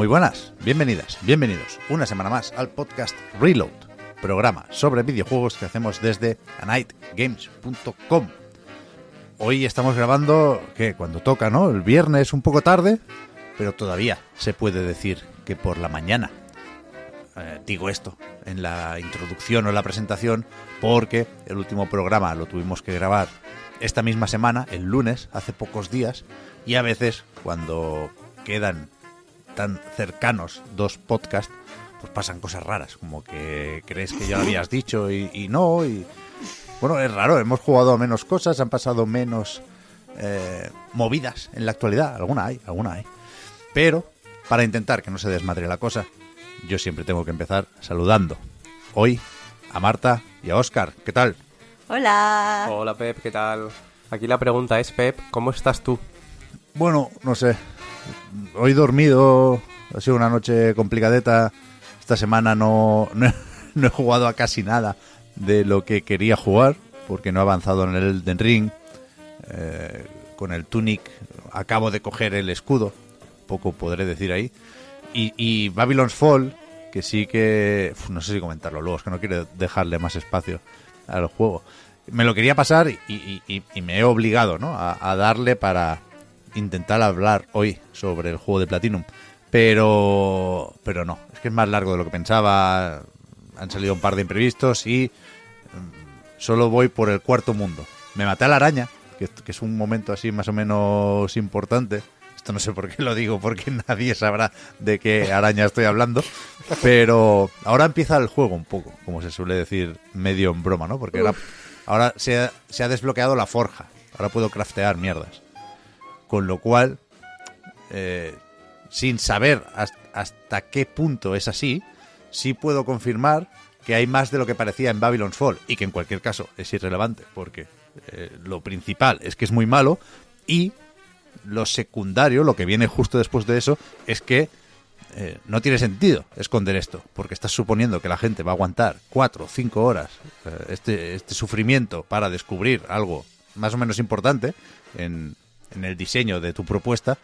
Muy buenas, bienvenidas, bienvenidos una semana más al podcast Reload, programa sobre videojuegos que hacemos desde anightgames.com. Hoy estamos grabando que cuando toca, ¿no? El viernes un poco tarde, pero todavía se puede decir que por la mañana. Eh, digo esto en la introducción o la presentación porque el último programa lo tuvimos que grabar esta misma semana, el lunes, hace pocos días, y a veces cuando quedan tan cercanos dos podcasts, pues pasan cosas raras, como que crees que ya lo habías dicho y, y no, y bueno, es raro, hemos jugado a menos cosas, han pasado menos eh, movidas en la actualidad, alguna hay, alguna hay. Pero, para intentar que no se desmadre la cosa, yo siempre tengo que empezar saludando. Hoy a Marta y a Oscar, ¿qué tal? Hola. Hola Pep, ¿qué tal? Aquí la pregunta es, Pep, ¿cómo estás tú? Bueno, no sé. Hoy dormido, ha sido una noche complicadeta. Esta semana no, no, no he jugado a casi nada de lo que quería jugar, porque no he avanzado en el Elden Ring. Eh, con el Tunic acabo de coger el escudo, poco podré decir ahí. Y, y Babylon's Fall, que sí que... uf, no sé si comentarlo luego, es que no quiero dejarle más espacio al juego. Me lo quería pasar y- y- y me he obligado ¿no? a, a darle para intentar hablar hoy sobre el juego de Platinum. Pero, pero no, es que es más largo de lo que pensaba. Han salido un par de imprevistos y mm, solo voy por el cuarto mundo. Me maté a la araña, que, que es un momento así más o menos importante. Esto no sé por qué lo digo, porque nadie sabrá de qué araña estoy hablando. Pero ahora empieza el juego un poco, como se suele decir, medio en broma, ¿no? Porque ahora, ahora se, ha, se ha desbloqueado la forja. Ahora puedo craftear mierdas. Con lo cual, eh, sin saber has- hasta qué punto es así, sí puedo confirmar que hay más de lo que parecía en Babylon's Fall y que en cualquier caso es irrelevante porque eh, lo principal es que es muy malo y lo secundario, lo que viene justo después de eso, es que eh, no tiene sentido esconder esto, porque estás suponiendo que la gente va a aguantar cuatro o cinco horas este, este sufrimiento para descubrir algo más o menos importante en, en el diseño de tu propuesta.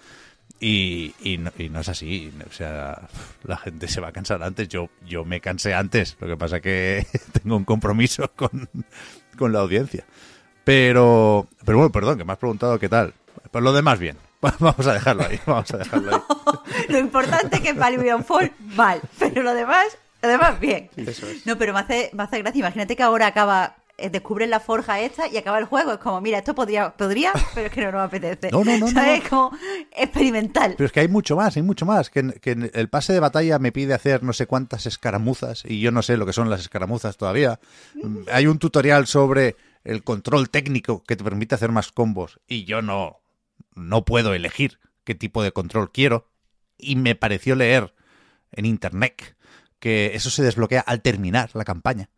Y, y no, y no es así, o sea, la gente se va a cansar antes. Yo, yo me cansé antes, lo que pasa que tengo un compromiso con, con la audiencia. Pero, pero bueno, perdón, que me has preguntado qué tal. Pues lo demás bien. Vamos a dejarlo ahí, vamos a dejarlo ahí. Lo importante es que Babylon Fall, mal. Pero lo demás, lo demás, bien. Eso es. No, pero me hace, me hace gracia. Imagínate que ahora acaba, descubren la forja esta y acaba el juego. Es como, mira, esto podría, podría, pero es que no nos apetece. No, no, no, ¿Sabes? no. Como experimental. Pero es que hay mucho más, hay mucho más. Que, que el pase de batalla me pide hacer no sé cuántas escaramuzas y yo no sé lo que son las escaramuzas todavía. Hay un tutorial sobre el control técnico que te permite hacer más combos y yo no, no puedo elegir qué tipo de control quiero. Y me pareció leer en internet que eso se desbloquea al terminar la campaña.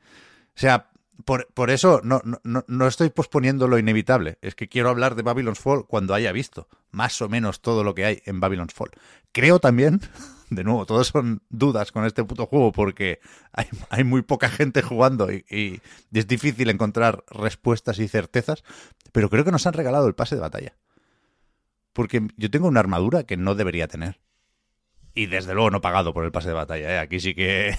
O sea, por, por eso no, no- no, estoy posponiendo lo inevitable. Es que quiero hablar de Babylon's Fall cuando haya visto más o menos todo lo que hay en Babylon's Fall. Creo también, de nuevo, todos son dudas con este puto juego porque hay, hay muy poca gente jugando y, y es difícil encontrar respuestas y certezas, pero creo que nos han regalado el pase de batalla. Porque yo tengo una armadura que no debería tener. Y desde luego no pagado por el pase de batalla. ¿eh? Aquí sí que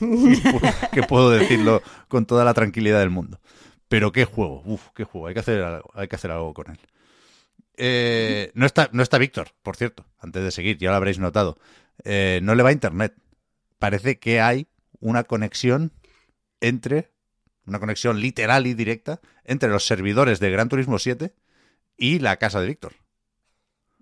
que puedo decirlo con toda la tranquilidad del mundo. Pero qué juego, uf, qué juego, hay que hacer algo, hay que hacer algo con él. Eh, no está, no está Víctor, por cierto, antes de seguir, ya lo habréis notado. Eh, no le va a internet. Parece que hay una conexión entre, una conexión literal y directa, entre los servidores de Gran Turismo 7 y la casa de Víctor.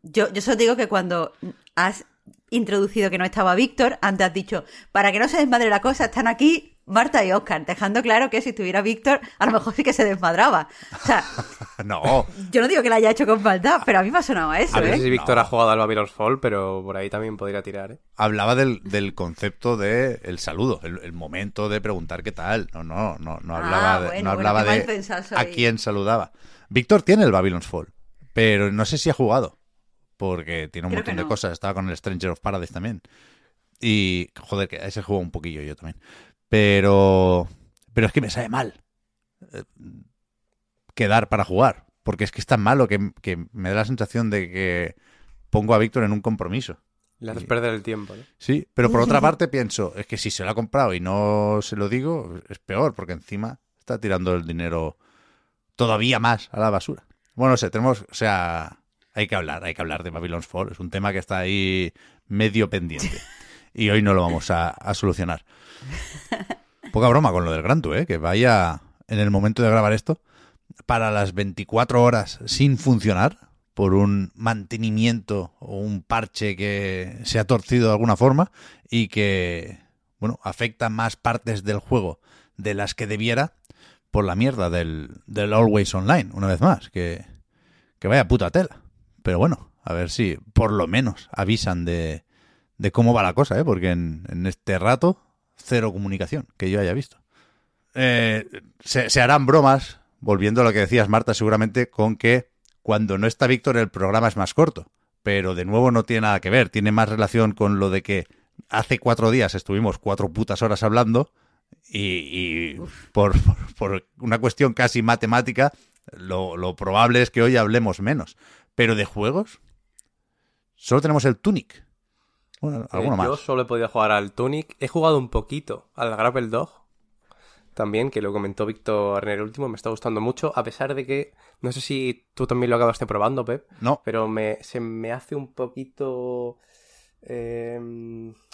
Yo, yo solo digo que cuando has introducido que no estaba Víctor, antes has dicho, para que no se desmadre la cosa, están aquí Marta y Oscar, dejando claro que si estuviera Víctor, a lo mejor sí que se desmadraba. O sea, No, yo no digo que la haya hecho con maldad, pero a mí me ha sonado a eso, A ver ¿eh? si Víctor ha jugado al Babylon's Fall, pero por ahí también podría tirar, ¿eh? hablaba del, del concepto de el saludo, el, el momento de preguntar qué tal. No, no, no, no Ah, hablaba, de, no bueno, hablaba de a quién saludaba. Víctor tiene el Babylon's Fall, pero no sé si ha jugado, porque tiene un Creo montón de cosas. Estaba con el Stranger of Paradise también. Y, joder, que a ese juego un poquillo yo también. Pero, pero es que me sabe mal eh, quedar para jugar, porque es que es tan malo que, que me da la sensación de que pongo a Víctor en un compromiso. Le haces perder el tiempo, ¿no? Sí, pero por otra parte pienso, es que si se lo ha comprado y no se lo digo, es peor, porque encima está tirando el dinero todavía más a la basura. Bueno, no sé, tenemos, o sea, hay que hablar, hay que hablar de Babylon's Fall, es un tema que está ahí medio pendiente. Y hoy no lo vamos a, a solucionar. Poca broma con lo del Gran Tour, ¿eh? que vaya en el momento de grabar esto, para las 24 horas sin funcionar, por un mantenimiento o un parche que se ha torcido de alguna forma y que, bueno, afecta más partes del juego de las que debiera por la mierda del, del Always Online, una vez más, que, que vaya puta tela. Pero bueno, a ver si por lo menos avisan de, de cómo va la cosa, ¿eh? porque en, en este rato cero comunicación que yo haya visto. Eh, se, se harán bromas, volviendo a lo que decías, Marta, seguramente con que cuando no está Víctor el programa es más corto. Pero de nuevo no tiene nada que ver, tiene más relación con lo de que hace cuatro días estuvimos cuatro putas horas hablando y, y por, por- por una cuestión casi matemática, lo, lo probable es que hoy hablemos menos. Pero de juegos, solo tenemos el Tunic. Bueno, alguno Eh, más. Yo solo he podido jugar al Tunic. He jugado un poquito al Grapple Dog. También, que lo comentó Víctor en el último, me está gustando mucho. A pesar de que, no sé si tú también lo acabaste probando, Pep. No, Pero me, se me hace un poquito eh,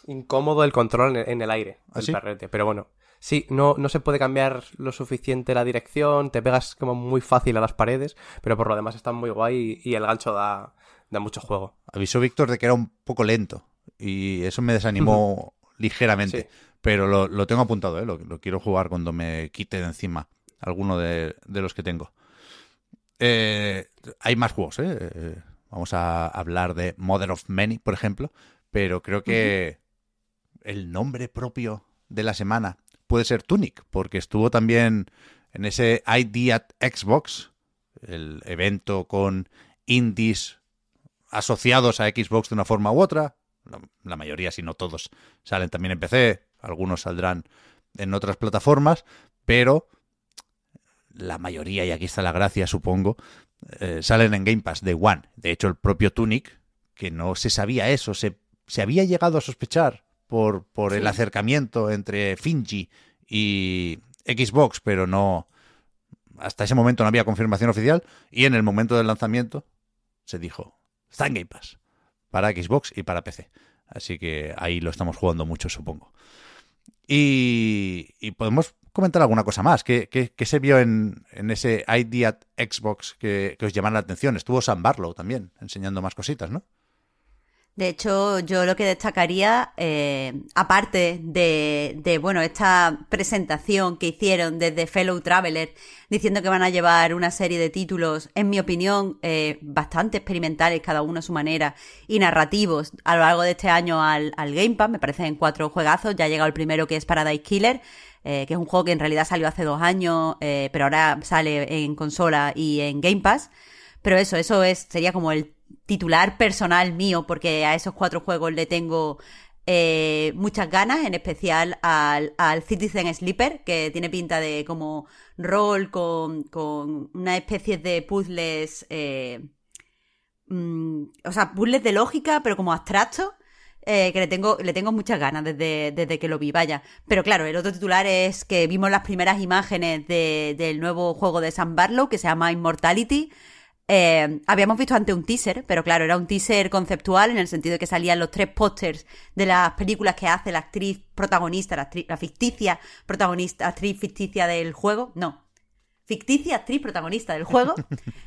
incómodo el control en el, en el aire, ¿Ah, el sí? perrete. Pero bueno, sí, no, no se puede cambiar lo suficiente la dirección, te pegas como muy fácil a las paredes, pero por lo demás está muy guay y, y el gancho da, da mucho juego. avisó Víctor de que era un poco lento y eso me desanimó ligeramente. Sí. Pero lo, lo tengo apuntado, ¿eh? lo, lo quiero jugar cuando me quite de encima alguno de, de los que tengo. Eh, hay más juegos, ¿eh? Eh, Vamos a hablar de Mother of Many, por ejemplo, pero creo que el nombre propio de la semana puede ser Tunic, porque estuvo también en ese ID at Xbox, el evento con indies asociados a Xbox de una forma u otra. La, mayoría, si no todos, salen también en PC, algunos saldrán en otras plataformas, pero la mayoría, y aquí está la gracia, supongo, eh, salen en Game Pass de One. De hecho, el propio Tunic, que no se sabía eso, se, se había llegado a sospechar por, por el acercamiento entre Finji y Xbox, pero no. Hasta ese momento no había confirmación oficial, y en el momento del lanzamiento se dijo: está en Game Pass para Xbox y para PC. Así que ahí lo estamos jugando mucho, supongo. Y, y podemos comentar alguna cosa más. ¿Qué, qué- qué se vio en, en ese ID at Xbox que, que os llama la atención? Estuvo Sam Barlow también, enseñando más cositas, ¿no? De hecho, yo lo que destacaría, eh, aparte de, de, bueno, esta presentación que hicieron desde Fellow Traveler, diciendo que van a llevar una serie de títulos, en mi opinión, eh, bastante experimentales, cada uno a su manera, y narrativos a lo largo de este año al, al Game Pass, me parecen cuatro juegazos, ya ha llegado el primero que es Paradise Killer, eh, que es un juego que en realidad salió hace dos años, eh, pero ahora sale en consola y en Game Pass. Pero eso, eso es, sería como el titular personal mío, porque a esos cuatro juegos le tengo eh, muchas ganas, en especial al, al Citizen Sleeper, que tiene pinta de como rol con, con una especie de puzzles, eh, mm, o sea, puzzles de lógica, pero como abstractos. eh, que le tengo, le tengo muchas ganas desde, desde que lo vi, vaya. Pero claro, el otro titular es que vimos las primeras imágenes de- del nuevo juego de Sam Barlow, que se llama Immortality, eh, habíamos visto ante un teaser, pero claro, era un teaser conceptual en el sentido de que salían los tres pósters de las películas que hace la actriz protagonista, la, actri- la ficticia protagonista, actriz ficticia del juego. No, ficticia actriz protagonista del juego.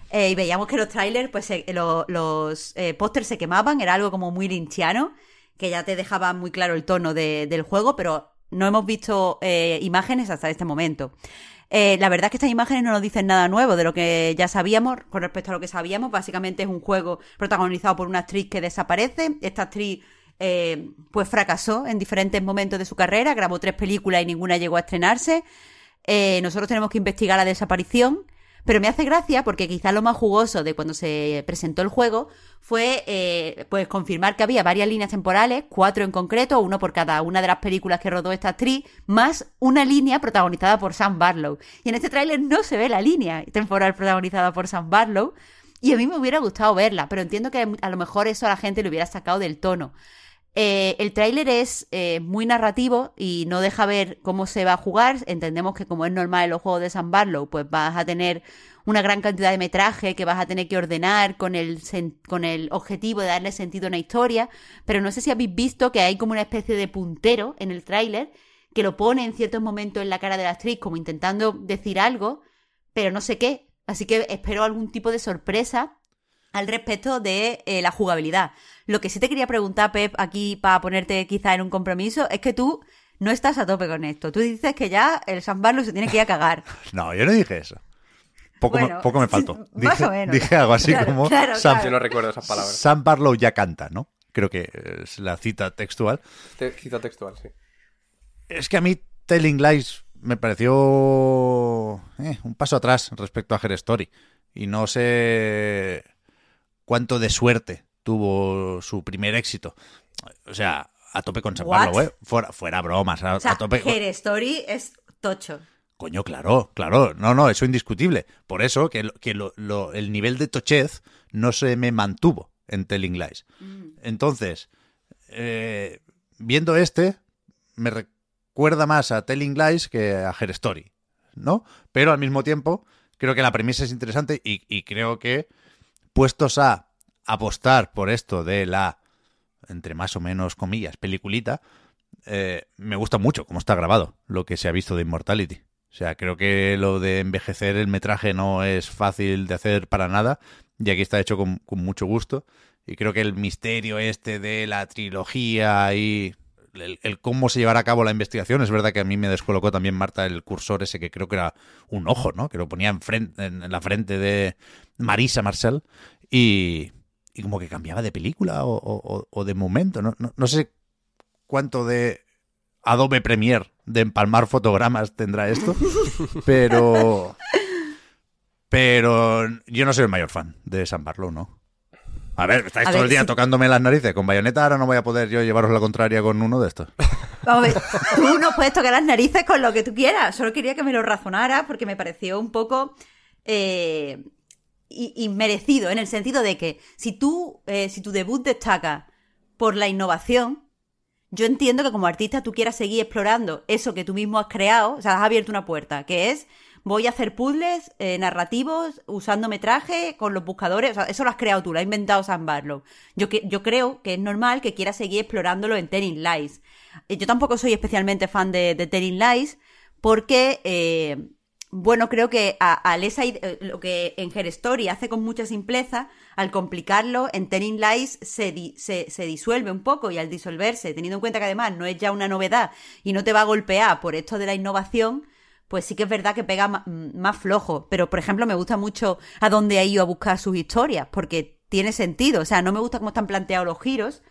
Eh, y veíamos que los trailers, pues lo- los eh, pósters se quemaban, era algo como muy linchiano, que ya te dejaba muy claro el tono de- del juego, pero no hemos visto eh, imágenes hasta este momento. Eh, la verdad es que estas imágenes no nos dicen nada nuevo de lo que ya sabíamos con respecto a lo que sabíamos. Básicamente es un juego protagonizado por una actriz que desaparece. Esta actriz eh, pues fracasó en diferentes momentos de su carrera, grabó tres películas y ninguna llegó a estrenarse. Eh, nosotros tenemos que investigar la desaparición. Pero me hace gracia porque quizás lo más jugoso de cuando se presentó el juego fue eh, pues confirmar que había varias líneas temporales, cuatro en concreto, uno por cada una de las películas que rodó esta actriz, más una línea protagonizada por Sam Barlow. Y en este tráiler no se ve la línea temporal protagonizada por Sam Barlow. Y a mí me hubiera gustado verla, pero entiendo que a lo mejor eso a la gente le hubiera sacado del tono. Eh, el tráiler es eh, muy narrativo y no deja ver cómo se va a jugar. Entendemos que como es normal en los juegos de San Barlow, pues vas a tener una gran cantidad de metraje que vas a tener que ordenar con el, con el objetivo de darle sentido a una historia. Pero no sé si habéis visto que hay como una especie de puntero en el tráiler que lo pone en ciertos momentos en la cara de la actriz como intentando decir algo, pero no sé qué. Así que espero algún tipo de sorpresa al respecto de eh, la jugabilidad. Lo que sí te quería preguntar, Pep, aquí para ponerte quizá en un compromiso, es que tú no estás a tope con esto. Tú dices que ya el San Barlow se tiene que ir a cagar. no, yo no dije eso. Poco, me, poco me faltó. Más dije, o menos. dije algo así como Sam, Yo no recuerdo esas palabras. Sam Barlow ya canta, ¿no? Creo que es la cita textual. Te- cita textual, sí. Es que a mí Telling Lies me pareció eh, un paso atrás respecto a Her Story. Y no sé cuánto de suerte tuvo su primer éxito. O sea, a tope con What? Barlow, ¿eh? Fuera, fuera bromas, a, O sea, a tope. Her Story es tocho. Coño, claro, claro. No, no, eso indiscutible. Por eso que, lo- que lo- lo- el nivel de tochez no se me mantuvo en Telling Lies. Entonces, eh, viendo este, me recuerda más a Telling Lies que a Her Story, ¿no? Pero al mismo tiempo, creo que la premisa es interesante y, y creo que, puestos a apostar por esto de la, entre más o menos comillas, peliculita, eh, me gusta mucho cómo está grabado lo que se ha visto de Immortality. O sea, creo que lo de envejecer el metraje no es fácil de hacer para nada y aquí está hecho con, mucho gusto. Y creo que el misterio este de la trilogía y el, el cómo se llevará a cabo la investigación, es verdad que a mí me descolocó también Marta el cursor ese que creo que era un ojo, ¿no? Que lo ponía en, frente, en la frente de Marisa Marcel y, y como que cambiaba de película o, o- o de momento. No, no, no sé cuánto de Adobe Premiere de empalmar fotogramas tendrá esto, pero pero yo no soy el mayor fan de San Barlow, ¿no? A ver, estáis A todo ver, el día sí. tocándome las narices con bayoneta, ahora no voy a poder yo llevaros la contraria con uno de estos. Vamos a ver, tú no puedes tocar las narices con lo que tú quieras. Solo quería que me lo razonaras porque me pareció un poco eh, i- inmerecido en el sentido de que si tú, eh, si tu debut destaca por la innovación, yo entiendo que como artista tú quieras seguir explorando eso que tú mismo has creado, o sea, has abierto una puerta, que es voy a hacer puzzles eh, narrativos usando metraje con los buscadores, o sea, eso lo has creado tú, lo ha inventado Sam Barlow. Yo, que, yo creo que es normal que quieras seguir explorándolo en Telling Lies. Eh, Yo tampoco soy especialmente fan de, de Telling Lies porque, eh, bueno, creo que a, al esa ide- eh, lo que en Her Story hace con mucha simpleza, al complicarlo, en Telling Lies se, se, disuelve un poco y al disolverse, teniendo en cuenta que además no es ya una novedad y no te va a golpear por esto de la innovación, pues sí que es verdad que pega más flojo. Pero, por ejemplo, me gusta mucho a dónde ha ido a buscar sus historias, porque tiene sentido. O sea, no me gusta cómo están planteados los giros,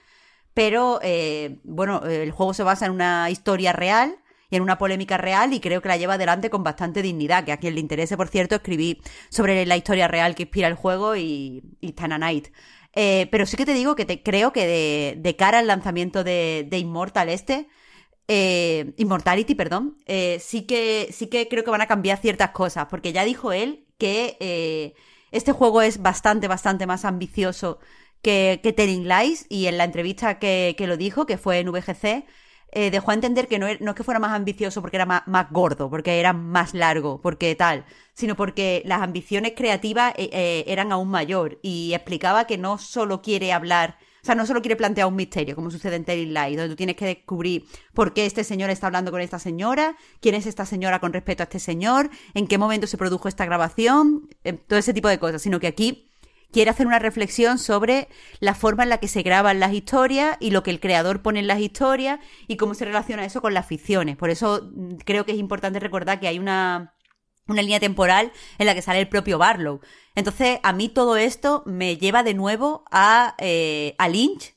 pero eh, bueno, el juego se basa en una historia real y en una polémica real y creo que la lleva adelante con bastante dignidad. Que a quien le interese, por cierto, escribí sobre la historia real que inspira el juego y, y Tana Knight. Eh, pero sí que te digo que te, creo que de, cara al lanzamiento de, de Immortal este, eh, Immortality, perdón, eh, sí que sí que creo que van a cambiar ciertas cosas, porque ya dijo él que eh, este juego es bastante, bastante más ambicioso que, que Telling Lies, y en la entrevista que, que lo dijo, que fue en VGC, eh, dejó a entender que no, no es que fuera más ambicioso porque era más, gordo, porque era más largo, porque tal, sino porque las ambiciones creativas eh, eh, eran aún mayor, y explicaba que no solo quiere hablar o sea, no solo quiere plantear un misterio, como sucede en Telling Lies, donde tú tienes que descubrir por qué este señor está hablando con esta señora, quién es esta señora con respecto a este señor, en qué momento se produjo esta grabación, eh, todo ese tipo de cosas, sino que aquí quiere hacer una reflexión sobre la forma en la que se graban las historias y lo que el creador pone en las historias y cómo se relaciona eso con las ficciones. Por eso mm, creo que es importante recordar que hay una, una línea temporal en la que sale el propio Barlow. Entonces, a mí todo esto me lleva de nuevo a, eh, a Lynch,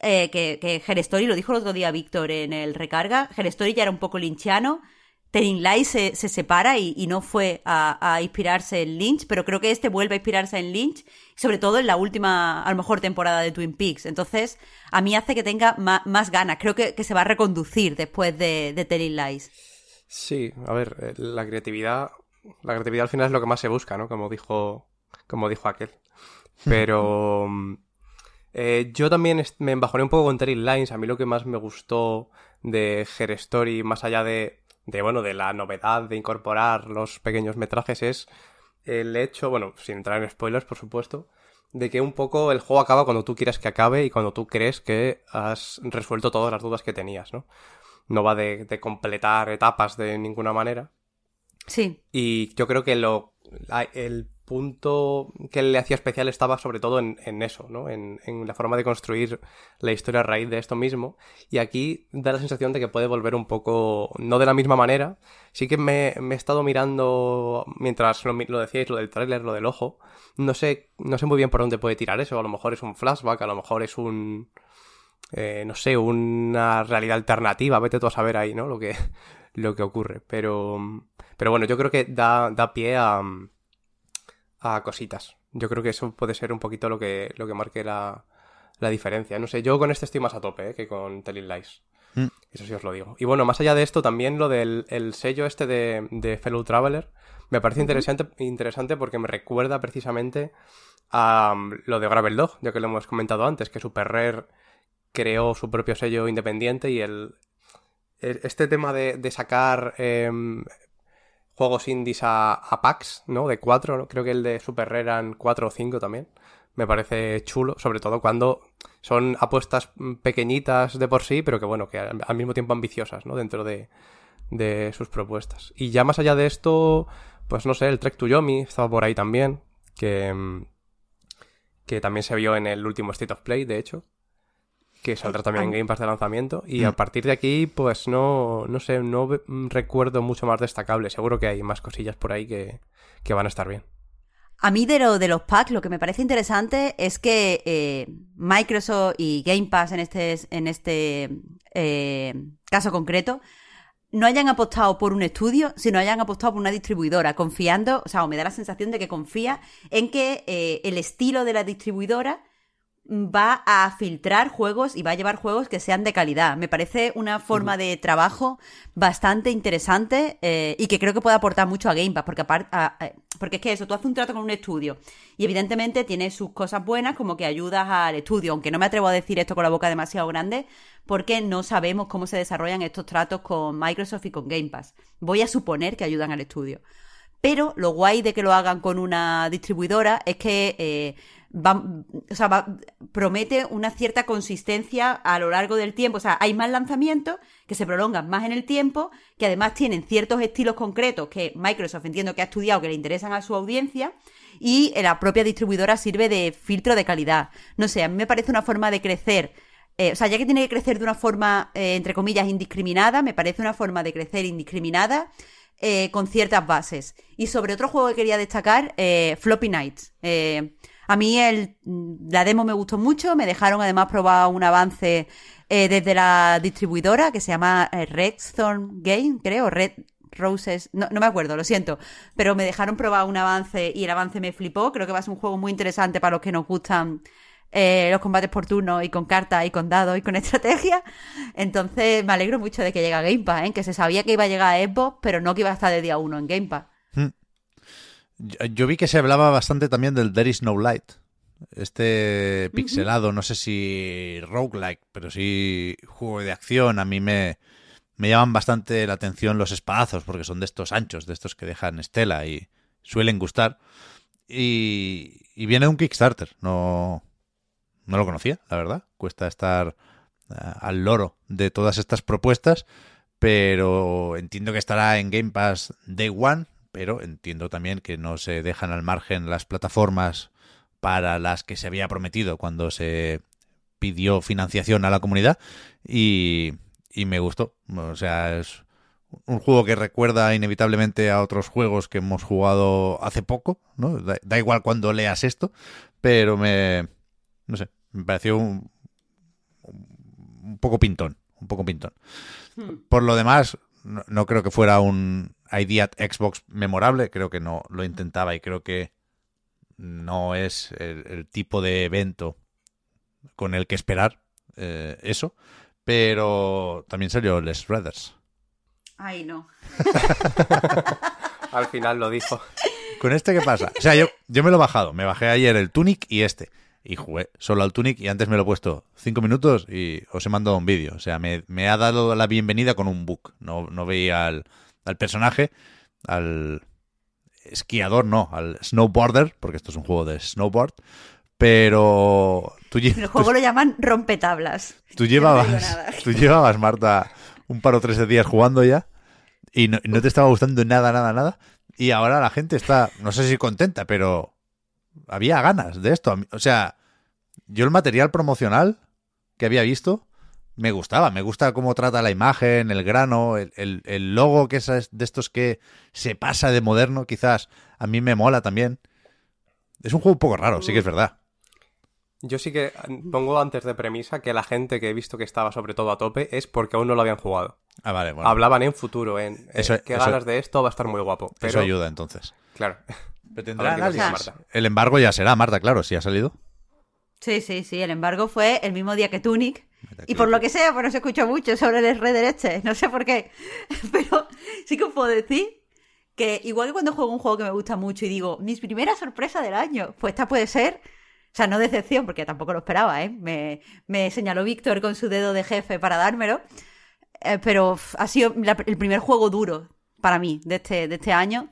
eh, que, que Story, lo dijo el otro día Víctor en el recarga, Story ya era un poco lynchiano, Telling Lies se, se separa y, no fue a, inspirarse en Lynch, pero creo que este vuelve a inspirarse en Lynch, sobre todo en la última, a lo mejor, temporada de Twin Peaks. Entonces, a mí hace que tenga más, ganas. Creo que, se va a reconducir después de, de Telling Lies. Sí, a ver, eh, la creatividad, la creatividad al final es lo que más se busca, ¿no? Como dijo, como dijo aquel. Pero eh, yo también me embajoné un poco con Telling Lines. A mí lo que más me gustó de Her Story, más allá de de, bueno, de la novedad de incorporar los pequeños metrajes es el hecho, bueno, sin entrar en spoilers, por supuesto, de que un poco el juego acaba cuando tú quieres que acabe y cuando tú crees que has resuelto todas las dudas que tenías, ¿no? No va de, de completar etapas de ninguna manera. Sí. Y yo creo que lo, el punto que le hacía especial estaba sobre todo en, eso, ¿no? En, la forma de construir la historia a raíz de esto mismo. Y aquí da la sensación de que puede volver un poco, no de la misma manera. Sí que me, he estado mirando, mientras lo, decíais, lo del tráiler, lo del ojo. No sé, no sé muy bien por dónde puede tirar eso. A lo mejor es un flashback, a lo mejor es un... Eh, no sé, una realidad alternativa. Vete tú a saber ahí, ¿no? Lo que, lo que ocurre. Pero, pero bueno, yo creo que da, da pie a a cositas. Yo creo que eso puede ser un poquito lo que, lo que marque la, la diferencia. No sé, yo con este estoy más a tope ¿eh? que con Telling Lies. Mm. Eso sí os lo digo. Y bueno, más allá de esto, también lo del el sello este de, de Fellow Traveler me parece interesante, interesante porque me recuerda precisamente a um, lo de Gravel Dog, ya que lo hemos comentado antes, que Super Rare creó su propio sello independiente y el, este tema de, de sacar em, juegos indies a, packs, ¿no? De cuatro, creo que el de Super Rare eran cuatro o cinco también. Me parece chulo, sobre todo cuando son apuestas pequeñitas de por sí, pero que bueno, que al, mismo tiempo ambiciosas, ¿no? Dentro de, de sus propuestas. Y ya más allá de esto, pues no sé, el Trek to Yomi estaba por ahí también, que, que también se vio en el último State of Play, de hecho que saldrá también en Game Pass de lanzamiento. Y a mm. partir de aquí, pues no, no sé, no recuerdo mucho más destacable. Seguro que hay más cosillas por ahí que, van a estar bien. A mí de, lo, de los packs lo que me parece interesante es que eh, Microsoft y Game Pass en este, en este eh, caso concreto no hayan apostado por un estudio, sino hayan apostado por una distribuidora, confiando, o sea, o me da la sensación de que confía en que eh, el estilo de la distribuidora va a filtrar juegos y va a llevar juegos que sean de calidad. Me parece una forma de trabajo bastante interesante eh, y que creo que puede aportar mucho a Game Pass, porque, porque es que eso, tú haces un trato con un estudio y evidentemente tiene sus cosas buenas como que ayudas al estudio, aunque no me atrevo a decir esto con la boca demasiado grande, porque no sabemos cómo se desarrollan estos tratos con Microsoft y con Game Pass. Voy a suponer que ayudan al estudio. Pero lo guay de que lo hagan con una distribuidora es que eh, o sea, promete una cierta consistencia a lo largo del tiempo. O sea, hay más lanzamientos que se prolongan más en el tiempo, que además tienen ciertos estilos concretos que Microsoft entiendo que ha estudiado que le interesan a su audiencia y la propia distribuidora sirve de filtro de calidad. No sé, a mí me parece una forma de crecer. Eh, o sea, ya que tiene que crecer de una forma, eh, entre comillas, indiscriminada, me parece una forma de crecer indiscriminada eh, con ciertas bases. Y sobre otro juego que quería destacar, Floppy Nights. A mí el, la demo me gustó mucho, me dejaron además probar un avance eh, desde la distribuidora que se llama eh, Redstone Game, creo, Red Roses, no, no, me acuerdo, lo siento, pero me dejaron probar un avance y el avance me flipó, creo que va a ser un juego muy interesante para los que nos gustan eh, los combates por turno y con cartas y con dados y con estrategia. Entonces me alegro mucho de que llegue a Game Pass, ¿eh? que se sabía que iba a llegar a Xbox, pero no que iba a estar de día uno en Game Pass. Yo vi que se hablaba bastante también del There is no light. Este pixelado, no sé si roguelike, pero sí juego de acción. A mí me, me llaman bastante la atención los espadazos, porque son de estos anchos, de estos que dejan estela y suelen gustar. Y, y viene un Kickstarter. No, no lo conocía, la verdad. Cuesta estar eh, al loro de todas estas propuestas, pero entiendo que estará en Game Pass Day One, pero entiendo también que no se dejan al margen las plataformas para las que se había prometido cuando se pidió financiación a la comunidad y, y me gustó. O sea, es un juego que recuerda inevitablemente a otros juegos que hemos jugado hace poco, ¿no? Da, da igual cuando leas esto, pero me, no sé, me pareció un, un poco pintón, un poco pintón. Por lo demás, no, no creo que fuera un ID at Xbox memorable, creo que no lo intentaba y creo que no es el, el tipo de evento con el que esperar eh, eso, pero también salió Les Brothers. Ay, no. Al final lo dijo. ¿Con este qué pasa? O sea, yo, yo me lo he bajado. Me bajé ayer el Tunic y este. Y jugué solo al Tunic y antes me lo he puesto cinco minutos y os he mandado un vídeo. O sea, me, me ha dado la bienvenida con un bug. No, no veía al, al personaje, al esquiador, no, al snowboarder, porque esto es un juego de snowboard. Pero tú, En el juego tú- lo llaman rompetablas. tú no llevabas, tú llevabas, Marta, un par o tres de días jugando ya y no, no te estaba gustando nada, nada, nada. Y ahora la gente está, no sé si contenta, pero había ganas de esto. O sea, yo el material promocional que había visto me gustaba. Me gusta cómo trata la imagen, el grano, el, el- el logo que es de estos que se pasa de moderno, quizás. A mí me mola también. Es un juego un poco raro, sí que es verdad. Yo sí que pongo antes de premisa que la gente que he visto que estaba sobre todo a tope es porque aún no lo habían jugado. Ah, vale, bueno. Hablaban en futuro, en eh, Eso- qué eso- ganas de esto, va a estar muy guapo. Pero, Eso ayuda entonces. Claro. Pero tendrá análisis. Marta. El embargo ya será, Marta, claro, si ha salido. Sí, sí, sí. El embargo fue el mismo día que Tunic. Y por lo que sea, pues no se escuchó mucho sobre el Red Dead este. No sé por qué. Pero sí que os puedo decir que igual que cuando juego un juego que me gusta mucho y digo, mi primera sorpresa del año, pues esta puede ser, o sea, no decepción, porque tampoco lo esperaba, ¿eh? Me, me señaló Víctor con su dedo de jefe para dármelo. Eh, pero ha sido la- el primer juego duro para mí de este, de este año.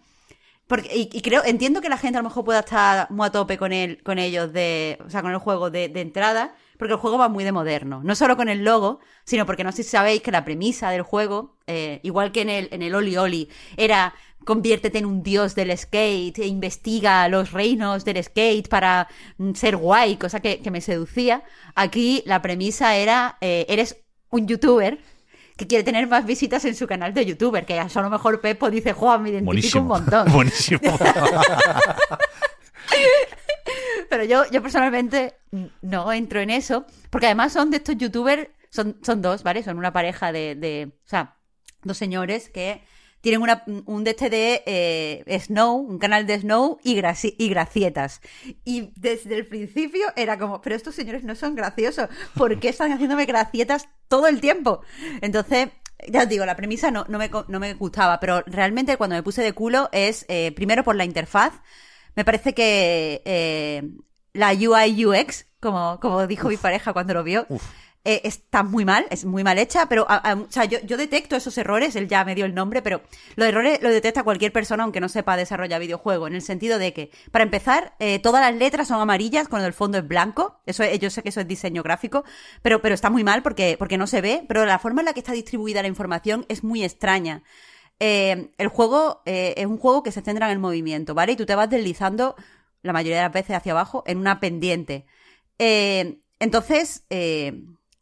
Porque, y, y creo, entiendo que la gente a lo mejor pueda estar muy a tope con él, con ellos de, o sea, con el juego de, de entrada, porque el juego va muy de moderno. No solo con el logo, sino porque no sé si sabéis que la premisa del juego, eh, igual que en el, en el Oli Oli, era conviértete en un dios del skate, e investiga los reinos del skate para mm, ser guay, cosa que, que me seducía. Aquí la premisa era, eh, eres un youtuber que quiere tener más visitas en su canal de youtuber, que a lo mejor Pepo dice, Juan, me identifico un Buenísimo. montón. Buenísimo. Pero yo, yo personalmente no entro en eso, porque además son de estos youtubers, son, son dos, ¿vale? Son una pareja de, de o sea, dos señores que tienen una, un de este de eh, Snow, un canal de Snow y, graci- y gracietas. Y desde el principio era como, pero estos señores no son graciosos, ¿por qué están haciéndome gracietas todo el tiempo? Entonces, ya os digo, la premisa no, no, me, no me gustaba, pero realmente cuando me puse de culo es, eh, primero por la interfaz, me parece que eh, la UI UX, como, como dijo mi pareja cuando lo vio, eh, está muy mal, es muy mal hecha, pero a- a- o sea, yo, yo detecto esos errores, él ya me dio el nombre, pero los errores los detecta cualquier persona aunque no sepa desarrollar videojuegos, en el sentido de que, para empezar, eh, todas las letras son amarillas cuando el fondo es blanco, eso es- yo sé que eso es diseño gráfico, pero, pero está muy mal porque, porque no se ve, pero la forma en la que está distribuida la información es muy extraña. Eh, el juego eh, es un juego que se centra en el movimiento, ¿vale? Y tú te vas deslizando la mayoría de las veces hacia abajo en una pendiente. Eh, entonces,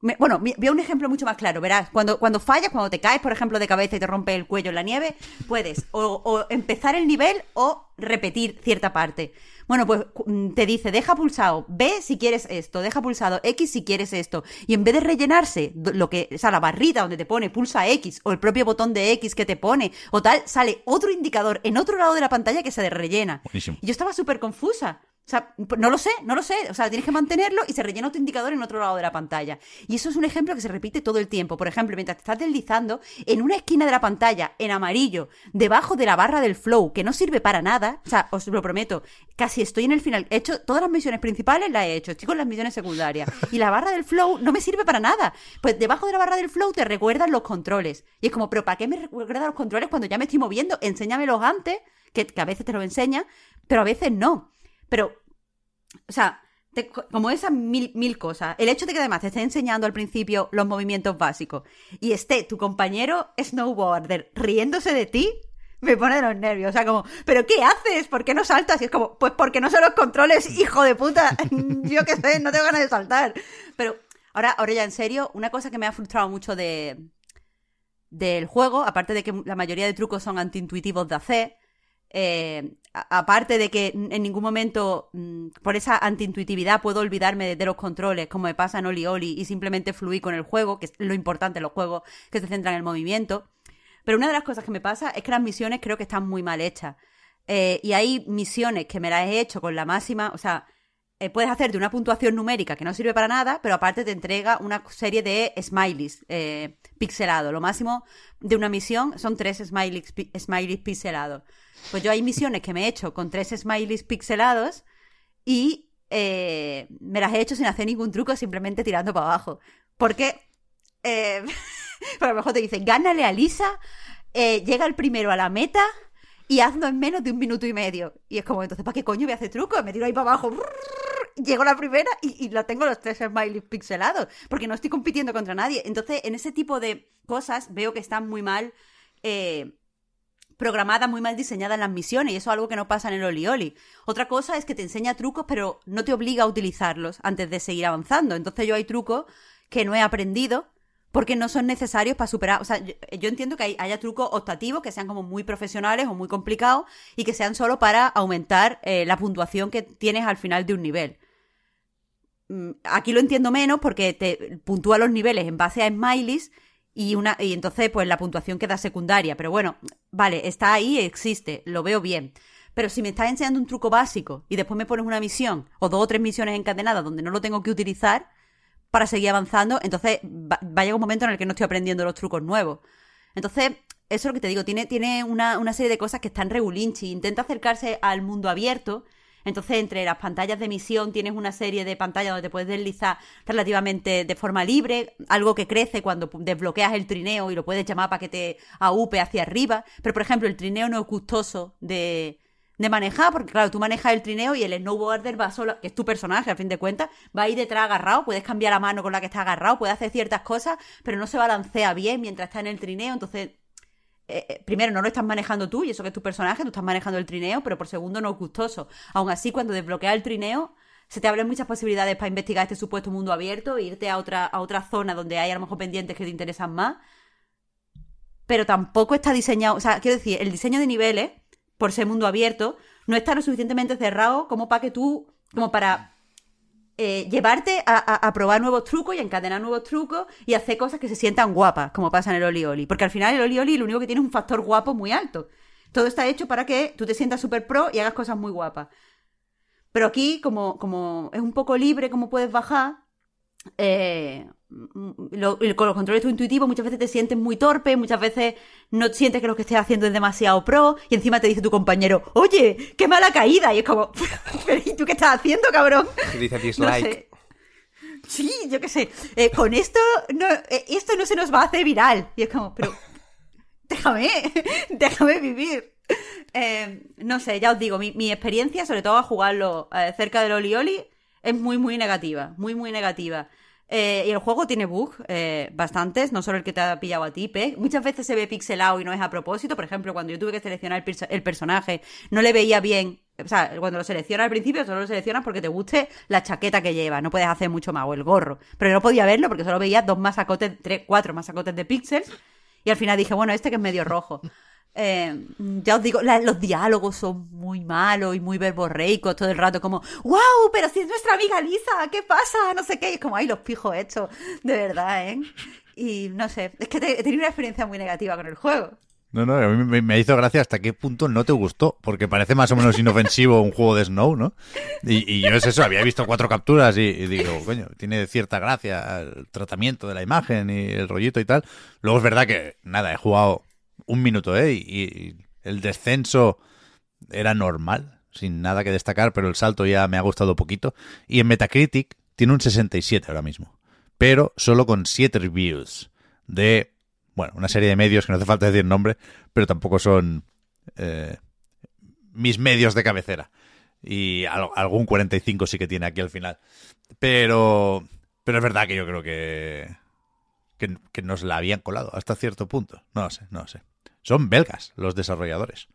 me- bueno, a un ejemplo mucho más claro, verás, cuando, cuando fallas, cuando te caes, por ejemplo, de cabeza y te rompe el cuello en la nieve, puedes o, o empezar el nivel o repetir cierta parte. Bueno, pues mm, te dice, deja pulsado B si quieres esto, deja pulsado X si quieres esto. Y en vez de rellenarse lo que, o sea, la barrita donde te pone pulsa X o el propio botón de X que te pone o tal, sale otro indicador en otro lado de la pantalla que se rellena. Buenísimo. Y yo estaba súper confusa. O sea, no lo sé, no lo sé. O sea, tienes que mantenerlo y se rellena otro indicador en otro lado de la pantalla. Y eso es un ejemplo que se repite todo el tiempo. Por ejemplo, mientras te estás deslizando, en una esquina de la pantalla, en amarillo, debajo de la barra del flow, que no sirve para nada, o sea, os lo prometo, casi estoy en el final. He hecho todas las misiones principales, las he hecho, estoy con las misiones secundarias. Y la barra del flow no me sirve para nada. Pues debajo de la barra del flow te recuerdan los controles. Y es como, pero ¿para qué me recuerdan los controles cuando ya me estoy moviendo? Enséñamelos antes, que, que a veces te lo enseña, pero a veces no. Pero o sea, te- como esas mil, mil cosas. El hecho de que además te esté enseñando al principio los movimientos básicos y esté tu compañero snowboarder riéndose de ti. Me pone de los nervios. O sea, como, ¿pero qué haces? ¿Por qué no saltas? Y es como, pues porque no sé los controles, hijo de puta. Yo qué sé, no tengo ganas de saltar. Pero ahora, ahora ya en serio, una cosa que me ha frustrado mucho de del juego, aparte de que la mayoría de trucos son antiintuitivos de hacer, eh, aparte de que en ningún momento mm, por esa antiintuitividad puedo olvidarme de, los controles, como me pasa en Oli Oli, y simplemente fluir con el juego, que es lo importante en los juegos que se centran en el movimiento. Pero una de las cosas que me pasa es que las misiones creo que están muy mal hechas. Eh, y hay misiones que me las he hecho con la máxima, o sea, eh, puedes hacerte una puntuación numérica que no sirve para nada, pero aparte te entrega una serie de smileys pixelados. Lo máximo de una misión son tres smileys, smileys pixelados. Pues yo hay misiones que me he hecho con tres smileys pixelados y eh, me las he hecho sin hacer ningún truco, simplemente tirando para abajo. Porque, eh, a lo mejor te dicen, gánale a Lisa, eh, llega el primero a la meta y hazlo en menos de un minuto y medio. Y es como, entonces, ¿para qué coño voy a hacer truco? Me tiro ahí para abajo, llego a la primera y, y la tengo los tres smileys pixelados, porque no estoy compitiendo contra nadie. Entonces, en ese tipo de cosas veo que están muy mal eh, programada, muy mal diseñada en las misiones, y eso es algo que no pasa en el Oli Oli. Otra cosa es que te enseña trucos, pero no te obliga a utilizarlos antes de seguir avanzando. Entonces yo hay trucos que no he aprendido porque no son necesarios para superar. O sea, yo, entiendo que haya trucos optativos que sean como muy profesionales o muy complicados y que sean solo para aumentar eh, la puntuación que tienes al final de un nivel. Mm, aquí lo entiendo menos porque te puntúa los niveles en base a smileys y, una, y entonces pues la puntuación queda secundaria. Pero bueno, vale, está ahí, existe, lo veo bien. Pero si me estás enseñando un truco básico y después me pones una misión o dos o tres misiones encadenadas donde no lo tengo que utilizar para seguir avanzando, entonces va, a llegar un momento en el que no estoy aprendiendo los trucos nuevos. Entonces, eso es lo que te digo, tiene, tiene una, una serie de cosas que están regulinchi. Intenta acercarse al mundo abierto, entonces, entre las pantallas de misión tienes una serie de pantallas donde te puedes deslizar relativamente de forma libre, algo que crece cuando desbloqueas el trineo y lo puedes llamar para que te aupe hacia arriba. Pero, por ejemplo, el trineo no es gustoso de, de manejar, porque claro, tú manejas el trineo y el snowboarder va solo, que es tu personaje a fin de cuentas, va ahí detrás agarrado, puedes cambiar la mano con la que está agarrado, puede hacer ciertas cosas, pero no se balancea bien mientras está en el trineo, entonces eh, eh, primero, no lo estás manejando tú, y eso que es tu personaje, tú estás manejando el trineo, pero por segundo, no es gustoso. Aún así, cuando desbloqueas el trineo, se te abren muchas posibilidades para investigar este supuesto mundo abierto e irte a otra, a otra zona donde hay a lo mejor pendientes que te interesan más. Pero tampoco está diseñado, o sea, quiero decir, el diseño de niveles, por ser mundo abierto, no está lo suficientemente cerrado como para que tú, como para eh, llevarte a, probar nuevos trucos y encadenar nuevos trucos y hacer cosas que se sientan guapas, como pasa en el Oli Oli. Porque al final el Oli Oli lo único que tiene es un factor guapo muy alto. Todo está hecho para que tú te sientas súper pro y hagas cosas muy guapas. Pero aquí, como, como es un poco libre, como puedes bajar, eh, con los controles intuitivos muchas veces te sientes muy torpe, muchas veces no sientes que lo que estés haciendo es demasiado pro y encima te dice tu compañero, oye, qué mala caída. Y es como, ¿y tú qué estás haciendo, cabrón? dice dislike. Sí, yo qué sé. Eh, con esto no, eh, esto no se nos va a hacer viral. Y es como, pero déjame, déjame vivir. Eh, no sé, ya os digo, mi, mi, experiencia, sobre todo a jugarlo cerca del Oli Oli, es muy, muy negativa. Muy, muy negativa. Eh, y el juego tiene bugs, eh, bastantes, no solo el que te ha pillado a ti, Pe. Muchas veces se ve pixelado y no es a propósito. Por ejemplo, cuando yo tuve que seleccionar el, personaje, no le veía bien. O sea, cuando lo seleccionas al principio, solo lo seleccionas porque te guste la chaqueta que lleva. No puedes hacer mucho más, o el gorro. Pero no podía verlo porque solo veía dos masacotes, tres, cuatro masacotes de píxeles. Y al final dije, bueno, este que es medio rojo. Eh, ya os digo, los diálogos son muy malos y muy verborreicos todo el rato, como, wow, pero si es nuestra amiga Lisa, ¿qué pasa? No sé qué, y es como, ay, los pijos hechos, de verdad, ¿eh? Y no sé, es que he tenido una experiencia muy negativa con el juego. No, no, a mí me, hizo gracia hasta qué punto no te gustó, porque parece más o menos inofensivo un juego de Snow, ¿no? Y, yo es eso, había visto cuatro capturas y, y, digo, coño, tiene cierta gracia el tratamiento de la imagen y el rollito y tal. Luego es verdad que, nada, he jugado un minuto, ¿eh? Y, el descenso era normal, sin nada que destacar, pero el salto ya me ha gustado poquito. Y en Metacritic tiene un 67 ahora mismo, pero solo con 7 reviews de, bueno, una serie de medios que no hace falta decir nombre, pero tampoco son eh, mis medios de cabecera. Y algún 45 sí que tiene aquí al final. Pero, pero es verdad que yo creo que, que, que nos la habían colado hasta cierto punto. No lo sé, no lo sé. Son belgas los desarrolladores.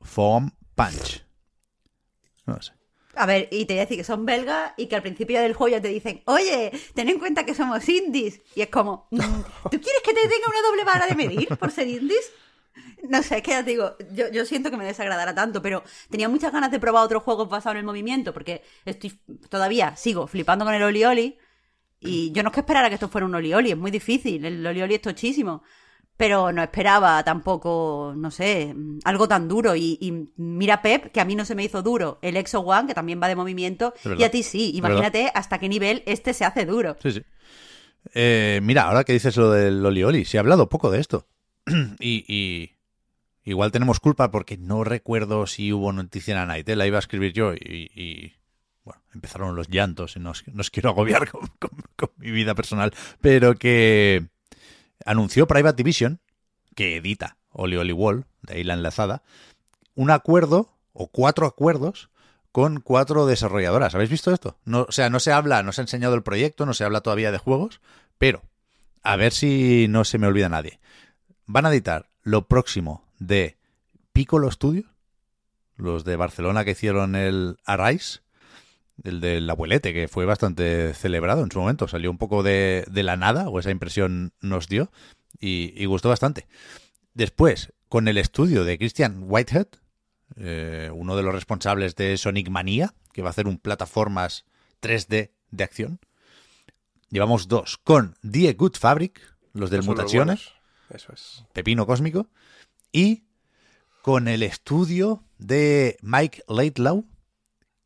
Foam Punch. No sé. A ver, y te voy a decir que son belgas y que al principio del juego ya te dicen, oye, ten en cuenta que somos indies. Y es como, mm, ¿tú quieres que te tenga una doble vara de medir por ser indies? No sé, es que ya te digo, yo, yo siento que me desagradará tanto, pero tenía muchas ganas de probar otros juegos basados en el movimiento, porque estoy todavía sigo flipando con el Oli Oli. Y yo no es que esperara que esto fuera un Oli Oli, es muy difícil, el Oli Oli es tochísimo. Pero no esperaba tampoco, no sé, algo tan duro. Y, y mira, Pep, que a mí no se me hizo duro el Exo One, que también va de movimiento, y a ti sí. Imagínate hasta qué nivel este se hace duro. Sí, sí. Eh, mira, ahora que dices lo del Oli Oli, se ha hablado poco de esto. y, y igual tenemos culpa porque no recuerdo si hubo noticia en la Night. ¿eh? La iba a escribir yo y, y, bueno, empezaron los llantos y no os, no os quiero agobiar con, con- con mi vida personal. Pero que anunció Private Division, que edita Oli Oli Wall, de ahí la enlazada, un acuerdo o cuatro acuerdos con cuatro desarrolladoras. ¿Habéis visto esto? O sea, no se habla, no se ha enseñado el proyecto, no se habla todavía de juegos, pero a ver si no se me olvida nadie. Van a editar lo próximo de Piccolo Studios, los de Barcelona que hicieron el Arise, el del abuelete, que fue bastante celebrado en su momento. Salió un poco de, de la nada, o esa impresión nos dio, y, y gustó bastante. Después, con el estudio de Christian Whitehead, eh, uno de los responsables de Sonic Mania, que va a hacer un plataformas 3D de acción. Llevamos dos con Die Good Fabric, los del Mutaciones, buenos. Eso es. Pepino Cósmico, y con el estudio de Mike Laidlaw,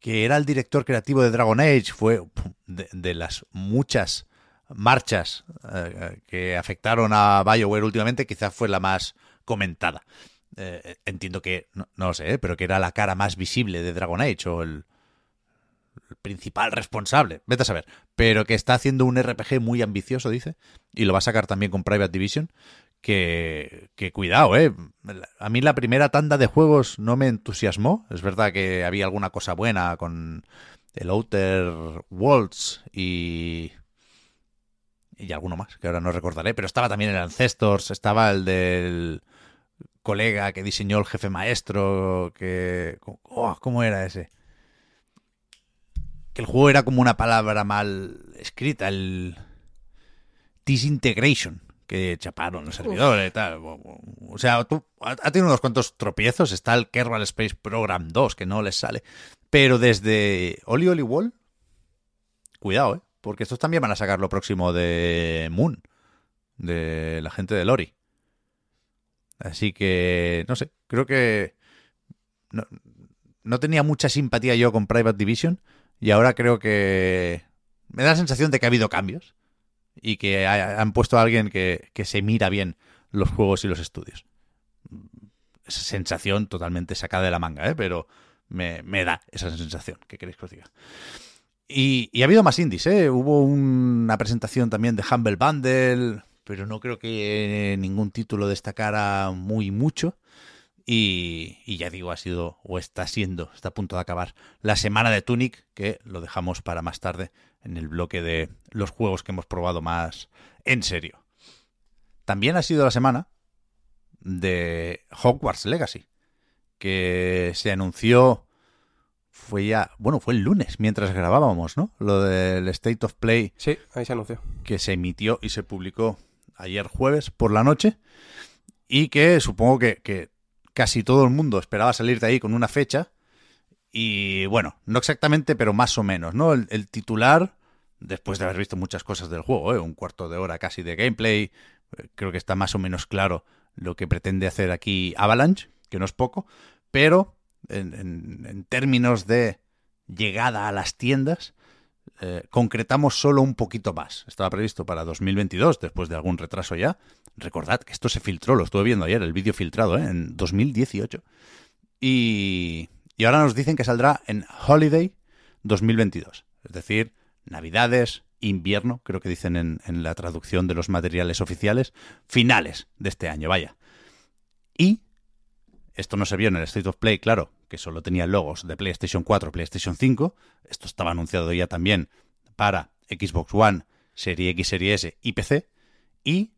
que era el director creativo de Dragon Age, fue de, las muchas marchas eh, que afectaron a BioWare últimamente, quizás fue la más comentada. Eh, entiendo que, no, no sé, eh, pero que era la cara más visible de Dragon Age o el, el principal responsable, vete a saber, pero que está haciendo un RPG muy ambicioso, dice, y lo va a sacar también con Private Division, que, que cuidado, eh. A mí la primera tanda de juegos no me entusiasmó, es verdad que había alguna cosa buena con el Outer Worlds y y alguno más, que ahora no recordaré, pero estaba también el Ancestors, estaba el del colega que diseñó el jefe maestro, que... Oh, ¿Cómo era ese? Que el juego era como una palabra mal escrita, el Disintegration, que chaparon los servidores y tal. O sea, tú, ha tenido unos cuantos tropiezos, está el Kerbal Space Program 2, que no les sale, pero desde Oli Oli Wall, cuidado, ¿eh? Porque estos también van a sacar lo próximo de Moon, de la gente de Lori. Así que, no sé, creo que no, no tenía mucha simpatía yo con Private Division y ahora creo que me da la sensación de que ha habido cambios y que ha- han puesto a alguien que, que se mira bien los juegos y los estudios. Esa sensación totalmente sacada de la manga, ¿eh? pero me, me da esa sensación. ¿Qué queréis que os diga? Y, ha habido más indies, ¿eh? Hubo una presentación también de Humble Bundle, pero no creo que ningún título destacara muy mucho. Y, y ya digo, ha sido, o está siendo, está a punto de acabar la semana de Tunic, que lo dejamos para más tarde en el bloque de los juegos que hemos probado más en serio. También ha sido la semana de Hogwarts Legacy, que se anunció fue ya, bueno, fue el lunes mientras grabábamos, ¿no? Lo del State of Play Sí, ahí se anunció. que se emitió y se publicó ayer jueves por la noche y que supongo que, que casi todo el mundo esperaba salir de ahí con una fecha y bueno, no exactamente, pero más o menos, ¿no? El, titular, después de haber visto muchas cosas del juego, ¿eh? un cuarto de hora casi de gameplay, eh, creo que está más o menos claro lo que pretende hacer aquí Avalanche, que no es poco, pero en, en- en términos de llegada a las tiendas, eh, concretamos solo un poquito más. Estaba previsto para 2022, después de algún retraso ya. Recordad que esto se filtró, lo estuve viendo ayer, el vídeo filtrado, ¿eh? en 2018. Y, y ahora nos dicen que saldrá en Holiday 2022. Es decir, Navidades, invierno, creo que dicen en, en la traducción de los materiales oficiales, finales de este año, vaya. Y esto no se vio en el State of Play, claro, que solo tenía logos de PlayStation 4, PlayStation 5. Esto estaba anunciado ya también para Xbox One, Serie X, Serie S y PC. Y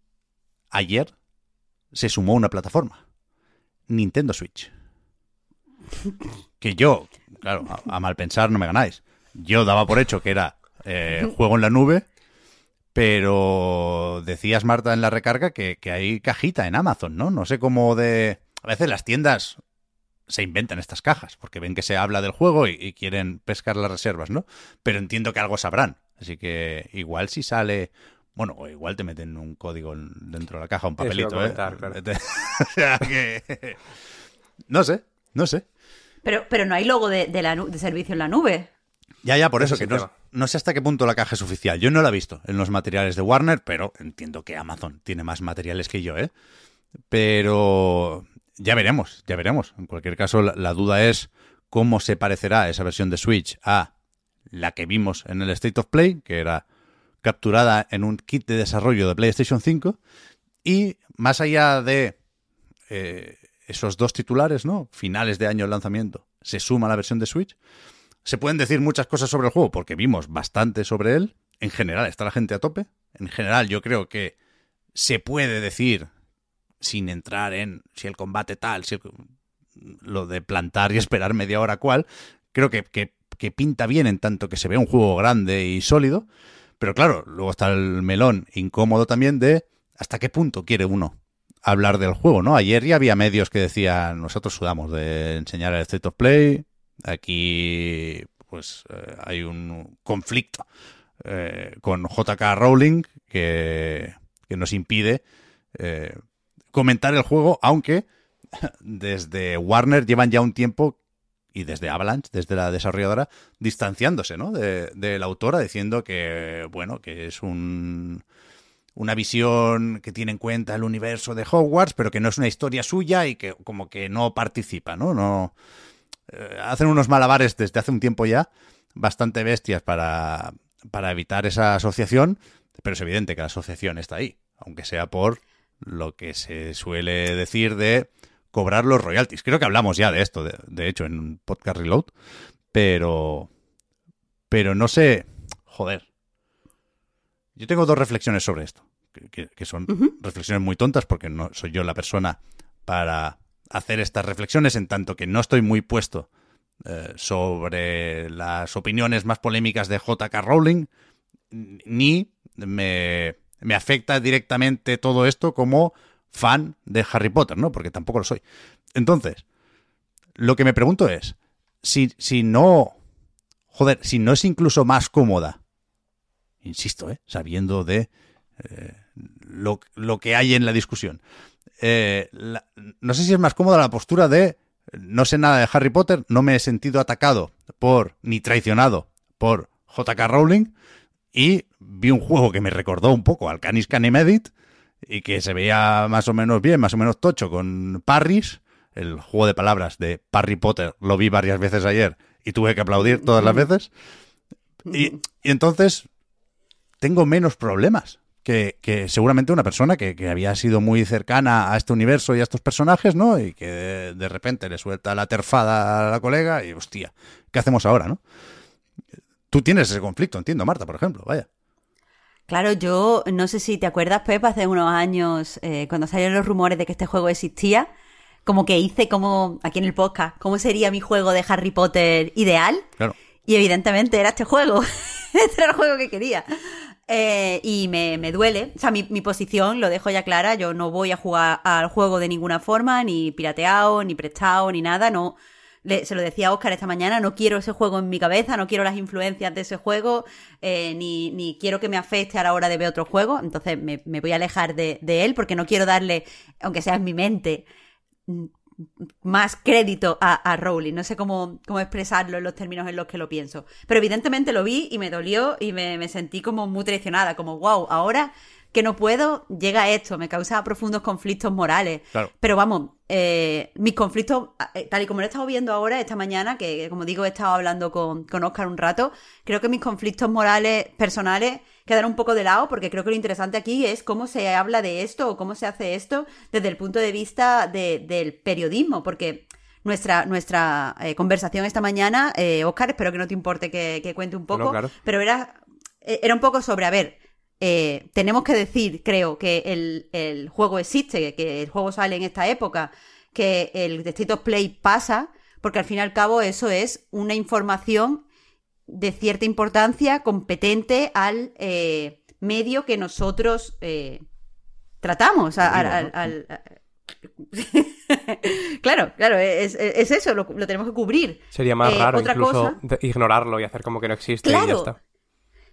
ayer se sumó una plataforma. Nintendo Switch. Que yo, claro, a, mal pensar no me ganáis. Yo daba por hecho que era eh, juego en la nube, pero decías, Marta, en la recarga que, que hay cajita en Amazon, ¿no? No sé cómo de... A veces las tiendas se inventan estas cajas, porque ven que se habla del juego y quieren pescar las reservas, ¿no? Pero entiendo que algo sabrán. Así que igual si sale... Bueno, o igual te meten un código en- dentro de la caja, un papelito, ¿eh? claro. o sea que... No sé, no sé. Pero, pero no hay logo de, de la nu- de servicio en la nube. Ya, ya, por eso, es que no, no sé hasta qué punto la caja es oficial. Yo no la he visto en los materiales de Warner, pero entiendo que Amazon tiene más materiales que yo, ¿eh? Pero ya veremos, ya veremos. En cualquier caso, la, la duda es cómo se parecerá esa versión de Switch a la que vimos en el State of Play, que era capturada en un kit de desarrollo de PlayStation 5. Y más allá de eh, esos dos titulares, ¿no? Finales de año de lanzamiento, se suma la versión de Switch. Se pueden decir muchas cosas sobre el juego porque vimos bastante sobre él. En general está la gente a tope. En general yo creo que se puede decir sin entrar en si el combate tal, si lo de plantar y esperar media hora cual. Creo que, que- que pinta bien en tanto que se ve un juego grande y sólido. Pero claro, luego está el melón incómodo también de hasta qué punto quiere uno hablar del juego, ¿no? Ayer ya había medios que decían, nosotros sudamos de enseñar el State of Play, aquí pues eh, hay un conflicto eh, con JK Rowling que, que nos impide eh, comentar el juego, aunque desde Warner llevan ya un tiempo y desde Avalanche, desde la desarrolladora, distanciándose ¿no? de, de la autora, diciendo que, bueno, que es un, una visión que tiene en cuenta el universo de Hogwarts, pero que no es una historia suya y que como que no participa, ¿no? No eh, hacen unos malabares desde hace un tiempo ya bastante bestias para, para evitar esa asociación, pero es evidente que la asociación está ahí, aunque sea por lo que se suele decir de cobrar los royalties. Creo que hablamos ya de esto, de, de hecho, en un podcast reload, pero pero no sé, joder. Yo tengo dos reflexiones sobre esto, que, que- que son reflexiones muy tontas porque no soy yo la persona para hacer estas reflexiones, en tanto que no estoy muy puesto eh, sobre las opiniones más polémicas de JK Rowling, ni me, me afecta directamente todo esto como fan de Harry Potter, ¿no? Porque tampoco lo soy. Entonces, lo que me pregunto es, si, si no, joder, si no es incluso más cómoda, insisto, ¿eh? sabiendo de eh, lo, lo que hay en la discusión, eh, no sé si es más cómoda la postura de no sé nada de Harry Potter, no me he sentido atacado por ni traicionado por JK Rowling y vi un juego que me recordó un poco al Canis Canimedit y que se veía más o menos bien, más o menos tocho con Parris, el juego de palabras de Harry Potter, lo vi varias veces ayer y tuve que aplaudir todas las veces. Y, y entonces tengo menos problemas que, que seguramente una persona que, que había sido muy cercana a este universo y a estos personajes, ¿no? Y que de, de repente le suelta la terfada a la colega y, hostia, ¿qué hacemos ahora, no? Tú tienes ese conflicto, entiendo, Marta, por ejemplo, vaya. Claro, yo no sé si te acuerdas, Pep, hace unos años, eh, cuando salieron los rumores de que este juego existía, como que hice como, aquí en el podcast, cómo sería mi juego de Harry Potter ideal. Claro. Y evidentemente era este juego. este era el juego que quería. Eh, y me, me duele. O sea, mi, mi posición, lo dejo ya clara, yo no voy a jugar al juego de ninguna forma, ni pirateado, ni prestado, ni nada. No, se lo decía a Oscar esta mañana, no quiero ese juego en mi cabeza, no quiero las influencias de ese juego, eh, ni, ni quiero que me afecte a la hora de ver otro juego. Entonces me, me voy a alejar de, de él porque no quiero darle, aunque sea en mi mente, más crédito a, a Rowling. No sé cómo, cómo expresarlo en los términos en los que lo pienso. Pero evidentemente lo vi y me dolió y me, me sentí como muy traicionada, como wow, ahora que no puedo, llega esto, me causa profundos conflictos morales. Claro. Pero vamos, eh, mis conflictos, eh, tal y como lo he estado viendo ahora, esta mañana, que como digo, he estado hablando con, con Oscar un rato, creo que mis conflictos morales personales quedan un poco de lado, porque creo que lo interesante aquí es cómo se habla de esto o cómo se hace esto desde el punto de vista de- del periodismo, porque nuestra, nuestra eh, conversación esta mañana, eh, Oscar, espero que no te importe que, que cuente un poco, No, claro. pero era, era un poco sobre, a ver, eh, tenemos que decir, creo, que el, el, juego existe, que el juego sale en esta época, que el of Play pasa, porque al fin y al cabo eso es una información de cierta importancia competente al eh, medio que nosotros eh, tratamos. claro, claro, es, eso, lo, tenemos que cubrir. Sería más raro incluso ignorarlo y hacer como que no existe y ya está.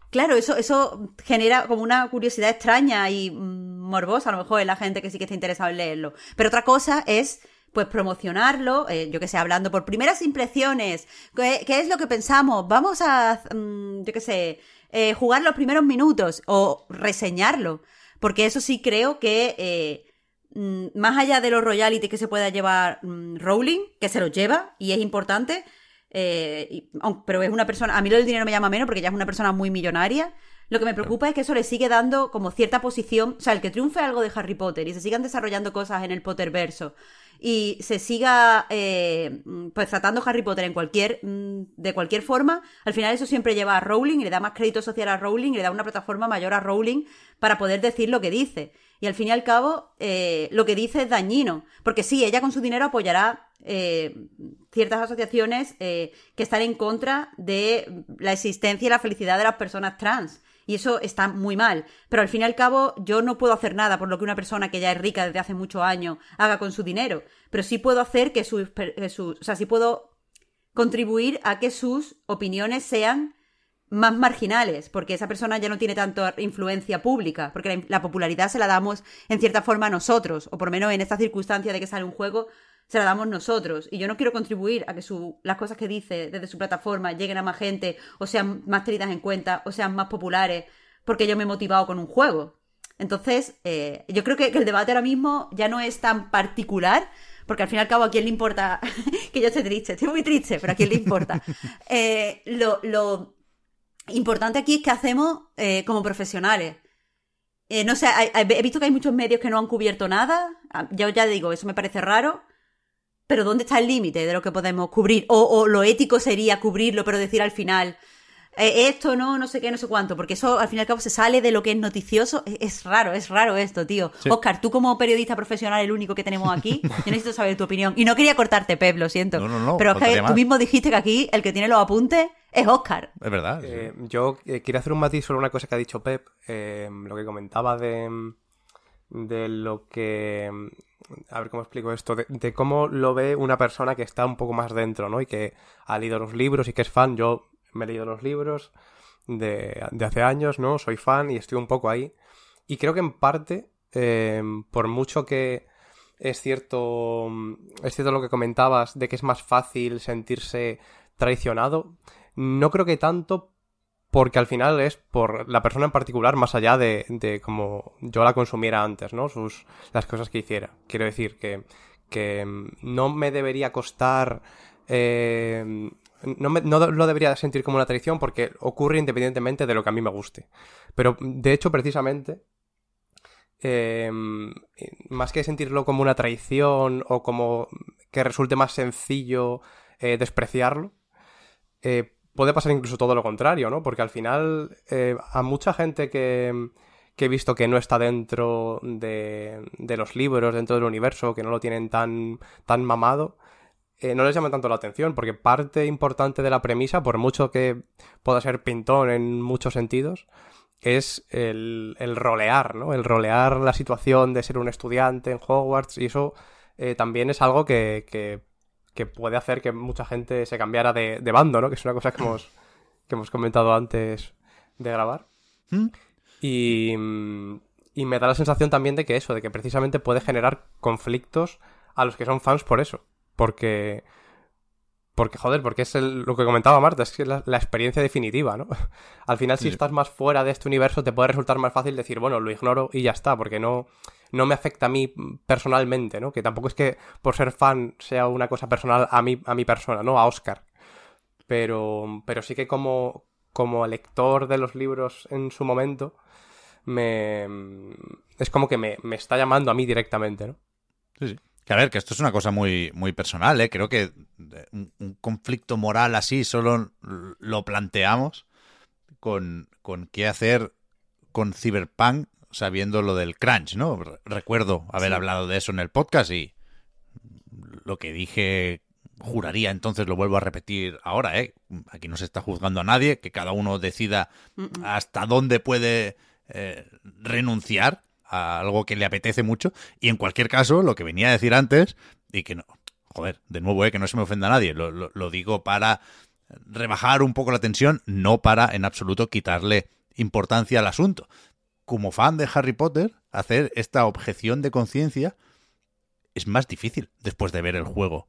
Claro, eso, eso genera como una curiosidad extraña y morbosa a lo mejor en la gente que sí que está interesada en leerlo. Pero otra cosa es pues promocionarlo, eh, yo que sé, hablando por primeras impresiones, ¿qué, es lo que pensamos? Vamos a, mm, yo que sé, eh, jugar los primeros minutos o reseñarlo, porque eso sí creo que eh, mm, más allá de los royalties que se pueda llevar mm, Rowling, que se lo lleva y es importante, eh, pero es una persona, a mí lo del dinero me llama menos porque ya es una persona muy millonaria. Lo que me preocupa es que eso le sigue dando como cierta posición, o sea, el que triunfe algo de Harry Potter y se sigan desarrollando cosas en el Potter verso y se siga eh, pues tratando Harry Potter en cualquier mm, de cualquier forma, al final eso siempre lleva a Rowling y le da más crédito social a Rowling y le da una plataforma mayor a Rowling para poder decir lo que dice. Y al fin y al cabo, eh, lo que dice es dañino. Porque sí, ella con su dinero apoyará eh, ciertas asociaciones que están en contra de la existencia y la felicidad de las personas trans. Y eso está muy mal. Pero al fin y al cabo, yo no puedo hacer nada por lo que una persona que ya es rica desde hace muchos años haga con su dinero. Pero sí puedo hacer que sus, o sea, sí puedo contribuir a que sus opiniones sean más marginales, porque esa persona ya no tiene tanto influencia pública, porque la, popularidad se la damos en cierta forma a nosotros, o por lo menos en esta circunstancia de que sale un juego, se la damos nosotros. Y yo no quiero contribuir a que su, las cosas que dice desde su plataforma lleguen a más gente, o sean más tenidas en cuenta, o sean más populares, porque yo me he motivado con un juego. Entonces, eh, yo creo que, el debate ahora mismo ya no es tan particular, porque al fin y al cabo a quién le importa que yo esté triste, estoy muy triste, pero a quién le importa. Eh, lo, lo, importante aquí es que hacemos eh, como profesionales. no sé, he visto que hay muchos medios que no han cubierto nada. Ah, yo ya digo, eso me parece raro. Pero ¿dónde está el límite de lo que podemos cubrir? O, lo ético sería cubrirlo, pero decir al final, eh, esto no, no sé qué, no sé cuánto, porque eso al fin y al cabo se sale de lo que es noticioso. Es, raro, es raro esto, tío. Oscar, tú como periodista profesional, el único que tenemos aquí, yo necesito saber tu opinión. Y no quería cortarte, Pep, lo siento. No, no, no, pero es que tú mismo dijiste que aquí el que tiene los apuntes es Oscar. Es verdad. Eh, yo eh, quería hacer un matiz sobre una cosa que ha dicho Pep, lo que comentaba de de lo que a ver cómo explico esto, de, cómo lo ve una persona que está un poco más dentro, ¿no? Y que ha leído los libros y que es fan. Yo me he leído los libros de, hace años, ¿no? Soy fan y estoy un poco ahí. Y creo que en parte, eh, por mucho que es cierto, es cierto lo que comentabas de que es más fácil sentirse traicionado, no creo que tanto porque al final es por la persona en particular, más allá de, de como yo la consumiera antes, ¿no? Sus, las cosas que hiciera. Quiero decir que, que no me debería costar... Eh, no, me, no, lo debería sentir como una traición porque ocurre independientemente de lo que a mí me guste. Pero de hecho, precisamente, eh, más que sentirlo como una traición o como que resulte más sencillo eh, despreciarlo, eh, puede pasar incluso todo lo contrario, ¿no? Porque al final eh, a mucha gente que, he visto que no está dentro de, de, los libros, dentro del universo, que no lo tienen tan, tan mamado, eh, no les llama tanto la atención, porque parte importante de la premisa, por mucho que pueda ser pintón en muchos sentidos, es el, el rolear, ¿no? El rolear la situación de ser un estudiante en Hogwarts, y eso eh, también es algo que, que que puede hacer que mucha gente se cambiara de, bando, ¿no? Que es una cosa que hemos, que hemos comentado antes de grabar. ¿Mm? Y, y me da la sensación también de que eso, de que precisamente puede generar conflictos a los que son fans por eso. Porque porque, joder, porque es lo que comentaba Marta, es que es la, experiencia definitiva, ¿no? Al final, si estás más fuera de este universo, te puede resultar más fácil decir, bueno, lo ignoro y ya está, porque no, no me afecta a mí personalmente, ¿no? Que tampoco es que por ser fan sea una cosa personal a mí, a mi persona, ¿no? A Oscar. Pero, pero sí que como, como lector de los libros en su momento, me... Es como que me, me está llamando a mí directamente, ¿no? Sí, sí. Que a ver, que esto es una cosa muy, muy personal, ¿eh? Creo que un, conflicto moral así solo lo planteamos con, con qué hacer con Cyberpunk sabiendo lo del crunch, ¿no? Re- Recuerdo haber hablado de eso en el podcast y lo que dije juraría entonces lo vuelvo a repetir ahora, ¿eh? Aquí no se está juzgando a nadie, que cada uno decida hasta dónde puede eh, renunciar a algo que le apetece mucho y en cualquier caso lo que venía a decir antes y que no, joder, de nuevo, ¿eh? que no se me ofenda a nadie, lo, lo- lo digo para rebajar un poco la tensión, no para en absoluto quitarle importancia al asunto. Como fan de Harry Potter, hacer esta objeción de conciencia es más difícil después de ver el juego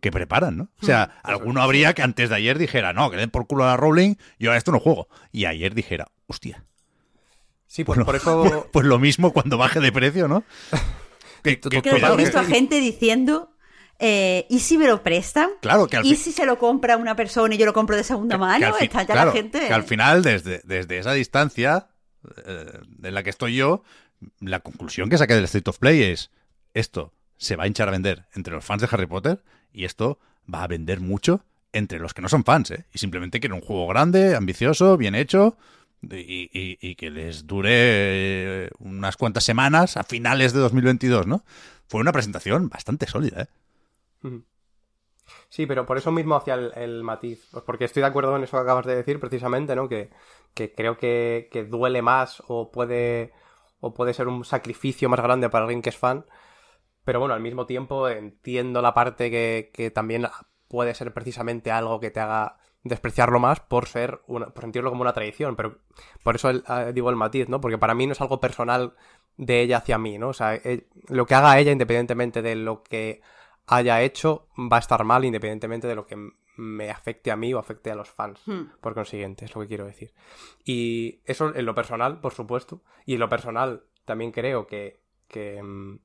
que preparan, ¿no? O sea, alguno habría que antes de ayer dijera, no, que den por culo a la Rowling, yo a esto no juego. Y ayer dijera, hostia. Sí, pues Bueno, por eso... Pues lo mismo cuando baje de precio, ¿no? Que- que- he visto a gente diciendo, eh, ¿y si me lo prestan? Claro, que al ¿Y si se lo compra una persona y yo lo compro de segunda que mano? Está ya claro, la gente... que al final, desde, desde esa distancia eh, en la que estoy yo, la conclusión que saqué del State of Play es, esto se va a hinchar a vender entre los fans de Harry Potter y esto va a vender mucho entre los que no son fans, ¿eh? Y simplemente quieren un juego grande, ambicioso, bien hecho y, que les dure eh, unas cuantas semanas a finales de 2022, ¿no? Fue una presentación bastante sólida, ¿eh? Sí, pero por eso mismo hacia el, matiz. Pues porque estoy de acuerdo en eso que acabas de decir, precisamente, ¿no? Que, que creo que, que duele más o puede, o puede ser un sacrificio más grande para alguien que es fan. Pero bueno, al mismo tiempo entiendo la parte que, que también puede ser precisamente algo que te haga despreciarlo más por ser una, por sentirlo como una tradición. Pero por eso el- ah, digo el matiz, ¿no? Porque para mí no es algo personal de ella hacia mí, ¿no? O sea, eh, lo que haga ella, independientemente de lo que haya hecho, va a estar mal, independientemente de lo que me afecte a mí o afecte a los fans, Hmm. por consiguiente, es lo que quiero decir. Y eso en lo personal, por supuesto, y en lo personal también creo que, que, mm,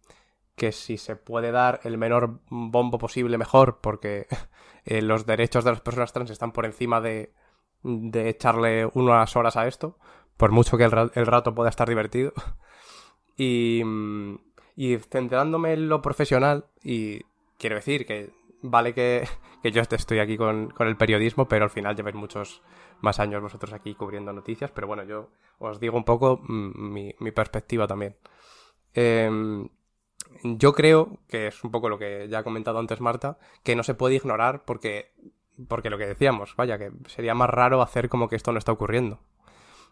que si se puede dar el menor bombo posible, mejor, porque eh, los derechos de las personas trans están por encima de, de echarle unas horas a esto, por mucho que el, ra- el rato pueda estar divertido. Y, mm, y centrándome en lo profesional, y quiero decir que vale que, que yo estoy aquí con, con el periodismo, pero al final lleváis muchos más años vosotros aquí cubriendo noticias, pero bueno, yo os digo un poco mm, mi, mi perspectiva también. Em, yo creo que es un poco lo que ya ha comentado antes Marta, que no se puede ignorar porque, porque lo que decíamos, vaya, que sería más raro hacer como que esto no está ocurriendo.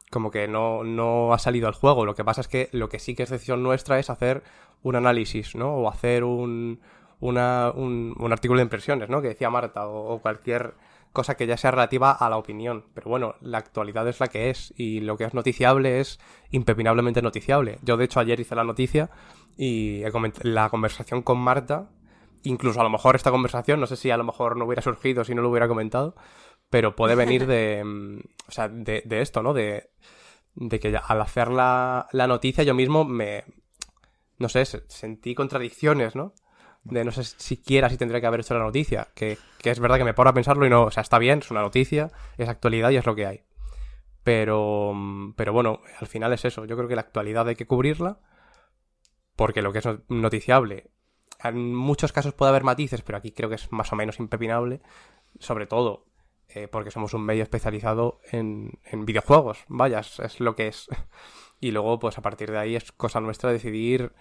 Como que no, no ha salido al juego. Lo que pasa es que lo que sí que es decisión nuestra es hacer un análisis, ¿no? O hacer un, una- un, un artículo de impresiones, ¿no? Que decía Marta, o, o cualquier cosa que ya sea relativa a la opinión. Pero bueno, la actualidad es la que es y lo que es noticiable es impepinablemente noticiable. Yo, de hecho, ayer hice la noticia y la conversación con Marta, incluso a lo mejor esta conversación, no sé si a lo mejor no hubiera surgido si no lo hubiera comentado, pero puede venir de, mm, o sea, de, de esto, ¿no? De, de que al hacer la, la noticia yo mismo me, no sé, se- sentí contradicciones, ¿no? De no sé siquiera si tendría que haber hecho la noticia, que, que es verdad que me pongo a pensarlo y no, o sea, está bien, es una noticia, es actualidad y es lo que hay. Pero, pero bueno, al final es eso, yo creo que la actualidad hay que cubrirla, porque lo que es not- noticiable, en muchos casos puede haber matices, pero aquí creo que es más o menos impepinable, sobre todo eh, porque somos un medio especializado en, en videojuegos, vaya, es lo que es. Y luego, pues a partir de ahí es cosa nuestra decidir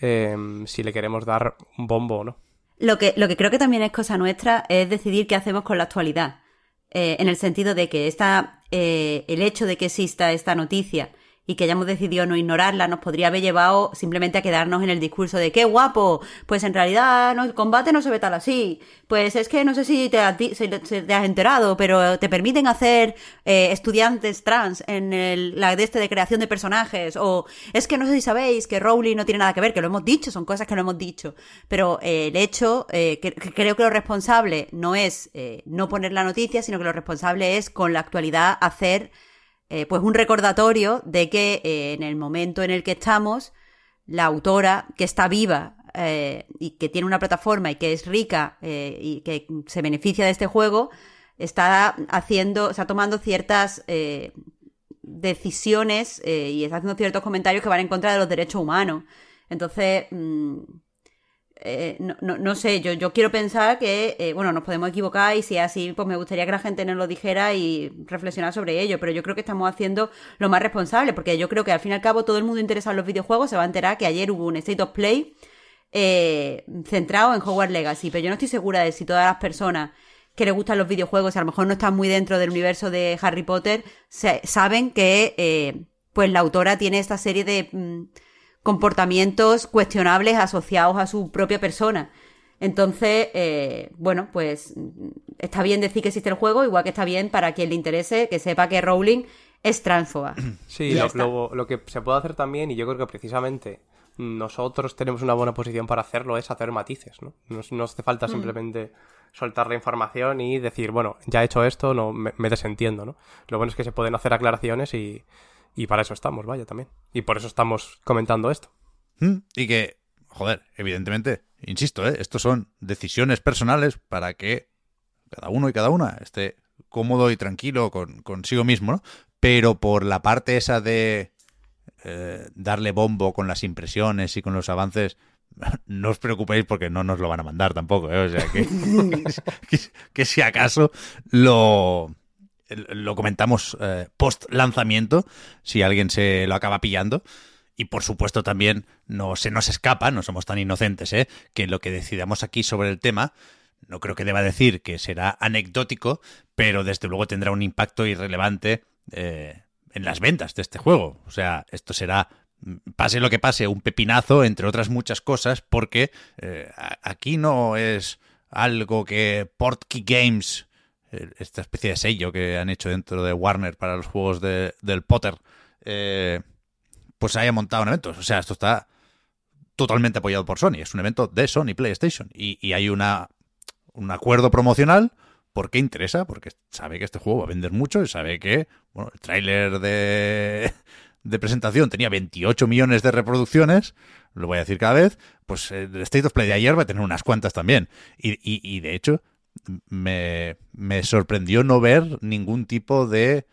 em, si le queremos dar un bombo o no. Lo que, lo que creo que también es cosa nuestra es decidir qué hacemos con la actualidad. Eh, en el sentido de que eh, el hecho de que exista esta noticia y que hayamos decidido no ignorarla nos podría haber llevado simplemente a quedarnos en el discurso de qué guapo, pues en realidad no, el combate no se ve tal así, pues es que no sé si te, has enterado, pero te permiten hacer eh, estudiantes trans en la de este de creación de personajes, o es que no sé si sabéis que Rowling no tiene nada que ver, que lo hemos dicho, son cosas que lo hemos dicho, pero eh, el hecho, eh, que, creo que lo responsable no es no poner la noticia, sino que lo responsable es con la actualidad hacer eh, pues un recordatorio de que eh, en el momento en el que estamos, la autora que está viva eh, y que tiene una plataforma y que es rica y que se beneficia de este juego, está haciendo, está tomando ciertas decisiones y está haciendo ciertos comentarios que van en contra de los derechos humanos. Entonces, mm, eh, no, no, no, sé, yo, yo quiero pensar que, eh, bueno, nos podemos equivocar y si es así, pues me gustaría que la gente nos lo dijera y reflexionar sobre ello, pero yo creo que estamos haciendo lo más responsable, porque yo creo que al fin y al cabo todo el mundo interesado en los videojuegos se va a enterar que ayer hubo un State of Play eh, centrado en Hogwarts Legacy, pero yo no estoy segura de si todas las personas que les gustan los videojuegos, a lo mejor no están muy dentro del universo de Harry Potter, saben que pues la autora tiene esta serie de... Mm, comportamientos cuestionables asociados a su propia persona. Entonces, eh, bueno, pues está bien decir que existe el juego, igual que está bien para quien le interese que sepa que Rowling es transfoba. Sí, lo, lo, que se puede hacer también, y yo creo que precisamente nosotros tenemos una buena posición para hacerlo, es hacer matices, ¿no? No, hace falta mm. simplemente soltar la información y decir, bueno, ya he hecho esto, no me, me desentiendo, ¿no? Lo bueno es que se pueden hacer aclaraciones y, y para eso estamos, vaya, también. Y por eso estamos comentando esto. Mm, y que, joder, evidentemente, insisto, ¿eh? estos son decisiones personales para que cada uno y cada una esté cómodo y tranquilo con, consigo mismo, ¿no? Pero por la parte esa de eh, darle bombo con las impresiones y con los avances, no os preocupéis porque no nos lo van a mandar tampoco, ¿eh? O sea, que si acaso lo, lo comentamos eh, post lanzamiento, si alguien se lo acaba pillando. Y por supuesto también no se nos escapa, no somos tan inocentes, ¿eh? que lo que decidamos aquí sobre el tema, no creo que deba decir que será anecdótico, pero desde luego tendrá un impacto irrelevante eh, en las ventas de este juego. O sea, esto será, pase lo que pase, un pepinazo, entre otras muchas cosas, porque eh, aquí no es algo que Portkey Games esta especie de sello que han hecho dentro de Warner para los juegos de, del Potter, eh, pues haya montado un evento. O sea, esto está totalmente apoyado por Sony. Es un evento de Sony PlayStation. Y, hay una, un acuerdo promocional. ¿Por qué interesa? Porque sabe que este juego va a vender mucho y sabe que bueno, el tráiler de, de presentación tenía 28 millones de reproducciones, lo voy a decir cada vez, pues el State of Play de ayer va a tener unas cuantas también. Y, y, y de hecho, me, sorprendió no ver ningún tipo de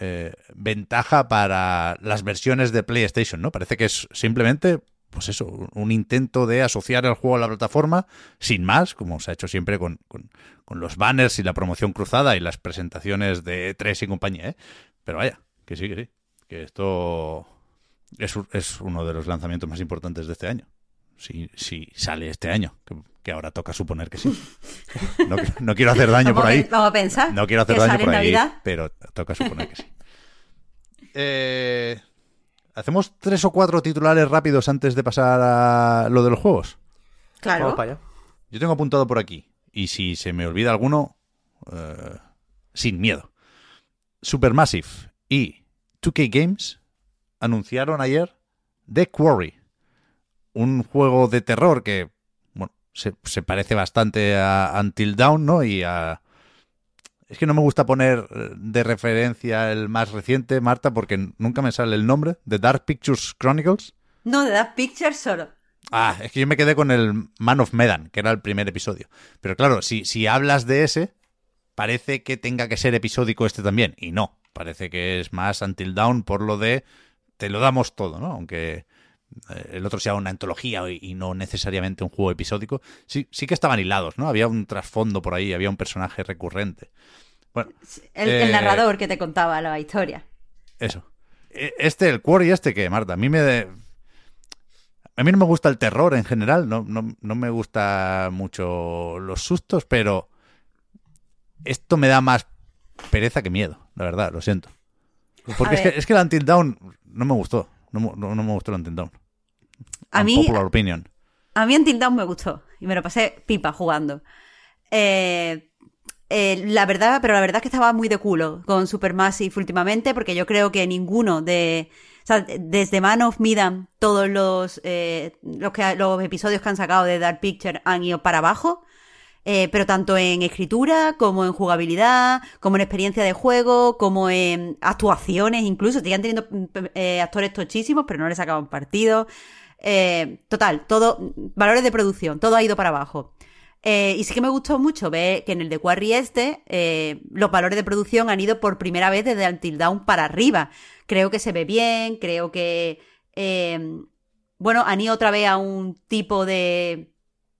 eh, ventaja para las versiones de PlayStation, ¿no? Parece que es simplemente, pues eso, un intento de asociar el juego a la plataforma, sin más, como se ha hecho siempre con, los banners y la promoción cruzada y las presentaciones de tres y compañía, ¿eh? Pero vaya, que sí, que sí, que esto es, es uno de los lanzamientos más importantes de este año. Si, si sale este año, que ahora toca suponer que sí. No, quiero hacer daño por ahí. Vamos a pensar. No quiero hacer daño por ahí, pero toca suponer que sí. Eh, ¿Hacemos tres o cuatro titulares rápidos antes de pasar a lo de los juegos? Claro. Yo tengo apuntado por aquí. Y si se me olvida alguno, eh, sin miedo. Supermassive y 2K Games anunciaron ayer The Quarry. Un juego de terror que se, parece bastante a Until Dawn, ¿no? Y a... Es que no me gusta poner eh, de referencia el más reciente, Marta, porque nunca me sale el nombre. ¿The Dark Pictures Chronicles? No, The Dark Pictures solo. Ah, es que yo me quedé con el Man of Medan, que era el primer episodio. Pero claro, si, si hablas de ese, parece que tenga que ser episódico este también. Y no, parece que es más Until Dawn por lo de te lo damos todo, ¿no? Aunque el otro sea una antología y no necesariamente un juego episódico, sí, sí que estaban hilados, ¿no? Había un trasfondo por ahí, había un personaje recurrente. Bueno, el, eh, narrador que te contaba la historia. Eso. E, este, el Quarry este que, Marta, a mí me... A mí no me gusta el terror en general, no, no, me gusta mucho los sustos, pero esto me da más pereza que miedo, la verdad, lo siento. Porque es que, es que el Until Down no me gustó. No, me gustó el Until. A mí, opinion. A mí Until Dawn me gustó y me lo pasé pipa jugando. Eh, eh, la verdad, pero la verdad es que estaba muy de culo con Supermassive últimamente porque yo creo que ninguno de... O sea, desde Man of Midan, todos los, eh, los, que, los episodios que han sacado de Dark Picture han ido para abajo. Eh, pero tanto en escritura como en jugabilidad, como en experiencia de juego, como en actuaciones, incluso. Siguen teniendo mm, eh, actores tochísimos, pero no les sacaban partido. Eh, total, todo, valores de producción, todo ha ido para abajo. y sí que me gustó mucho ver que en el de Quarry este, los valores de producción han ido por primera vez desde Until Down para arriba. Creo que se ve bien, creo que, bueno, han ido otra vez a un tipo de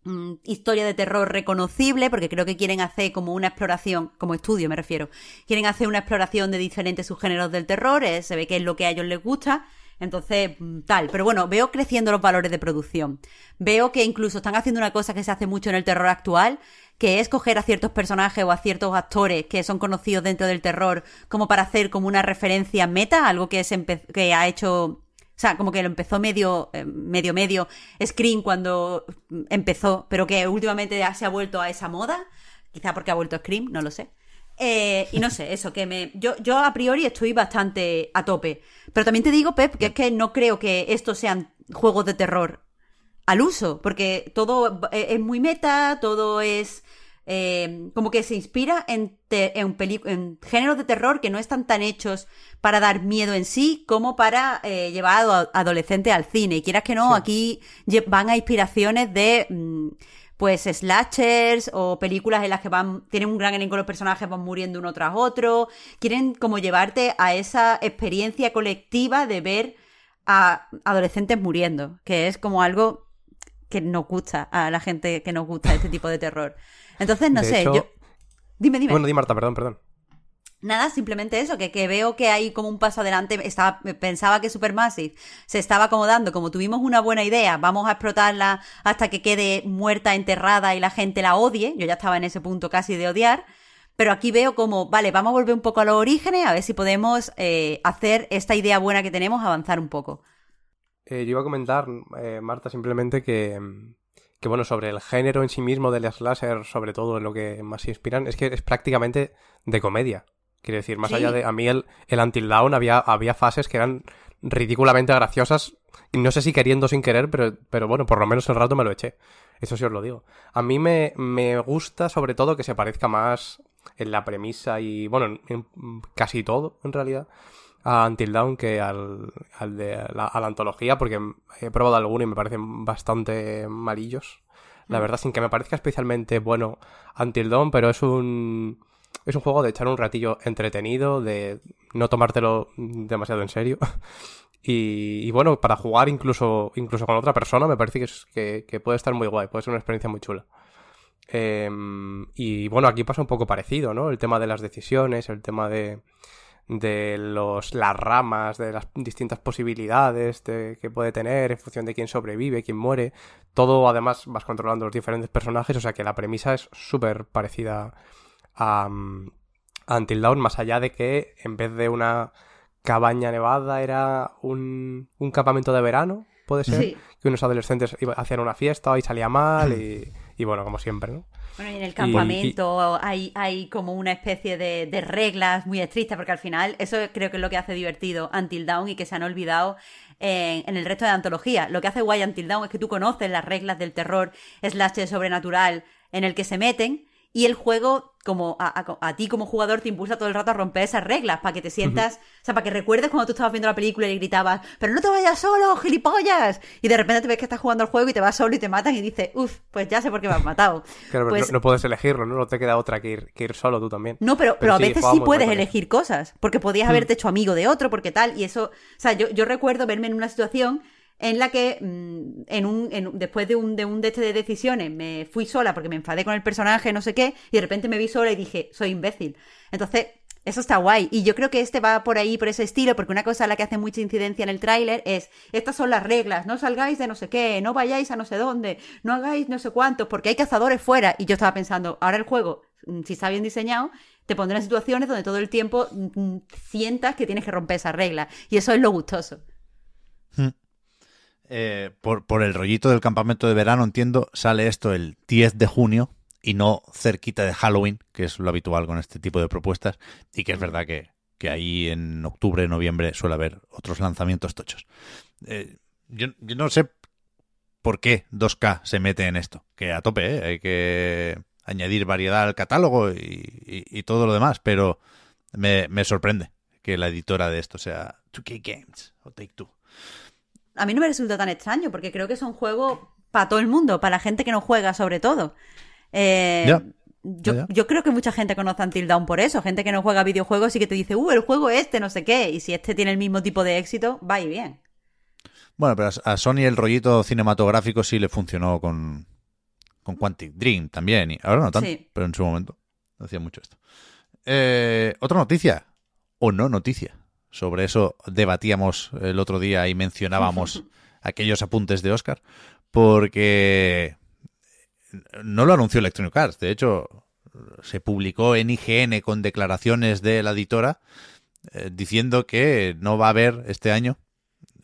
mm, historia de terror reconocible, porque creo que quieren hacer como una exploración, como estudio me refiero, quieren hacer una exploración de diferentes subgéneros del terror, eh, se ve que es lo que a ellos les gusta, entonces, mm, tal. Pero bueno, veo creciendo los valores de producción. Veo que incluso están haciendo una cosa que se hace mucho en el terror actual, que es coger a ciertos personajes o a ciertos actores que son conocidos dentro del terror como para hacer como una referencia meta, algo que, que ha hecho... O sea, como que lo empezó medio, eh, medio, medio Scream cuando empezó, pero que últimamente ya se ha vuelto a esa moda. Quizá porque ha vuelto Scream, no lo sé. Eh, y no sé, eso, que me. Yo, yo a priori estoy bastante a tope. Pero también te digo, Pep, que es que no creo que estos sean juegos de terror al uso, porque todo es muy meta, todo es. Eh, como que se inspira en, en, en, géneros de terror que no están tan hechos para dar miedo en sí como para eh, llevar a adolescentes al cine. Y quieras que no, aquí van a inspiraciones de. Mm, pues slashers o películas en las que van tienen un gran elenco los personajes van muriendo uno tras otro quieren como llevarte a esa experiencia colectiva de ver a adolescentes muriendo que es como algo que nos gusta a la gente que nos gusta este tipo de terror entonces no sé yo dime dime bueno di Marta perdón perdón Nada, simplemente eso, que, que, veo que hay como un paso adelante. Estaba, pensaba que Supermassive se estaba acomodando, como tuvimos una buena idea, vamos a explotarla hasta que quede muerta, enterrada y la gente la odie. Yo ya estaba en ese punto casi de odiar. Pero aquí veo como, vale, vamos a volver un poco a los orígenes, a ver si podemos eh, hacer esta idea buena que tenemos avanzar un poco. Eh, yo iba a comentar, eh, Marta, simplemente que, que, bueno, sobre el género en sí mismo del slasher, sobre todo en lo que más se inspiran, es que es prácticamente de comedia. Quiero decir, más allá de. A mí el, el Until Dawn había, había fases que eran ridículamente graciosas. No sé si queriendo sin querer, pero, pero bueno, por lo menos el rato me lo eché. Eso sí os lo digo. A mí me, me gusta sobre todo que se parezca más en la premisa y, bueno, en, casi todo, en realidad, a Until Dawn que al, al de la, a la antología, porque he probado alguno y me parecen bastante malillos. La mm. verdad, sin que me parezca especialmente bueno Until Dawn, pero es un es un juego de echar un ratillo entretenido, de no tomártelo demasiado en serio. Y, bueno, para jugar incluso, incluso con otra persona me parece que, es, que, puede estar muy guay, puede ser una experiencia muy chula. Em, y bueno, aquí pasa un poco parecido, ¿no? El tema de las decisiones, el tema de, de los, las ramas, de las distintas posibilidades que puede tener en función de quién sobrevive, quién muere. Todo además vas controlando los diferentes personajes, o sea que la premisa es súper parecida a, Until Dawn, más allá de que en vez de una cabaña nevada era un, un campamento de verano, puede ser, que unos adolescentes hacían una fiesta y salía mal y, bueno, como siempre, ¿no? Bueno, y en el campamento Hay, hay como una especie de, de, reglas muy estrictas, porque al final eso creo que es lo que hace divertido Until Dawn y que se han olvidado en, en el resto de la antología. Lo que hace guay Until Dawn es que tú conoces las reglas del terror slash sobrenatural en el que se meten y el juego, como a, ti como jugador, te impulsa todo el rato a romper esas reglas para que te sientas, o sea, para que recuerdes cuando tú estabas viendo la película y gritabas, pero no te vayas solo, gilipollas. Y de repente te ves que estás jugando al juego y te vas solo y te matan y dices, uff, pues ya sé por qué me has matado. claro, pues no, puedes elegirlo, ¿no? No te queda otra que ir, que ir solo tú también. No, pero, pero, a veces sí puedes elegir cosas, porque podías haberte hecho amigo de otro, porque tal, y eso, o sea, yo, yo recuerdo verme en una situación en la que mm, en un, después de un, de un de este de decisiones me fui sola porque me enfadé con el personaje, no sé qué, y de repente me vi sola y dije, soy imbécil. Entonces, eso está guay. Y yo creo que este va por ahí, por ese estilo, porque una cosa a la que hace mucha incidencia en el tráiler es, estas son las reglas, no salgáis de no sé qué, no vayáis a no sé dónde, no hagáis no sé cuántos, porque hay cazadores fuera. Y yo estaba pensando, ahora el juego, mm, si está bien diseñado, te pondrá en situaciones donde todo el tiempo mm, sientas que tienes que romper esas reglas. Y eso es lo gustoso. Hmm. Eh, por, por, el rollito del campamento de verano, entiendo, sale esto el 10 de junio y no cerquita de Halloween, que es lo habitual con este tipo de propuestas, y que es verdad que, que ahí en octubre, noviembre suele haber otros lanzamientos tochos. Eh, yo, no sé por qué 2K se mete en esto, que a tope, ¿eh? hay que añadir variedad al catálogo y, y, todo lo demás, pero me, me sorprende que la editora de esto sea 2K Games o Take Two a mí no me resulta tan extraño, porque creo que es un juego para todo el mundo, para la gente que no juega sobre todo. Eh, yo, creo que mucha gente conoce Until Dawn por eso, gente que no juega videojuegos y que te dice, uh, el juego este, no sé qué, y si este tiene el mismo tipo de éxito, va y bien. Bueno, pero a Sony el rollito cinematográfico sí le funcionó con, con Quantic Dream también, y ahora no tanto, Sí. pero en su momento hacía mucho esto. Eh, otra noticia, o no noticia, sobre eso debatíamos el otro día y mencionábamos aquellos apuntes de Oscar, porque no lo anunció Electronic Arts, de hecho se publicó en IGN con declaraciones de la editora eh, diciendo que no va a haber este año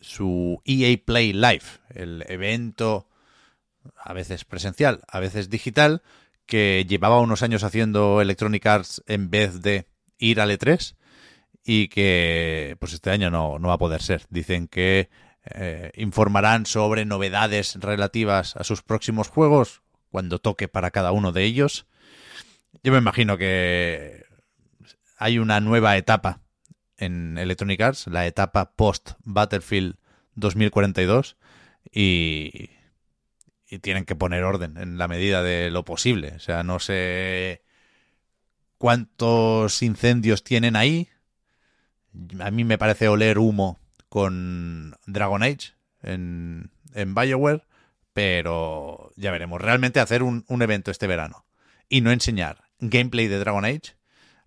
su EA Play Live, el evento a veces presencial, a veces digital, que llevaba unos años haciendo Electronic Arts en vez de ir al E3 y que pues este año no, no va a poder ser. Dicen que eh, informarán sobre novedades relativas a sus próximos juegos cuando toque para cada uno de ellos. Yo me imagino que hay una nueva etapa en Electronic Arts, la etapa post Battlefield 2042 y, y tienen que poner orden en la medida de lo posible. O sea, no sé cuántos incendios tienen ahí. A mí me parece oler humo con Dragon Age en, en Bioware, pero ya veremos. Realmente hacer un, un evento este verano y no enseñar gameplay de Dragon Age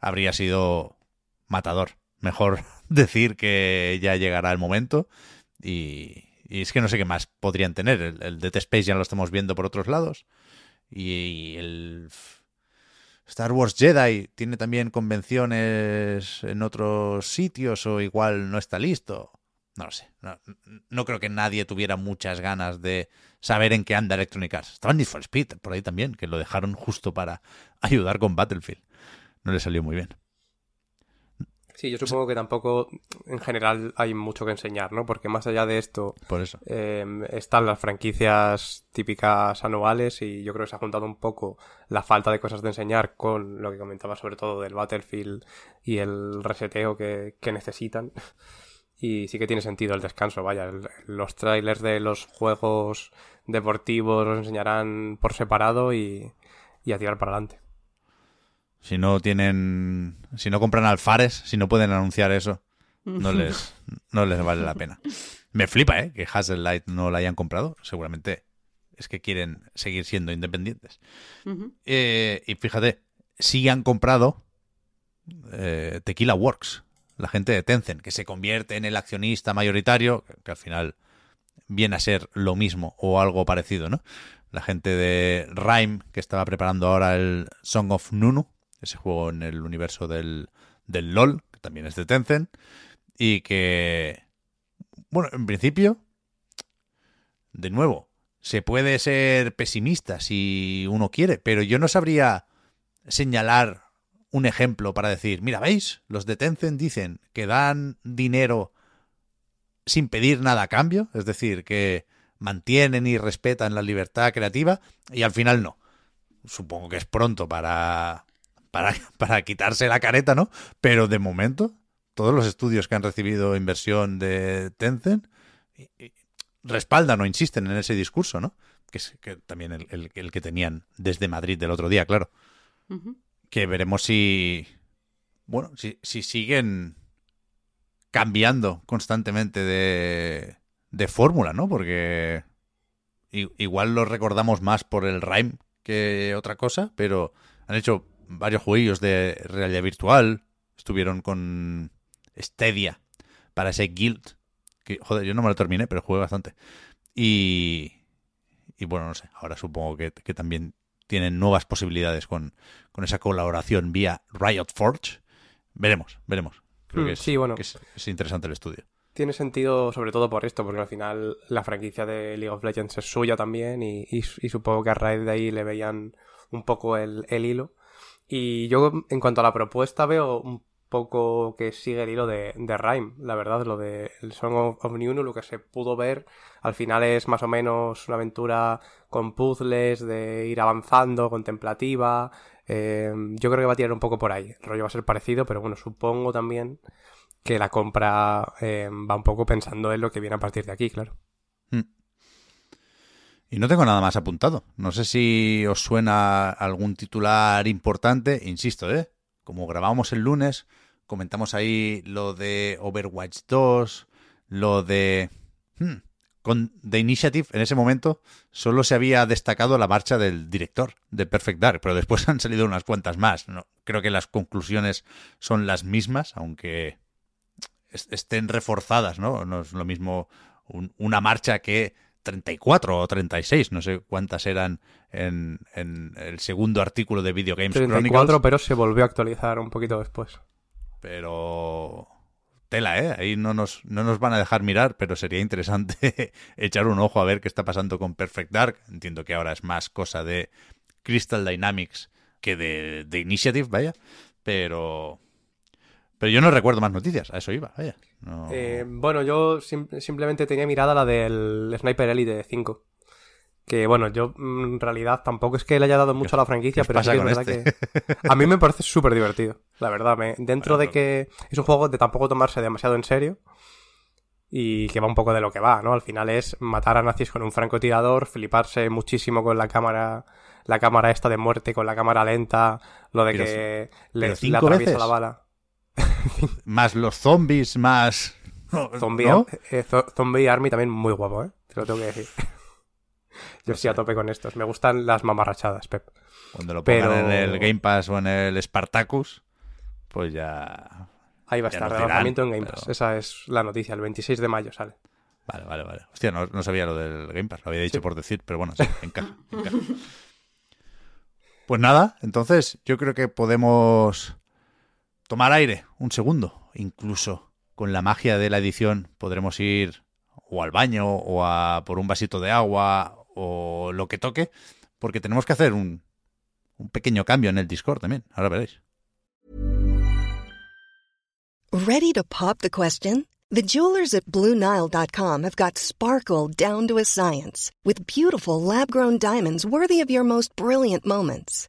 habría sido matador. Mejor decir que ya llegará el momento y, es que no sé qué más podrían tener. El, el Space ya lo estamos viendo por otros lados. Y el Star Wars Jedi tiene también convenciones en otros sitios o igual no está listo. No lo sé. No, creo que nadie tuviera muchas ganas de saber en qué anda Electronic Arts. Estaba Need for Speed por ahí también, que lo dejaron justo para ayudar con Battlefield. No le salió muy bien. Sí, yo supongo que tampoco en general hay mucho que enseñar, ¿no? Porque más allá de esto Por eso. eh, están las franquicias típicas anuales y yo creo que se ha juntado un poco la falta de cosas de enseñar con lo que comentaba sobre todo del Battlefield y el reseteo que, que necesitan. Y sí que tiene sentido el descanso, vaya. el- los trailers de los juegos deportivos los enseñarán por separado y, y a tirar para adelante. Si no tienen. Si no compran alfares, si no pueden anunciar eso, no les, no les vale la pena. Me flipa, ¿eh? Que Light no la hayan comprado. Seguramente es que quieren seguir siendo independientes. Eh, y fíjate, sí han comprado eh, Tequila Works, la gente de Tencent, que se convierte en el accionista mayoritario, que, que al final viene a ser lo mismo o algo parecido, ¿no? La gente de Rhyme, que estaba preparando ahora el Song of Nunu, ese juego en el universo del, del LOL, que también es de Tencent, y que, bueno, en principio, de nuevo, se puede ser pesimista si uno quiere, pero yo no sabría señalar un ejemplo para decir, mira, ¿veis? Los de Tencent dicen que dan dinero sin pedir nada a cambio, es decir, que mantienen y respetan la libertad creativa y al final no. Supongo que es pronto para, para, para quitarse la careta, ¿no? Pero de momento, todos los estudios que han recibido inversión de Tencent respaldan o insisten en ese discurso, ¿no? Que es que también el, el- el que tenían desde Madrid del otro día, claro que veremos si bueno si, si siguen cambiando constantemente de, de fórmula no porque igual lo recordamos más por el rhyme que otra cosa pero han hecho varios juegos de realidad virtual estuvieron con Stadia para ese guild que joder yo no me lo terminé pero jugué bastante y y bueno no sé ahora supongo que, que también tienen nuevas posibilidades con, con esa colaboración vía Riot Forge. Veremos, veremos. Creo Mm, que es, sí, bueno. que es, es interesante el estudio. Tiene sentido sobre todo por esto, porque al final la franquicia de League of Legends es suya también y, y- y supongo que a raíz de ahí le veían un poco el, el hilo. Y yo en cuanto a la propuesta veo un poco que sigue el hilo de, de Rhyme, la verdad, lo de el Song of, of Nunu, lo que se pudo ver al final es más o menos una aventura con puzzles, de ir avanzando, contemplativa. eh, yo creo que va a tirar un poco por ahí. El rollo va a ser parecido, pero bueno, supongo también que la compra eh, va un poco pensando en lo que viene a partir de aquí, claro. Y no tengo nada más apuntado. No sé si os suena algún titular importante. Insisto, ¿eh? Como grabamos el lunes, comentamos ahí lo de Overwatch 2, lo de hmm, con The Initiative, en ese momento, solo se había destacado la marcha del director de Perfect Dark, pero después han salido unas cuantas más. ¿no? Creo que las conclusiones son las mismas, aunque estén reforzadas, ¿no? No es lo mismo una marcha que 34 o 36, no sé cuántas eran en, el segundo artículo de Video Games 34, pero se volvió a actualizar un poquito después. Pero tela, ¿eh? Ahí no nos, no nos van a dejar mirar, pero sería interesante echar un ojo a ver qué está pasando con Perfect Dark. Entiendo que ahora es más cosa de Crystal Dynamics que de, de Initiative, vaya. Pero, pero yo no recuerdo más noticias, a eso iba, vaya. Eh, bueno, yo simplemente tenía mirada la del Sniper Elite 5. Que bueno, yo mm, en realidad tampoco es que le haya dado mucho a la franquicia, pero sí que es verdad este? que. A mí me parece súper divertido, la verdad. Me... Dentro de que es un juego de tampoco tomarse demasiado en serio. Y que va un poco de lo que va, ¿no? Al final es matar a nazis con un francotirador, fliparse muchísimo con la cámara, la cámara esta de muerte, con la cámara lenta, lo de que le, le atraviesa la bala. más los zombies, más... Eh, zombie, Army también muy guapo, ¿eh? Te lo tengo que decir. Yo estoy a tope con estos. Me gustan las mamarrachadas, Pep. Cuando lo pongan en el Game Pass o en el Spartacus, pues ya... Ahí va a estar, lanzamiento en Game Pass. Esa es la noticia, el 26 de mayo sale. Vale, vale, vale. Hostia, no, sabía lo del Game Pass, lo había dicho por decir, pero bueno, sí, encaja, encaja. Pues nada, entonces yo creo que podemos tomar aire un segundo. Incluso con la magia de la edición podremos ir o al baño o a por un vasito de agua o lo que toque, porque tenemos que hacer un, un pequeño cambio en el Discord también. Ahora veréis. Ready to pop the question? The jewelers at BlueNile.com have got sparkle down to a science with beautiful lab-grown diamonds worthy of your most brilliant moments.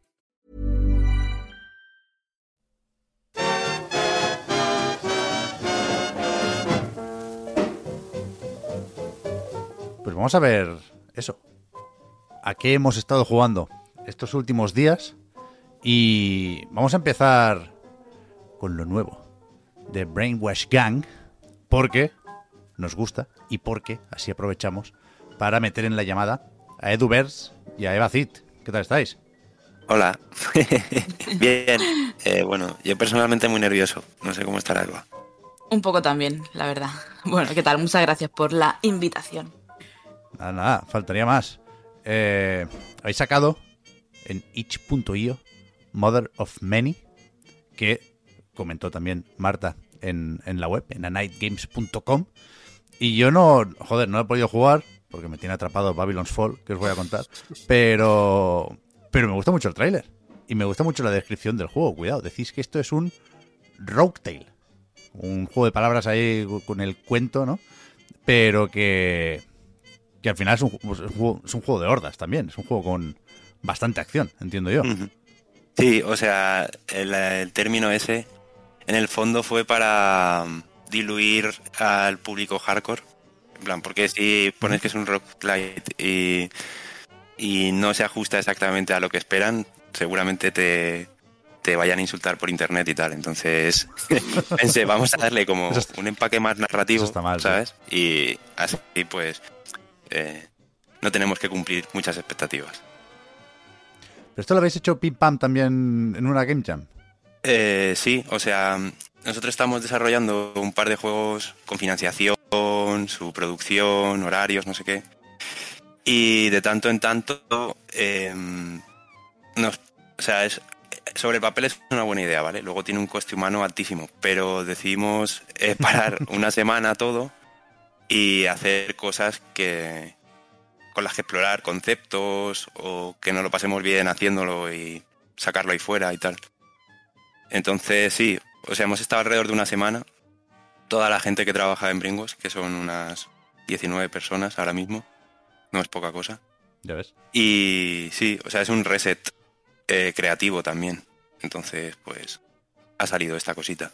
Vamos a ver eso. ¿A qué hemos estado jugando estos últimos días? Y vamos a empezar con lo nuevo de Brainwash Gang, porque nos gusta y porque así aprovechamos para meter en la llamada a Edu Bers y a Eva Cid. ¿Qué tal estáis? Hola. Bien. Eh, bueno, yo personalmente muy nervioso. No sé cómo estará Eva. Un poco también, la verdad. Bueno, ¿qué tal? Muchas gracias por la invitación. Nada, nada, faltaría más. Eh, habéis sacado en itch.io Mother of Many, que comentó también Marta en, la web, en anightgames.com. Y yo no, joder, no he podido jugar porque me tiene atrapado Babylon's Fall, que os voy a contar. Pero, pero me gusta mucho el tráiler. Y me gusta mucho la descripción del juego. Cuidado, decís que esto es un Rogue Tale. Un juego de palabras ahí con el cuento, ¿no? Pero que, que al final es un, es un, juego, de hordas también, es un juego con bastante acción, entiendo yo. Sí, o sea, el, término ese en el fondo fue para um, diluir al público hardcore. En plan, porque si pones que es un rock light y, y no se ajusta exactamente a lo que esperan, seguramente te, te vayan a insultar por internet y tal. Entonces, pensé, vamos a darle como un empaque más narrativo, ¿sabes? Y así, pues, eh, no tenemos que cumplir muchas expectativas. ¿Pero esto lo habéis hecho pim pam también en una Game Jam? Eh, sí, o sea, nosotros estamos desarrollando un par de juegos con financiación, su producción, horarios, no sé qué. Y de tanto en tanto, em, nos, o sea, es, sobre el papel es una buena idea, ¿vale? Luego tiene un coste humano altísimo, pero decidimos eh, parar una semana todo y hacer cosas que con las que explorar conceptos o que nos lo pasemos bien haciéndolo y sacarlo ahí fuera y tal. Entonces, sí, o sea, hemos estado alrededor de una semana. Toda la gente que trabaja en Bringos, que son unas 19 personas ahora mismo, no es poca cosa. Ya ves. Y sí, o sea, es un reset eh, creativo también. Entonces, pues, ha salido esta cosita.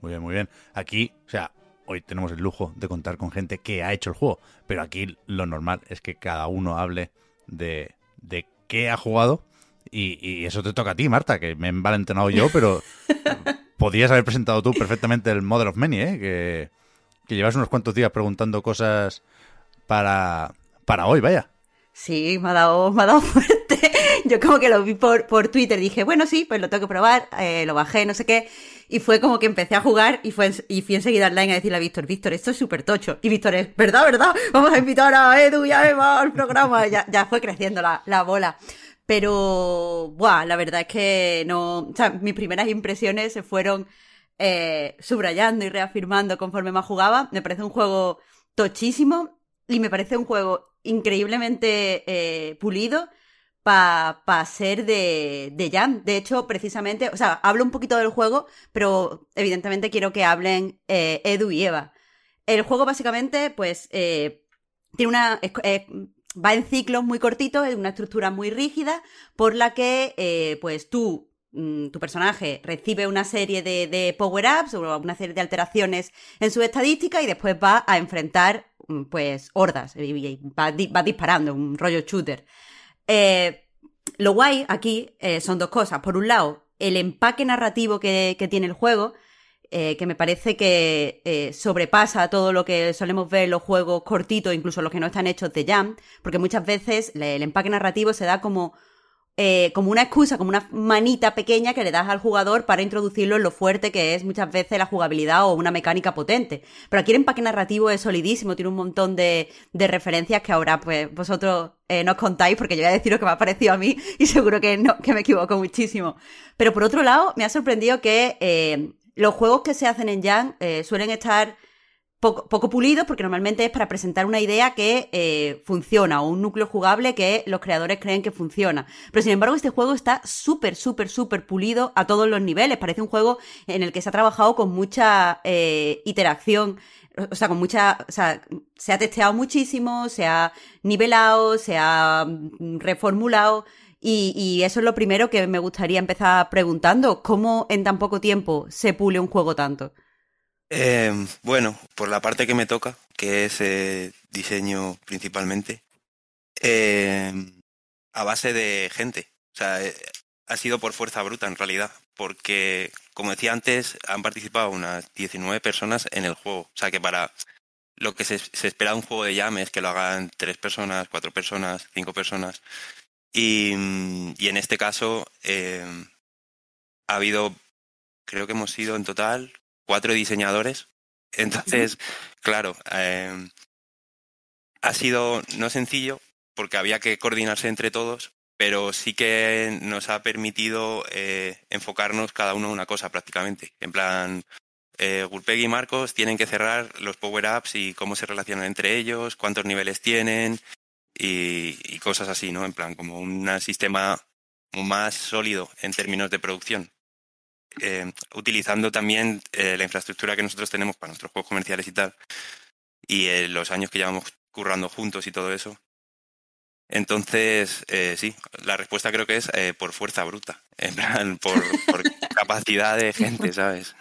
Muy bien, muy bien. Aquí, o sea, hoy tenemos el lujo de contar con gente que ha hecho el juego, pero aquí lo normal es que cada uno hable de, de qué ha jugado y, y eso te toca a ti, Marta, que me he envalentonado yo, pero podías haber presentado tú perfectamente el Model of Many, ¿eh? Que, que llevas unos cuantos días preguntando cosas para, para hoy, vaya. Sí, me ha dado, me ha dado fuerte. Yo como que lo vi por, por Twitter, dije, bueno, sí, pues lo tengo que probar, eh, lo bajé, no sé qué. Y fue como que empecé a jugar y, fue, y fui enseguida online a decirle a Víctor, Víctor, esto es súper tocho. Y Víctor es, ¿verdad, verdad? Vamos a invitar a Edu y a Eva al programa. Ya, ya fue creciendo la, la bola. Pero, buah, la verdad es que no, o sea, mis primeras impresiones se fueron eh, subrayando y reafirmando conforme más jugaba. Me parece un juego tochísimo y me parece un juego increíblemente eh, pulido para pa ser de, de Jam. De hecho, precisamente, o sea, hablo un poquito del juego, pero evidentemente quiero que hablen eh, Edu y Eva. El juego básicamente, pues, eh, tiene una... va en ciclos muy cortitos, es una estructura muy rígida, por la que, eh, pues, tú mm, tu personaje recibe una serie de, power-ups o una serie de alteraciones en su estadística y después va a enfrentar mm, pues hordas y, va, va disparando, un rollo shooter. Eh, lo guay aquí eh, son dos cosas. Por un lado, el empaque narrativo que, tiene el juego, eh, que me parece que eh, sobrepasa todo lo que solemos ver en los juegos cortitos, incluso los que no están hechos de Jam, porque muchas veces el empaque narrativo se da como eh, como una excusa, como una manita pequeña que le das al jugador para introducirlo en lo fuerte que es muchas veces la jugabilidad o una mecánica potente. Pero aquí el empaque narrativo es solidísimo, tiene un montón de, de referencias que ahora pues vosotros eh, nos contáis porque yo voy a decir lo que me ha parecido a mí y seguro que, no, que me equivoco muchísimo. Pero por otro lado, me ha sorprendido que eh, los juegos que se hacen en Jan eh, suelen estar poco, poco porque normalmente es para presentar una idea que eh, funciona o un núcleo jugable que los creadores creen que funciona. Pero sin embargo este juego está súper, súper, súper pulido a todos los niveles. Parece un juego en el que se ha trabajado con mucha eh, iteración. O sea, con mucha. O sea, se ha testeado muchísimo, se ha nivelado, se ha mm, reformulado. Y, y eso es lo primero que me gustaría empezar preguntando. ¿Cómo en tan poco tiempo se pule un juego tanto? Eh, bueno, por la parte que me toca, que es eh, diseño principalmente, eh, a base de gente. O sea, eh, ha sido por fuerza bruta en realidad, porque, como decía antes, han participado unas 19 personas en el juego. O sea, que para lo que se, se espera de un juego de llame es que lo hagan tres personas, cuatro personas, cinco personas. Y, y en este caso eh, ha habido, creo que hemos sido en total cuatro diseñadores. Entonces, claro, eh, ha sido no sencillo porque había que coordinarse entre todos, pero sí que nos ha permitido eh, enfocarnos cada uno en una cosa prácticamente. En plan, eh, Gurpegui y Marcos tienen que cerrar los power-ups y cómo se relacionan entre ellos, cuántos niveles tienen y, y cosas así, ¿no? En plan, como un sistema más sólido en términos de producción. Eh, utilizando también eh, la infraestructura que nosotros tenemos para nuestros juegos comerciales y tal, y eh, los años que llevamos currando juntos y todo eso. Entonces, sí, la respuesta creo que es por fuerza bruta, en plan, por, por capacidad de gente, ¿sabes?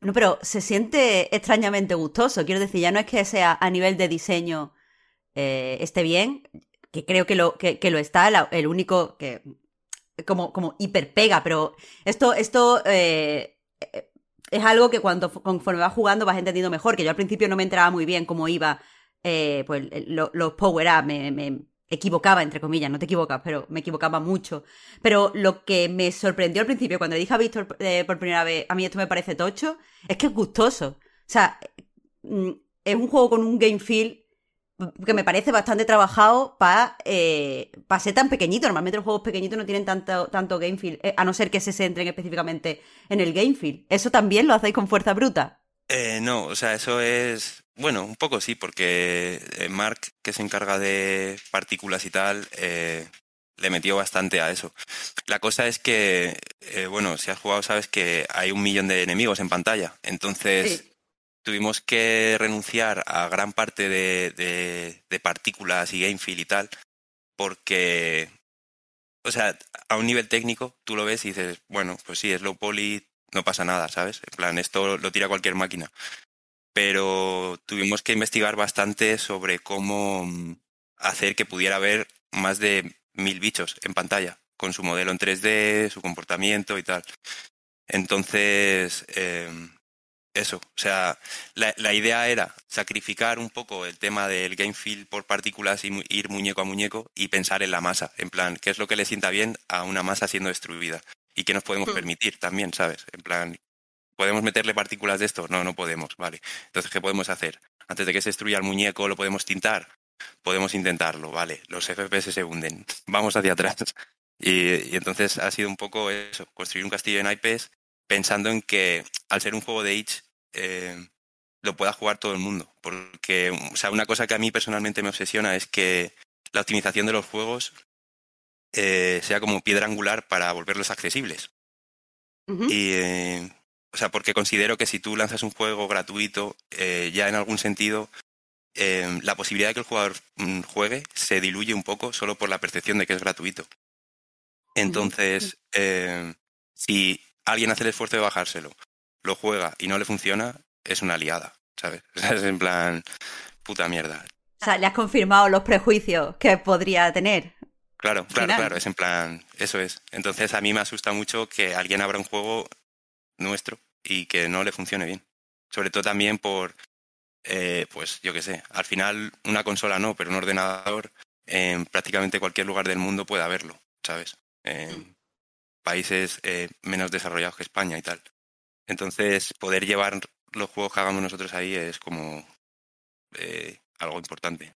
No, pero se siente extrañamente gustoso. Quiero decir, ya no es que sea a nivel de diseño esté bien, que creo que lo, que, que lo está, el único que como, como hiperpega, pero esto, esto eh, eh, es algo que cuando conforme vas jugando vas entendiendo mejor, que yo al principio no me enteraba muy bien cómo iba eh, pues, lo- los power-up, me, me equivocaba, entre comillas, no te equivocas, pero me equivocaba mucho. Pero lo que me sorprendió al principio, cuando dije a Víctor por primera vez, a mí esto me parece tocho, es que es gustoso. O sea, mm, es un juego con un game feel que me parece bastante trabajado para ser tan pequeñito. Normalmente los juegos pequeñitos no tienen tanto, tanto game feel, eh, a no ser que se centren específicamente en el game feel. ¿Eso también lo hacéis con fuerza bruta? Eh, no, o sea, eso es. Bueno, un poco sí, porque eh, Mark, que se encarga de partículas y tal, eh, le metió bastante a eso. La cosa es que, eh, bueno, si has jugado sabes que hay un millón de enemigos en pantalla. Entonces, Sí. Tuvimos que renunciar a gran parte de, de- de partículas y game feel y tal, porque, o sea, a un nivel técnico tú lo ves y dices, bueno, pues sí, es low poly, no pasa nada, ¿sabes? En plan, esto lo tira cualquier máquina. Pero tuvimos que investigar bastante sobre cómo mm, hacer que pudiera haber más de mil bichos en pantalla, con su modelo en 3D, su comportamiento y tal. Entonces, eh, eso, o sea, la, la idea era sacrificar un poco el tema del game feel por partículas y mu- ir muñeco a muñeco y pensar en la masa, en plan, qué es lo que le sienta bien a una masa siendo destruida y qué nos podemos Mm. permitir también, ¿sabes? En plan, ¿podemos meterle partículas de esto? No, no podemos, vale. Entonces, ¿qué podemos hacer? Antes de que se destruya el muñeco, ¿lo podemos tintar? Podemos intentarlo, vale. Los FPS se hunden. Vamos hacia atrás. Y, y entonces ha sido un poco eso, construir un castillo en IPs pensando en que al ser un juego de Itch eh, lo pueda jugar todo el mundo. Porque, o sea, una cosa que a mí personalmente me obsesiona es que la optimización de los juegos eh, sea como piedra angular para volverlos accesibles. Y, eh, o sea, porque considero que si tú lanzas un juego gratuito, ya en algún sentido, eh, la posibilidad de que el jugador mm, juegue se diluye un poco solo por la percepción de que es gratuito. Entonces, eh, si alguien hace el esfuerzo de bajárselo, lo juega y no le funciona, es una liada, ¿sabes? Es en plan, puta mierda. O sea, le has confirmado los prejuicios que podría tener. Claro, claro, Final. claro, es en plan, eso es. Entonces a mí me asusta mucho que alguien abra un juego nuestro y que no le funcione bien. Sobre todo también por, eh, pues yo qué sé, al final una consola no, pero un ordenador en prácticamente cualquier lugar del mundo puede haberlo, ¿sabes? Países eh, menos desarrollados que España y tal. Entonces poder llevar los juegos que hagamos nosotros ahí es como eh, algo importante.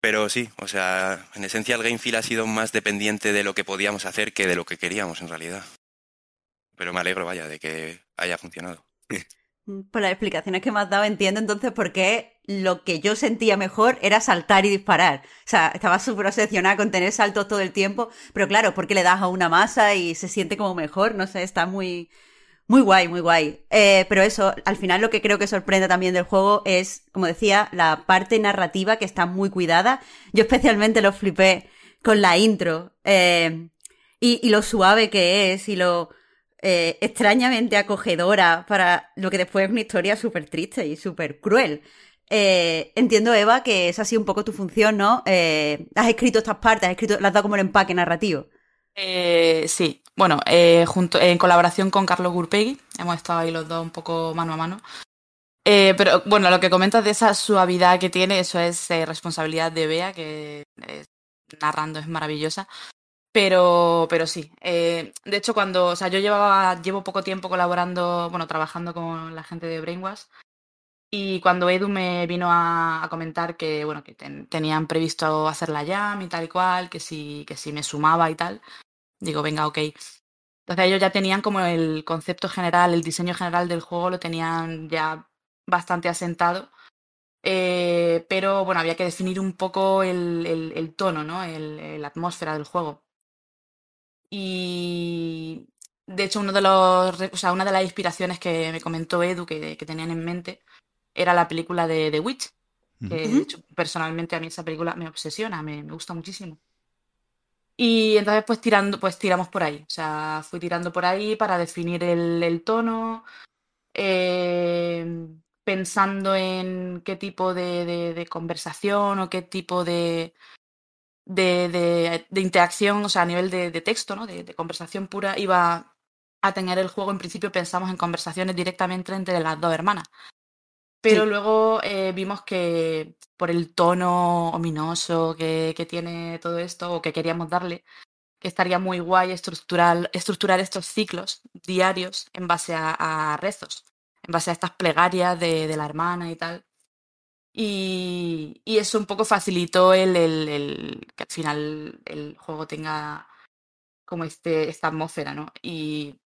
Pero sí, o sea, en esencia el Game Feel ha sido más dependiente de lo que podíamos hacer que de lo que queríamos en realidad. Pero me alegro, vaya, de que haya funcionado. Por las explicaciones que me has dado, entiendo entonces por qué lo que yo sentía mejor era saltar y disparar. O sea, estaba súper obsesionada con tener saltos todo el tiempo, pero claro, porque le das a una masa y se siente como mejor, no sé, está muy, muy guay, muy guay. Eh, pero eso, al final lo que creo que sorprende también del juego es, como decía, la parte narrativa que está muy cuidada. Yo especialmente lo flipé con la intro eh, y lo suave que es y lo eh, extrañamente acogedora para lo que después es una historia súper triste y súper cruel. Eh, entiendo, Eva, que ha sido un poco tu función, ¿no? Eh, has escrito estas partes, has escrito, le has dado como el empaque narrativo. Sí, bueno, junto, en colaboración con Carlos Gurpegui, hemos estado ahí los dos un poco mano a mano. Pero bueno, lo que comentas de esa suavidad que tiene, eso es responsabilidad de Bea, que narrando es maravillosa. Pero, pero sí, eh, de hecho cuando, o sea, yo llevaba, llevo poco tiempo colaborando, bueno, trabajando con la gente de Brainwash y cuando Edu me vino a, comentar que, bueno, que ten- tenían previsto hacer la jam y tal y cual, que si, que si me sumaba y tal, digo, venga, ok. Entonces ellos ya tenían como el concepto general, el diseño general del juego lo tenían ya bastante asentado. Eh, pero bueno, había que definir un poco el, el- tono, ¿no? El- la atmósfera del juego. Y de hecho, uno de los, o sea, una de las inspiraciones que me comentó Edu que, que tenían en mente era la película de The Witch, que de hecho, personalmente a mí esa película me obsesiona, me, me gusta muchísimo. Y entonces pues tirando, pues tiramos por ahí. O sea, fui tirando por ahí para definir el, el tono, eh, pensando en qué tipo de, de- de conversación o qué tipo de, de, de- de interacción, o sea, a nivel de, de texto, ¿no? De, conversación pura, iba a tener el juego. En principio pensamos en conversaciones directamente entre las dos hermanas. Pero Sí. luego eh, vimos que por el tono ominoso que, que tiene todo esto, o que queríamos darle, que estaría muy guay estructurar, estructurar estos ciclos diarios en base a, a rezos, en base a estas plegarias de la hermana y tal. Y, eso un poco facilitó el, el- que al final el juego tenga como este, esta atmósfera, ¿no? Y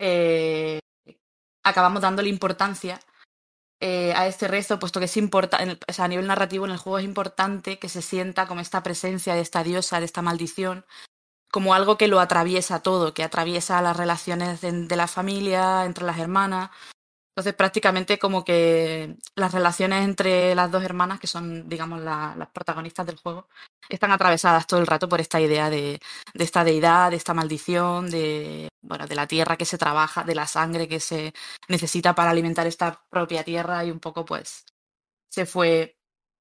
eh, acabamos dándole importancia eh, a este rezo, puesto que es importante, a nivel narrativo en el juego es importante que se sienta como esta presencia de esta diosa, de esta maldición, como algo que lo atraviesa todo, que atraviesa las relaciones de la familia, entre las hermanas. Entonces, prácticamente como que las relaciones entre las dos hermanas, que son, digamos, la- las protagonistas del juego, están atravesadas todo el rato por esta idea de, de esta deidad, de esta maldición, de, bueno, de la tierra que se trabaja, de la sangre que se necesita para alimentar esta propia tierra y un poco, pues, se fue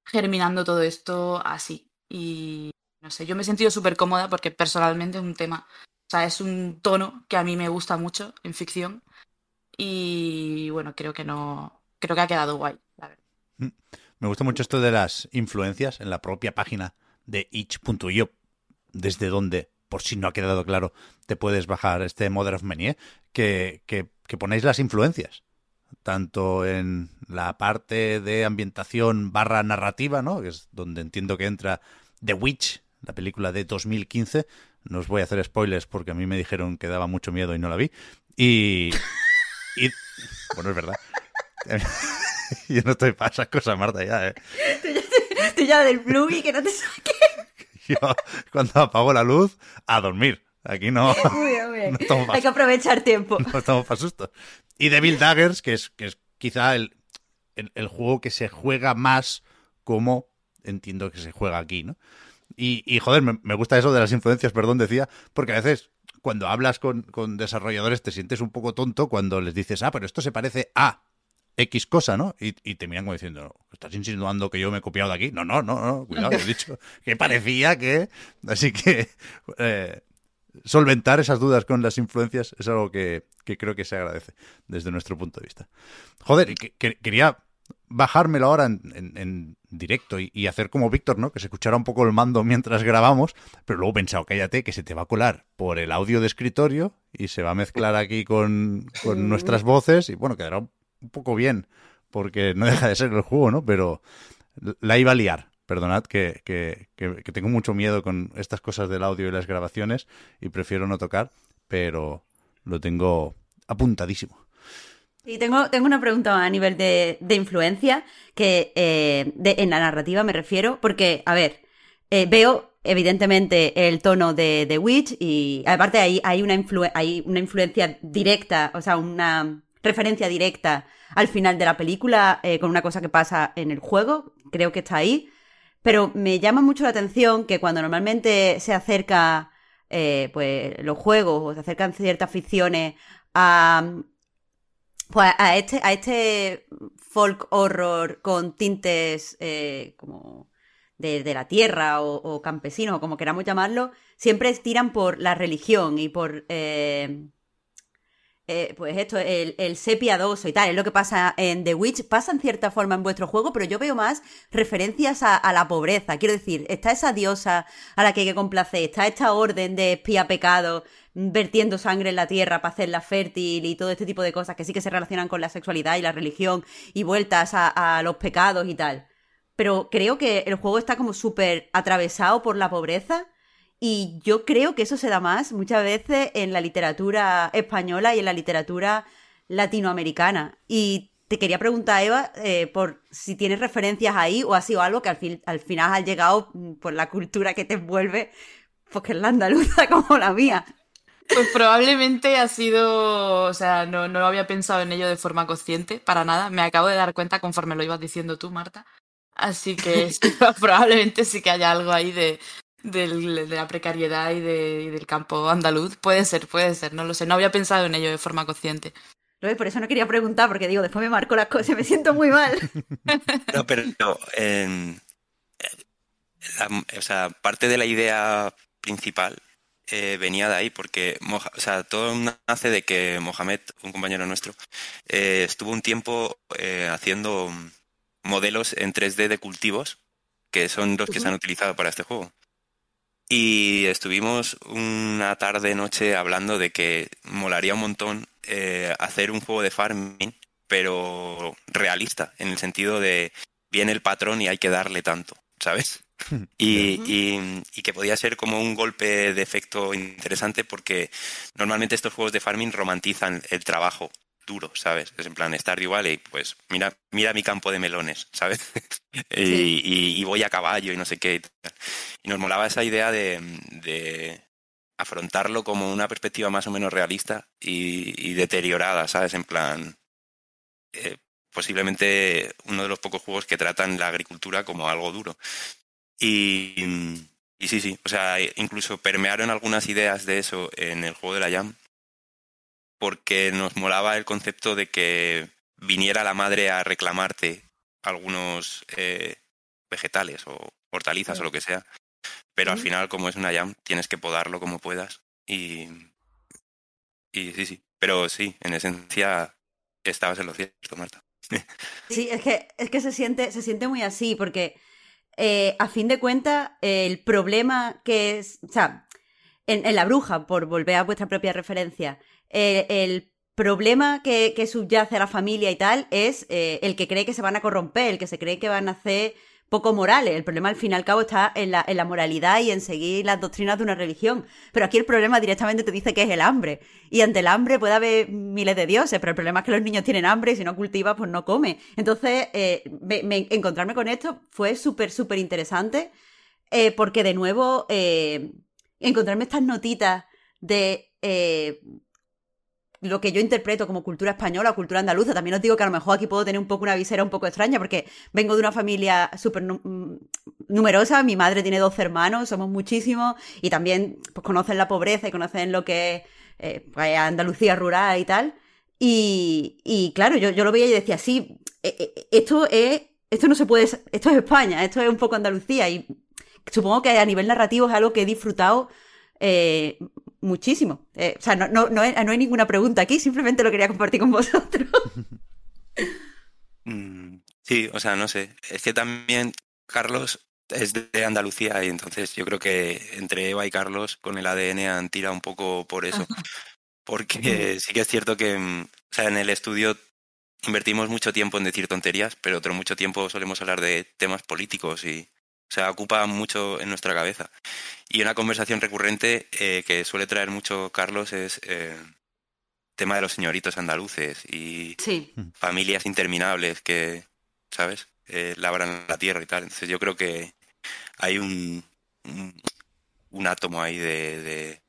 germinando todo esto así. Y no sé, yo me he sentido súper cómoda porque personalmente es un tema, o sea, es un tono que a mí me gusta mucho en ficción y bueno, creo que no, creo que ha quedado guay, verdad. Me gusta mucho esto de las influencias en la propia página de itch.io, desde donde, por si no ha quedado claro, te puedes bajar este Mother of Many, ¿eh? que, que, que ponéis las influencias, tanto en la parte de ambientación barra narrativa, ¿no? que es donde entiendo que entra The Witch, la película de 2015. No os voy a hacer spoilers porque a mí me dijeron que daba mucho miedo y no la vi. Y... y bueno, es verdad. Yo no estoy para esas cosas, Marta, ya, ¿eh? Tú ya del plugin que no te saques. Yo, cuando apago la luz, a dormir. Aquí no, Muy bien, muy bien. no Hay que aprovechar tiempo. no estamos para sustos. Y Devil Daggers, que es, que es quizá el, el, el juego que se juega más como entiendo que se juega aquí, ¿no? Y, y, joder, me, me gusta eso de las influencias, perdón, decía, porque a veces cuando hablas con, con desarrolladores te sientes un poco tonto cuando les dices, ah, pero esto se parece a X cosa, ¿no? Y, y te miran como diciendo, ¿estás insinuando que yo me he copiado de aquí? No, no, no, no, cuidado, he dicho que parecía que... Así que eh, solventar esas dudas con las influencias es algo que, que, creo que se agradece desde nuestro punto de vista. Joder, que, que, quería bajármelo ahora en, en, en directo y, y, hacer como Víctor, ¿no? Que se escuchara un poco el mando mientras grabamos, pero luego he pensado, cállate, que se te va a colar por el audio de escritorio y se va a mezclar aquí con, con nuestras voces y bueno, quedará un, un poco bien, porque no deja de ser el juego, ¿no? Pero la iba a liar. Perdonad que, que, que, que, tengo mucho miedo con estas cosas del audio y las grabaciones y prefiero no tocar, pero lo tengo apuntadísimo. Y tengo, tengo una pregunta a nivel de, de influencia, que eh, de, en la narrativa me refiero, porque, a ver, eh, veo evidentemente el tono de The Witch y aparte hay, hay, una hay una influencia directa, o sea, una referencia directa al final de la película eh, con una cosa que pasa en el juego, creo que está ahí, pero me llama mucho la atención que cuando normalmente se acerca pues los juegos o se acercan ciertas ficciones a pues a este, a este folk horror con tintes eh, como de, de, la tierra o, o campesinos o como queramos llamarlo, siempre tiran por la religión y por eh, eh, pues esto, el, el piadoso y tal, es lo que pasa en The Witch, pasa en cierta forma en vuestro juego, pero yo veo más referencias a, la pobreza. Quiero decir, está esa diosa a la que hay que complacer, está esta orden de espía pecado, vertiendo sangre en la tierra para hacerla fértil y todo este tipo de cosas que sí que se relacionan con la sexualidad y la religión y vueltas a, a los pecados y tal. Pero creo que el juego está como súper atravesado por la pobreza y yo creo que eso se da más muchas veces en la literatura española y en la literatura latinoamericana. Y te quería preguntar, Eva, eh, por si tienes referencias ahí o ha sido algo que al, fin, al final ha llegado por la cultura que te envuelve, porque es la andaluza como la mía. Pues probablemente ha sido, o sea, no, no había pensado en ello de forma consciente, para nada. Me acabo de dar cuenta conforme lo ibas diciendo tú, Marta. Así que probablemente sí que haya algo ahí de, de, de la precariedad y, de, y, del campo andaluz. Puede ser, puede ser, no lo sé. No había pensado en ello de forma consciente. Por eso no quería preguntar, porque digo, después me marco las cosas y me siento muy mal. No, pero no, eh, la, o sea, parte de la idea principal eh, venía de ahí, porque Moja, o sea, todo nace de que Mohamed, un compañero nuestro, eh, estuvo un tiempo eh, haciendo modelos en 3D de cultivos, que son los que uh -huh. se han utilizado para este juego. Y estuvimos una tarde, noche hablando de que molaría un montón eh, hacer un juego de farming, pero realista, en el sentido de viene el patrón y hay que darle tanto, ¿sabes? Y, y- y que podía ser como un golpe de efecto interesante porque normalmente estos juegos de farming romantizan el trabajo duro, ¿sabes? Es en plan, Stardew Valley, pues mira, mira mi campo de melones, ¿sabes? y, y- y voy a caballo y no sé qué. Y, tal. Y nos molaba esa idea de, de afrontarlo como una perspectiva más o menos realista y, y deteriorada, ¿sabes? En plan, eh, posiblemente uno de los pocos juegos que tratan la agricultura como algo duro. Y, y sí, sí, o sea, incluso permearon algunas ideas de eso en el juego de la Jam, porque nos molaba el concepto de que viniera la madre a reclamarte algunos eh, vegetales o hortalizas o lo que sea, pero al final, como es una Jam, tienes que podarlo como puedas y, y sí, sí, pero sí, en esencia estabas en lo cierto, Marta. Sí, es que, es que se siente, se siente muy así, porque eh, a fin de cuentas, el problema que es. O sea, en, en La Bruja, por volver a vuestra propia referencia, eh, el problema que, subyace a la familia y tal es eh, el que cree que se van a corromper, el que se cree que van a hacer poco morales. El problema, al fin y al cabo, está en la, en la moralidad y en seguir las doctrinas de una religión. Pero aquí el problema directamente te dice que es el hambre. Y ante el hambre puede haber miles de dioses, pero el problema es que los niños tienen hambre y si no cultivas, pues no come. Entonces, eh, me- me- encontrarme con esto fue súper, súper interesante. porque de nuevo, encontrarme estas notitas de lo que yo interpreto como cultura española o cultura andaluza. También os digo que a lo mejor aquí puedo tener un poco una visera un poco extraña porque vengo de una familia súper mm, numerosa. Mi madre tiene 12 hermanos, somos muchísimos y también pues, conocen la pobreza y conocen lo que es eh, pues, Andalucía rural y tal. Y, y claro, yo, yo lo veía y decía, sí, eh, eh, esto es, esto no se puede, esto es España, esto es un poco Andalucía y supongo que a nivel narrativo es algo que he disfrutado eh, muchísimo. Eh, o sea, no, no, no, hay, no hay ninguna pregunta aquí, simplemente lo quería compartir con vosotros. Mm, Sí, o sea, no sé. Es que también Carlos es de Andalucía y entonces yo creo que entre Eva y Carlos con el ADN han tirado un poco por eso. Porque sí que es cierto que, mm, o sea, en el estudio invertimos mucho tiempo en decir tonterías, pero otro mucho tiempo solemos hablar de temas políticos y, o sea, ocupa mucho en nuestra cabeza. Y una conversación recurrente eh, que suele traer mucho Carlos es eh, tema de los señoritos andaluces y Sí. familias interminables que, ¿sabes? Eh, labran la tierra y tal. Entonces yo creo que hay un, un, un átomo ahí de, de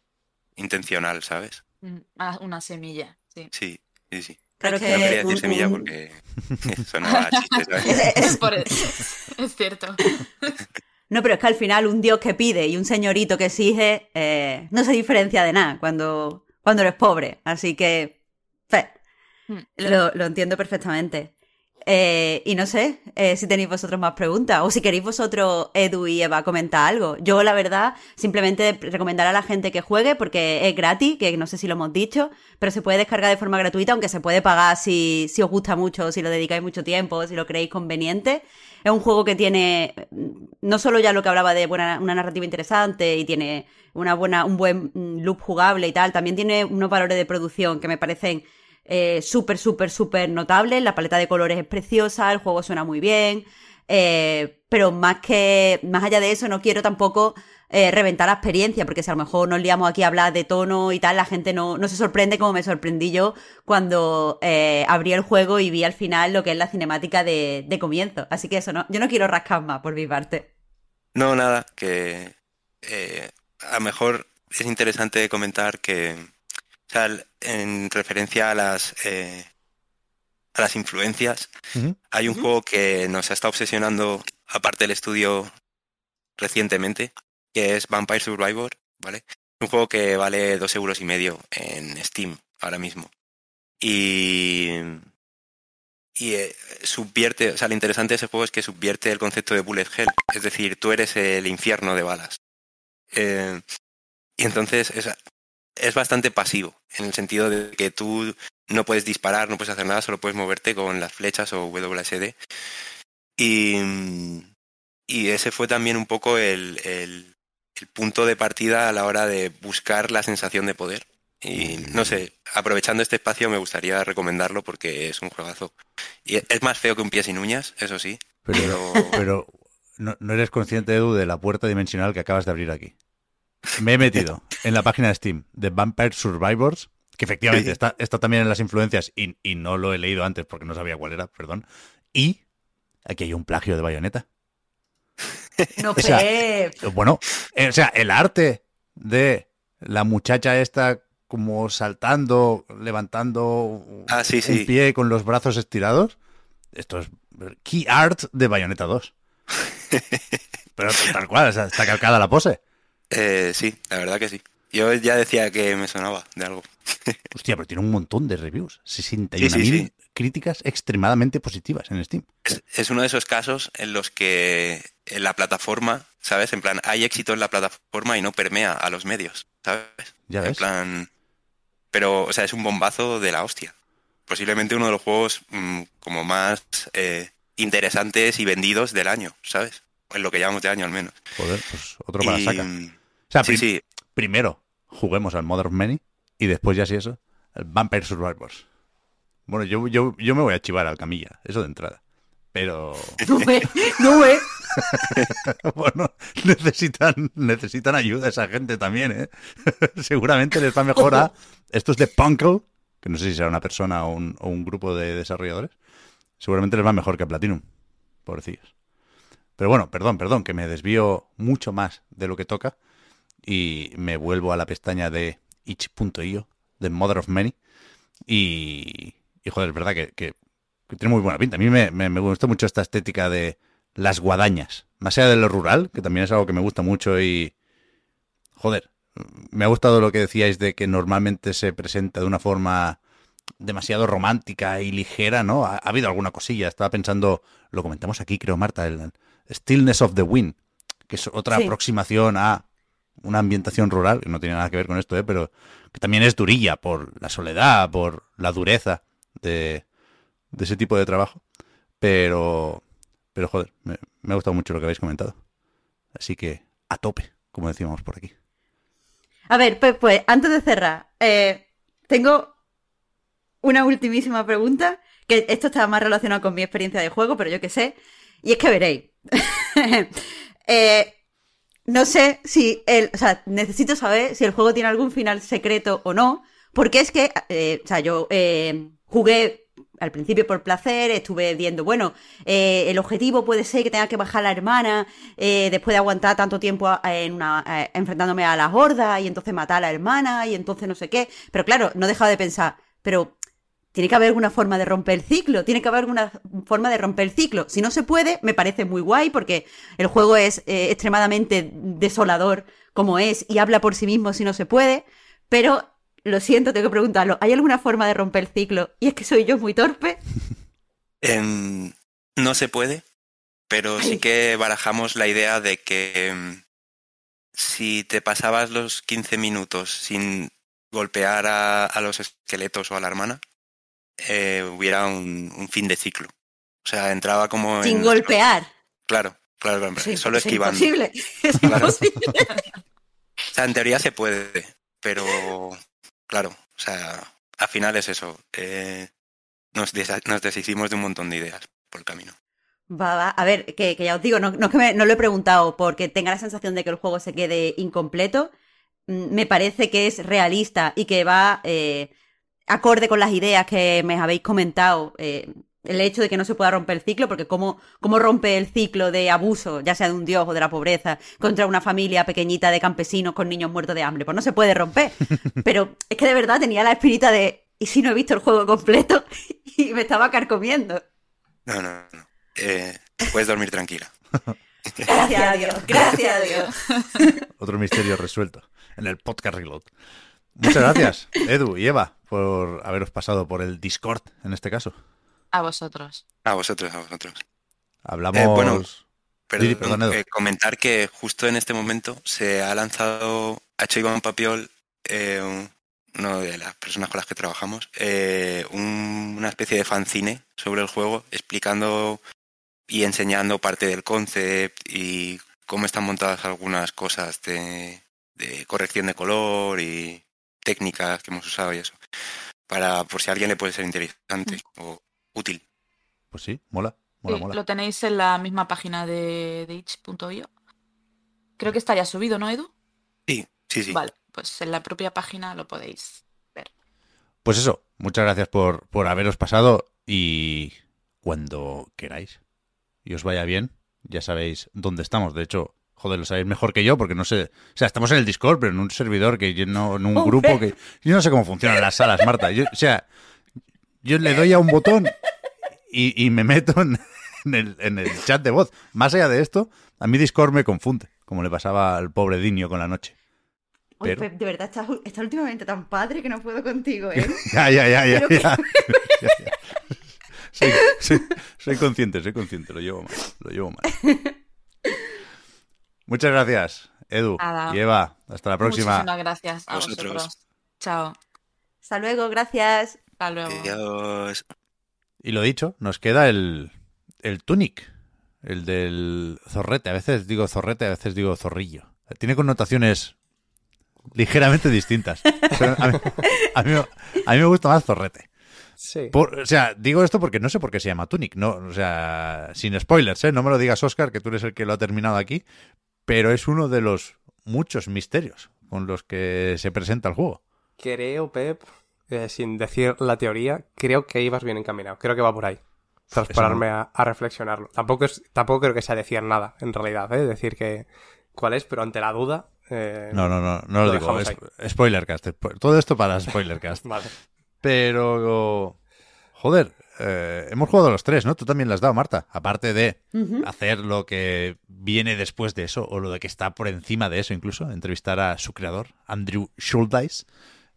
intencional, ¿sabes? Mm, ah, Una semilla, sí. Sí, sí, sí. Claro No que quería decir un- semilla porque sonaba chiste, ¿sabes? Es, por- es cierto. No, pero es que al final un dios que pide y un señorito que exige eh, no se diferencia de nada cuando, cuando eres pobre. Así que fe, Mm. lo, lo entiendo perfectamente. Eh, y no sé eh, si tenéis vosotros más preguntas o si queréis vosotros, Edu y Eva, comentar algo. Yo, la verdad, simplemente recomendar a la gente que juegue porque es gratis, que no sé si lo hemos dicho, pero se puede descargar de forma gratuita, aunque se puede pagar si, si os gusta mucho, si lo dedicáis mucho tiempo, si lo creéis conveniente. Es un juego que tiene no solo ya lo que hablaba de buena, una narrativa interesante y tiene una buena, un buen mm, loop jugable y tal, también tiene unos valores de producción que me parecen eh, súper, súper, súper notables. La paleta de colores es preciosa, el juego suena muy bien. eh, pero más que, más allá de eso, no quiero tampoco eh, reventar la experiencia, porque si a lo mejor nos liamos aquí a hablar de tono y tal, la gente no, no se sorprende como me sorprendí yo cuando eh, abrí el juego y vi al final lo que es la cinemática de, de comienzo. Así que eso no, yo no quiero rascar más por mi parte. No, nada, que a lo mejor es interesante comentar que, o sea, en referencia a las eh, a las influencias, hay un juego que nos ha estado obsesionando, aparte del estudio recientemente, que es Vampire Survivor, ¿vale? Es un juego que vale dos euros y medio en Steam ahora mismo. Y, y eh, subvierte, o sea, lo interesante de ese juego es que subvierte el concepto de bullet hell, es decir, tú eres el infierno de balas. Eh, y entonces es, es bastante pasivo, en el sentido de que tú no puedes disparar, no puedes hacer nada, solo puedes moverte con las flechas o WSD. Y, y ese fue también un poco el, el, el punto de partida a la hora de buscar la sensación de poder. Y no sé, aprovechando este espacio me gustaría recomendarlo porque es un juegazo. Y es más feo que un pie sin uñas, eso sí, Pero, pero no, no eres consciente, Edu, de la puerta dimensional que acabas de abrir aquí. Me he metido en la página de Steam de Vampire Survivors, que efectivamente está, está también en las influencias y, y no lo he leído antes porque no sabía cuál era, perdón. Y aquí hay un plagio de bayoneta. No, O sea. Bueno, eh, o sea, el arte de la muchacha esta como saltando, levantando Ah, sí, un pie con los brazos estirados, esto es key art de Bayonetta 2. Pero tal cual, o sea, está calcada la pose. Eh, sí, la verdad que sí. Yo ya decía que me sonaba de algo. Hostia, pero tiene un montón de reviews. 61.000 Sí, sí, sí. críticas extremadamente positivas en Steam. Es, es uno de esos casos en los que en la plataforma, ¿sabes? En plan, hay éxito en la plataforma y no permea a los medios, ¿sabes? Ya En ves. plan... Pero, o sea, es un bombazo de la hostia. Posiblemente uno de los juegos mm, como más eh, interesantes y vendidos del año, ¿sabes? En lo que llevamos de año al menos. Joder, pues otro para Y, saca. O sea, sí, prim- sí. primero juguemos al Mother of Many y después ya si eso, al Vampire Survivors. Bueno, yo, yo, yo me voy a chivar al camilla, eso de entrada. Pero No, ve, no, ve. bueno, necesitan, necesitan ayuda esa gente también, ¿eh? Seguramente les va mejor a estos de Punkle, que no sé si será una persona o un, o un grupo de desarrolladores. Seguramente les va mejor que a Platinum, pobrecillos. Pero bueno, perdón, perdón, que me desvío mucho más de lo que toca y me vuelvo a la pestaña de itch.io, de Mother of Many. Y, y joder, es verdad que, que- que tiene muy buena pinta. A mí me, me, me gustó mucho esta estética de las guadañas, más allá de lo rural, que también es algo que me gusta mucho y... Joder, me ha gustado lo que decíais de que normalmente se presenta de una forma demasiado romántica y ligera, ¿no? Ha, ha habido alguna cosilla, estaba pensando, lo comentamos aquí, creo, Marta, el Stillness of the Wind, que es otra Sí. aproximación a una ambientación rural, que no tiene nada que ver con esto, ¿eh? pero que también es durilla por la soledad, por la dureza de, ese tipo de trabajo. Pero, pero joder, me, me ha gustado mucho lo que habéis comentado. Así que a tope, como decíamos por aquí. A ver, pues, pues antes de cerrar, eh, tengo una ultimísima pregunta, que esto está más relacionado con mi experiencia de juego, pero yo qué sé, y es que veréis. Eh, no sé si el, o sea, necesito saber si el juego tiene algún final secreto o no, porque es que, eh, o sea, yo eh, jugué al principio por placer, estuve viendo, bueno, eh, el objetivo puede ser que tenga que bajar la hermana eh, después de aguantar tanto tiempo a- en una, enfrentándome a las hordas y entonces matar a la hermana y entonces no sé qué. Pero claro, no he dejado de pensar, pero tiene que haber alguna forma de romper el ciclo, tiene que haber alguna forma de romper el ciclo. Si no se puede, me parece muy guay porque el juego es eh, extremadamente desolador como es y habla por sí mismo si no se puede, pero lo siento, tengo que preguntarlo, ¿hay alguna forma de romper el ciclo? Y es que soy yo muy torpe. Em, no se puede, pero sí que barajamos la idea de que em, si te pasabas los 15 minutos sin golpear a, a los esqueletos o a la hermana, eh, hubiera un, un fin de ciclo. O sea, entraba como Sin en... golpear. Claro, claro, claro, Sí, solo es esquivando. imposible. Es Claro. imposible. O sea, en teoría se puede, pero claro, o sea, al final es eso. eh, nos, deshicimos de un montón de ideas por el camino. Va, va. A ver, que, que ya os digo, no, no es que me- no lo he preguntado porque tenga la sensación de que el juego se quede incompleto. Mm, Me parece que es realista y que va eh, acorde con las ideas que me habéis comentado. eh, el hecho de que no se pueda romper el ciclo, porque cómo, cómo rompe el ciclo de abuso, ya sea de un dios o de la pobreza, contra una familia pequeñita de campesinos con niños muertos de hambre. Pues no se puede romper. Pero es que de verdad tenía la espinita de, ¿y si no he visto el juego completo? y me estaba carcomiendo. No, no, no. Eh, puedes dormir tranquila. Gracias a Dios, gracias a Dios. Otro misterio resuelto en el podcast Reload. Muchas gracias, Edu y Eva, por haberos pasado por el Discord en este caso. A vosotros. A vosotros, a vosotros. Hablamos. Eh, bueno, Didi, Perdón, eh, comentar que justo en este momento se ha lanzado, ha hecho Iván Papiol, eh, un- uno de las personas con las que trabajamos, eh, un- una especie de fanzine sobre el juego, explicando y enseñando parte del concept y cómo están montadas algunas cosas de, de corrección de color y técnicas que hemos usado y eso. Para, por si a alguien le puede ser interesante o útil. Pues sí, mola. Mola, Sí, mola. lo tenéis en la misma página de, de itch.io. Creo que está ya subido, ¿no, Edu? Sí, sí, sí. Vale, pues en la propia página lo podéis ver. Pues eso, muchas gracias por, por haberos pasado y cuando queráis y os vaya bien, ya sabéis dónde estamos. De hecho, joder, lo sabéis mejor que yo porque no sé, o sea, estamos en el Discord, pero en un servidor que yo no, en un grupo que yo no sé cómo funcionan las salas, Marta. Yo, o sea, yo le doy a un botón y, y me meto en, en el, en el chat de voz. Más allá de esto, a mí Discord me confunde, como le pasaba al pobre Dinio con la noche. Oye, Pero- Pep, de verdad, estás, estás últimamente tan padre que no puedo contigo, ¿eh? Ya, ya, ya, ya. Pero que- ya. Ya, ya. Soy, soy- soy consciente, soy consciente, lo llevo mal, lo llevo mal. Muchas gracias, Edu Nada. y Eva. Hasta la próxima. Muchísimas gracias a A vosotros. vosotros. Chao. Hasta luego, gracias. Hasta luego. Adiós. Y lo dicho, nos queda el, el Tunic, el del zorrete. A veces digo zorrete, a veces digo zorrillo. Tiene connotaciones ligeramente distintas. Pero a, mí, a mí- a mí me gusta más zorrete. Sí. Por- o sea, digo esto porque no sé por qué se llama Tunic. No, o sea, sin spoilers, ¿eh? No me lo digas, Oscar, que tú eres el que lo ha terminado aquí. Pero es uno de los muchos misterios con los que se presenta el juego. Creo, Pep, eh, sin decir la teoría, creo que ibas bien encaminado. Creo que va por ahí. Tras pararme a, a reflexionarlo. Tampoco, es, tampoco creo que sea decir nada, en realidad, ¿eh? Decir que cuál es, pero ante la duda... eh, No, no, no, no lo, lo digo. Es, spoilercast. spo- Todo esto para spoilercast. Vale. Pero, joder, eh, hemos jugado los tres, ¿no? Tú también le has dado, Marta. Aparte de hacer lo que viene después de eso, o lo de que está por encima de eso incluso, entrevistar a su creador, Andrew Schuldeis.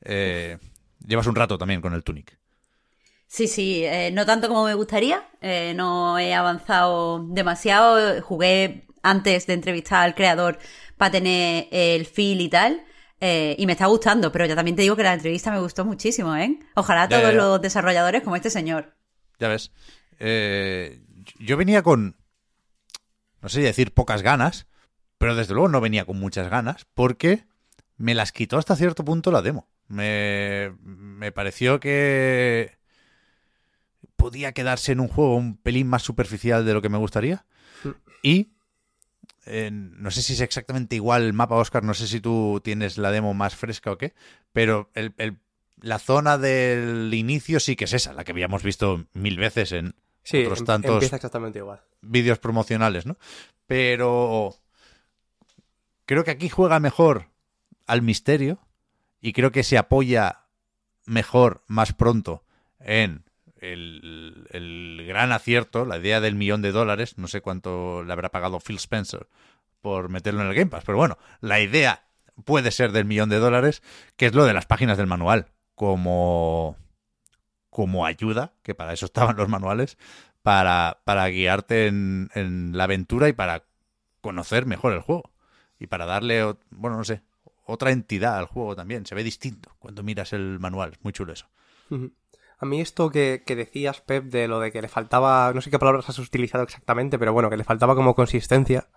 Eh, llevas un rato también con el Tunic. Sí, sí, eh, no tanto como me gustaría, no he avanzado demasiado, jugué antes de entrevistar al creador para tener el feel y tal, eh, y me está gustando, pero ya también te digo que la entrevista me gustó muchísimo, ¿eh? Ojalá Ya, todos ya, ya. los desarrolladores como este señor. Ya ves. Eh, yo venía con, no sé decir pocas ganas, pero desde luego no venía con muchas ganas, porque me las quitó hasta cierto punto la demo. Me, me pareció que podía quedarse en un juego un pelín más superficial de lo que me gustaría. Y no sé si es exactamente igual el mapa, Oscar, no sé si tú tienes la demo más fresca o qué, pero el, el- la zona del inicio sí que es esa, la que habíamos visto mil veces en Sí, otros em- tantos empieza exactamente igual. vídeos promocionales, ¿no? Pero creo que aquí juega mejor al misterio y creo que se apoya mejor más pronto en el, el gran acierto, la idea del millón de dólares, no sé cuánto le habrá pagado Phil Spencer por meterlo en el Game Pass, pero bueno, la idea puede ser del millón de dólares, que es lo de las páginas del manual, como como ayuda, que para eso estaban los manuales, para, para guiarte en, en la aventura y para conocer mejor el juego. Y para darle, bueno, no sé, otra entidad al juego también. Se ve distinto cuando miras el manual. Muy chulo eso. A mí esto que, que decías, Pep, de lo de que le faltaba, no sé qué palabras has utilizado exactamente, pero bueno, que le faltaba como consistencia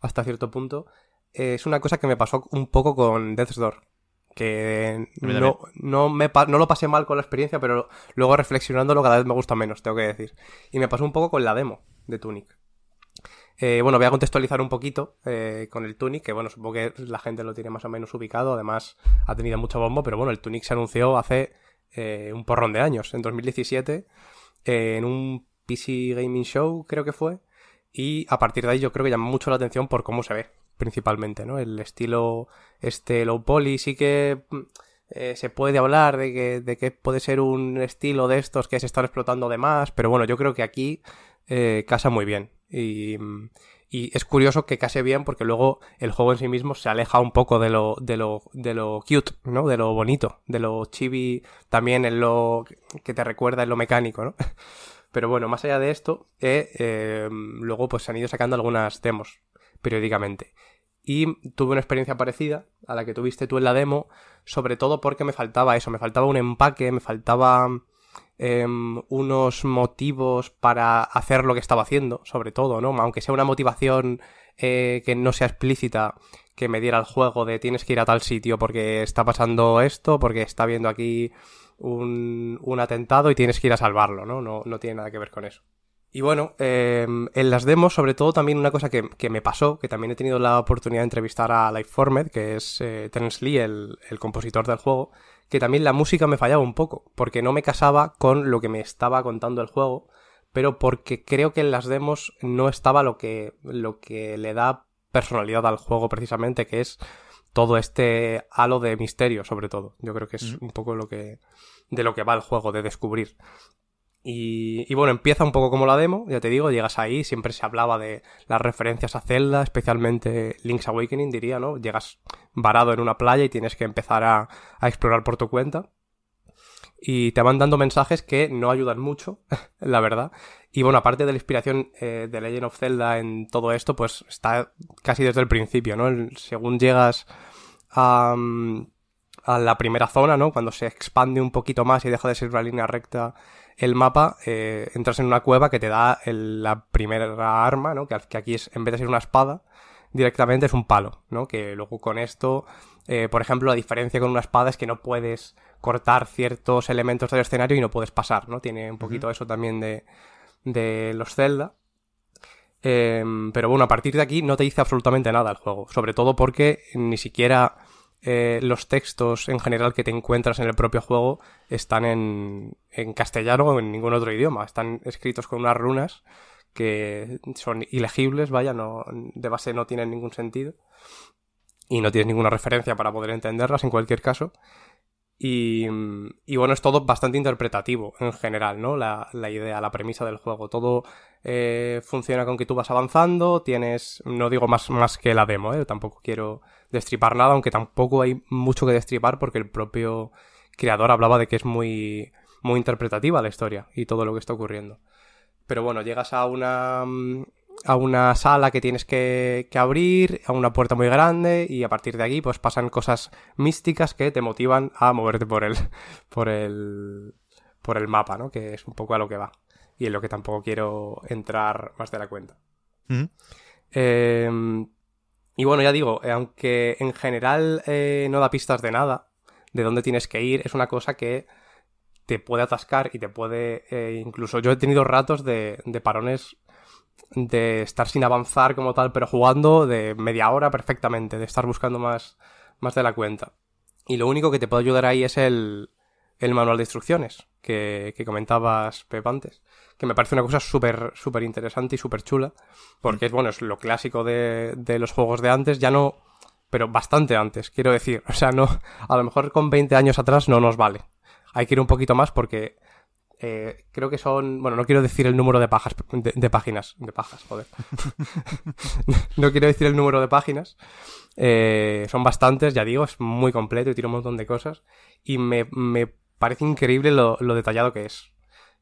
hasta cierto punto, eh, es una cosa que me pasó un poco con Death's Door. Que no, no, me, no lo pasé mal con la experiencia, pero luego reflexionándolo cada vez me gusta menos, tengo que decir. Y me pasó un poco con la demo de Tunic. Eh, bueno, voy a contextualizar un poquito eh, con el Tunic, que bueno, supongo que la gente lo tiene más o menos ubicado, además ha tenido mucho bombo, pero bueno, el Tunic se anunció hace eh, un porrón de años, en 2017, eh, en un PC Gaming Show, creo que fue, y a partir de ahí yo creo que llamó mucho la atención por cómo se ve, principalmente, ¿no? El estilo este low poly sí que mm, eh, se puede hablar de que, de que puede ser un estilo de estos que se están explotando de más, pero bueno, yo creo que aquí eh, casa muy bien. Y, mm, y es curioso que case bien porque luego el juego en sí mismo se aleja un poco de lo, de lo, de lo cute, ¿no? De lo bonito, de lo chibi también en lo que te recuerda en lo mecánico, ¿no? Pero bueno, más allá de esto, eh, luego pues se han ido sacando algunas demos periódicamente. Y tuve una experiencia parecida a la que tuviste tú en la demo, sobre todo porque me faltaba eso, me faltaba un empaque, me faltaba em, unos motivos para hacer lo que estaba haciendo, sobre todo, ¿no? Aunque sea una motivación eh, que no sea explícita, que me diera el juego de tienes que ir a tal sitio porque está pasando esto, porque está habiendo aquí un, un atentado y tienes que ir a salvarlo, ¿no? No, no tiene nada que ver con eso. Y bueno, eh, en las demos, sobre todo, también una cosa que, que, me pasó, que también he tenido la oportunidad de entrevistar a Lifeformed, que es eh, Terence Lee, el, el, compositor del juego, que también la música me fallaba un poco, porque no me casaba con lo que me estaba contando el juego, pero porque creo que en las demos no estaba lo que, lo que le da personalidad al juego precisamente, que es todo este halo de misterio, sobre todo. Yo creo que es un poco lo que, de lo que va el juego, de descubrir. Y, y, bueno, empieza un poco como la demo, ya te digo, llegas ahí, siempre se hablaba de las referencias a Zelda, especialmente Link's Awakening, diría, ¿no? Llegas varado en una playa y tienes que empezar a, explorar por tu cuenta. Y te van dando mensajes que no ayudan mucho, la verdad. Y bueno, aparte de la inspiración eh, de Legend of Zelda en todo esto, pues está casi desde el principio, ¿no? según llegas a, a la primera zona, ¿no? Cuando se expande un poquito más y deja de ser una línea recta el mapa, eh, entras en una cueva que te da el, la primera arma, ¿no? Que, que, aquí es, en vez de ser una espada, directamente es un palo, ¿no? Que luego con esto, eh, por ejemplo, la diferencia con una espada es que no puedes cortar ciertos elementos del escenario y no puedes pasar, ¿no? Tiene un poquito uh -huh. eso también de, de los Zelda. Eh, pero bueno, a partir de aquí no te dice absolutamente nada el juego, sobre todo porque ni siquiera eh, los textos en general que te encuentras en el propio juego están en, en castellano o en ningún otro idioma. Están escritos con unas runas que son ilegibles, vaya, no, de base no tienen ningún sentido. Y no tienes ninguna referencia para poder entenderlas en cualquier caso. Y, y, bueno, es todo bastante interpretativo en general, ¿no? La, la idea, la premisa del juego. Todo eh, funciona con que tú vas avanzando, tienes, no digo más, más que la demo, ¿eh? Tampoco quiero destripar nada, aunque tampoco hay mucho que destripar porque el propio creador hablaba de que es muy, muy interpretativa la historia y todo lo que está ocurriendo. Pero bueno, llegas a una, a una sala que tienes que, que, abrir, a una puerta muy grande y a partir de aquí pues pasan cosas místicas que te motivan a moverte por el, por el, por el mapa, ¿no? Que es un poco a lo que va y en lo que tampoco quiero entrar más de la cuenta. Mm eh, y bueno, ya digo, aunque en general eh, no da pistas de nada, de dónde tienes que ir, es una cosa que te puede atascar y te puede eh, incluso yo he tenido ratos de, de parones de estar sin avanzar como tal, pero jugando de media hora perfectamente, de estar buscando más, más de la cuenta. Y lo único que te puede ayudar ahí es el, el manual de instrucciones que, que comentabas, Pep, antes. Que me parece una cosa súper, súper interesante y súper chula. Porque es, bueno, es lo clásico de, de los juegos de antes, ya no, pero bastante antes, quiero decir. O sea, no, a lo mejor con 20 años atrás no nos vale. Hay que ir un poquito más porque eh, creo que son. Bueno, no quiero decir el número de pajas. De, páginas. De pajas, joder. no quiero decir el número de páginas. Eh, son bastantes, ya digo, es muy completo y tiene un montón de cosas. Y me, me parece increíble lo, lo, detallado que es.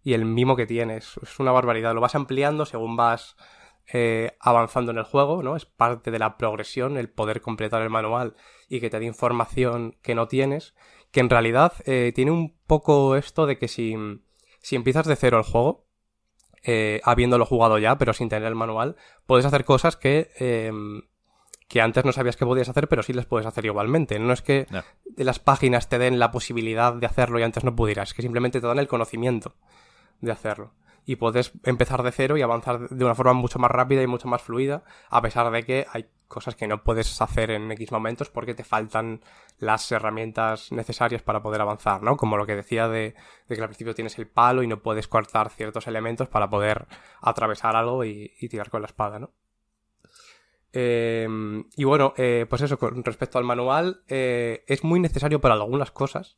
Y el mimo que tiene. Es una barbaridad. Lo vas ampliando según vas eh, avanzando en el juego, ¿no? Es parte de la progresión, el poder completar el manual y que te dé información que no tienes. Que en realidad eh, tiene un poco esto de que si si empiezas de cero el juego, eh, habiéndolo jugado ya, pero sin tener el manual, puedes hacer cosas que, eh, que antes no sabías que podías hacer, pero sí les puedes hacer igualmente. No es que no. las páginas te den la posibilidad de hacerlo y antes no pudieras, es que simplemente te dan el conocimiento de hacerlo. Y puedes empezar de cero y avanzar de una forma mucho más rápida y mucho más fluida, a pesar de que hay cosas que no puedes hacer en X momentos porque te faltan las herramientas necesarias para poder avanzar, ¿no? Como lo que decía de, de que al principio tienes el palo y no puedes cortar ciertos elementos para poder atravesar algo y, tirar con la espada, ¿no? Eh, y bueno, eh, pues eso, con respecto al manual, eh, es muy necesario para algunas cosas.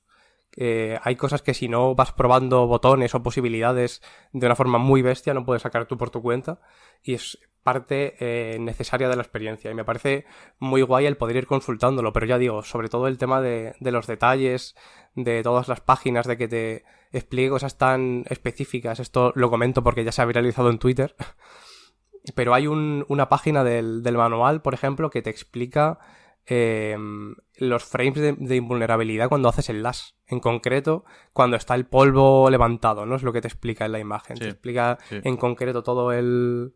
Eh, hay cosas que si no vas probando botones o posibilidades de una forma muy bestia no puedes sacar tú por tu cuenta. Y es parte eh, necesaria de la experiencia. Y me parece muy guay el poder ir consultándolo. Pero ya digo sobre todo el tema de, de los detalles de todas las páginas de que te explique cosas tan específicas. Esto lo comento porque ya se ha viralizado en Twitter. Pero hay un, una página del, del manual por ejemplo que te explica eh, los frames de, de, invulnerabilidad cuando haces el lash. En concreto, cuando está el polvo levantado, ¿no? Es lo que te explica en la imagen. Sí, te explica sí. en concreto todo el.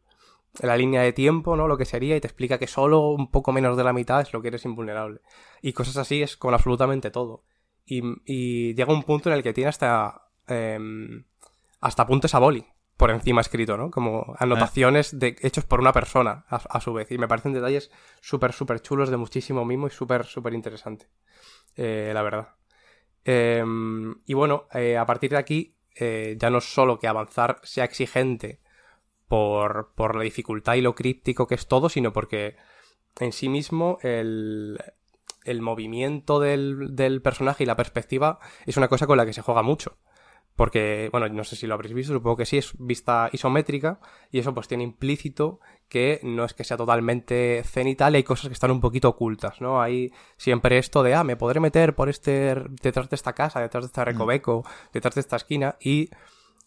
la línea de tiempo, ¿no? Lo que sería, y te explica que solo un poco menos de la mitad es lo que eres invulnerable. Y cosas así es con absolutamente todo. Y, y llega un punto en el que tiene hasta. Eh, hasta apuntes a boli por encima escrito, ¿no? Como anotaciones de, hechos por una persona a, su vez. Y me parecen detalles súper, súper chulos de muchísimo mimo y súper, súper interesante. Eh, la verdad. Em, y bueno, eh, a partir de aquí, eh, ya no solo que avanzar sea exigente por, por la dificultad y lo críptico que es todo, sino porque en sí mismo el, el movimiento del, del personaje y la perspectiva es una cosa con la que se juega mucho. Porque, bueno, no sé si lo habréis visto, supongo que sí, es vista isométrica y eso pues tiene implícito que no es que sea totalmente cenital, hay cosas que están un poquito ocultas, ¿no? Hay siempre esto de, ah, me podré meter por este, detrás de esta casa, detrás de este recoveco, detrás de esta esquina y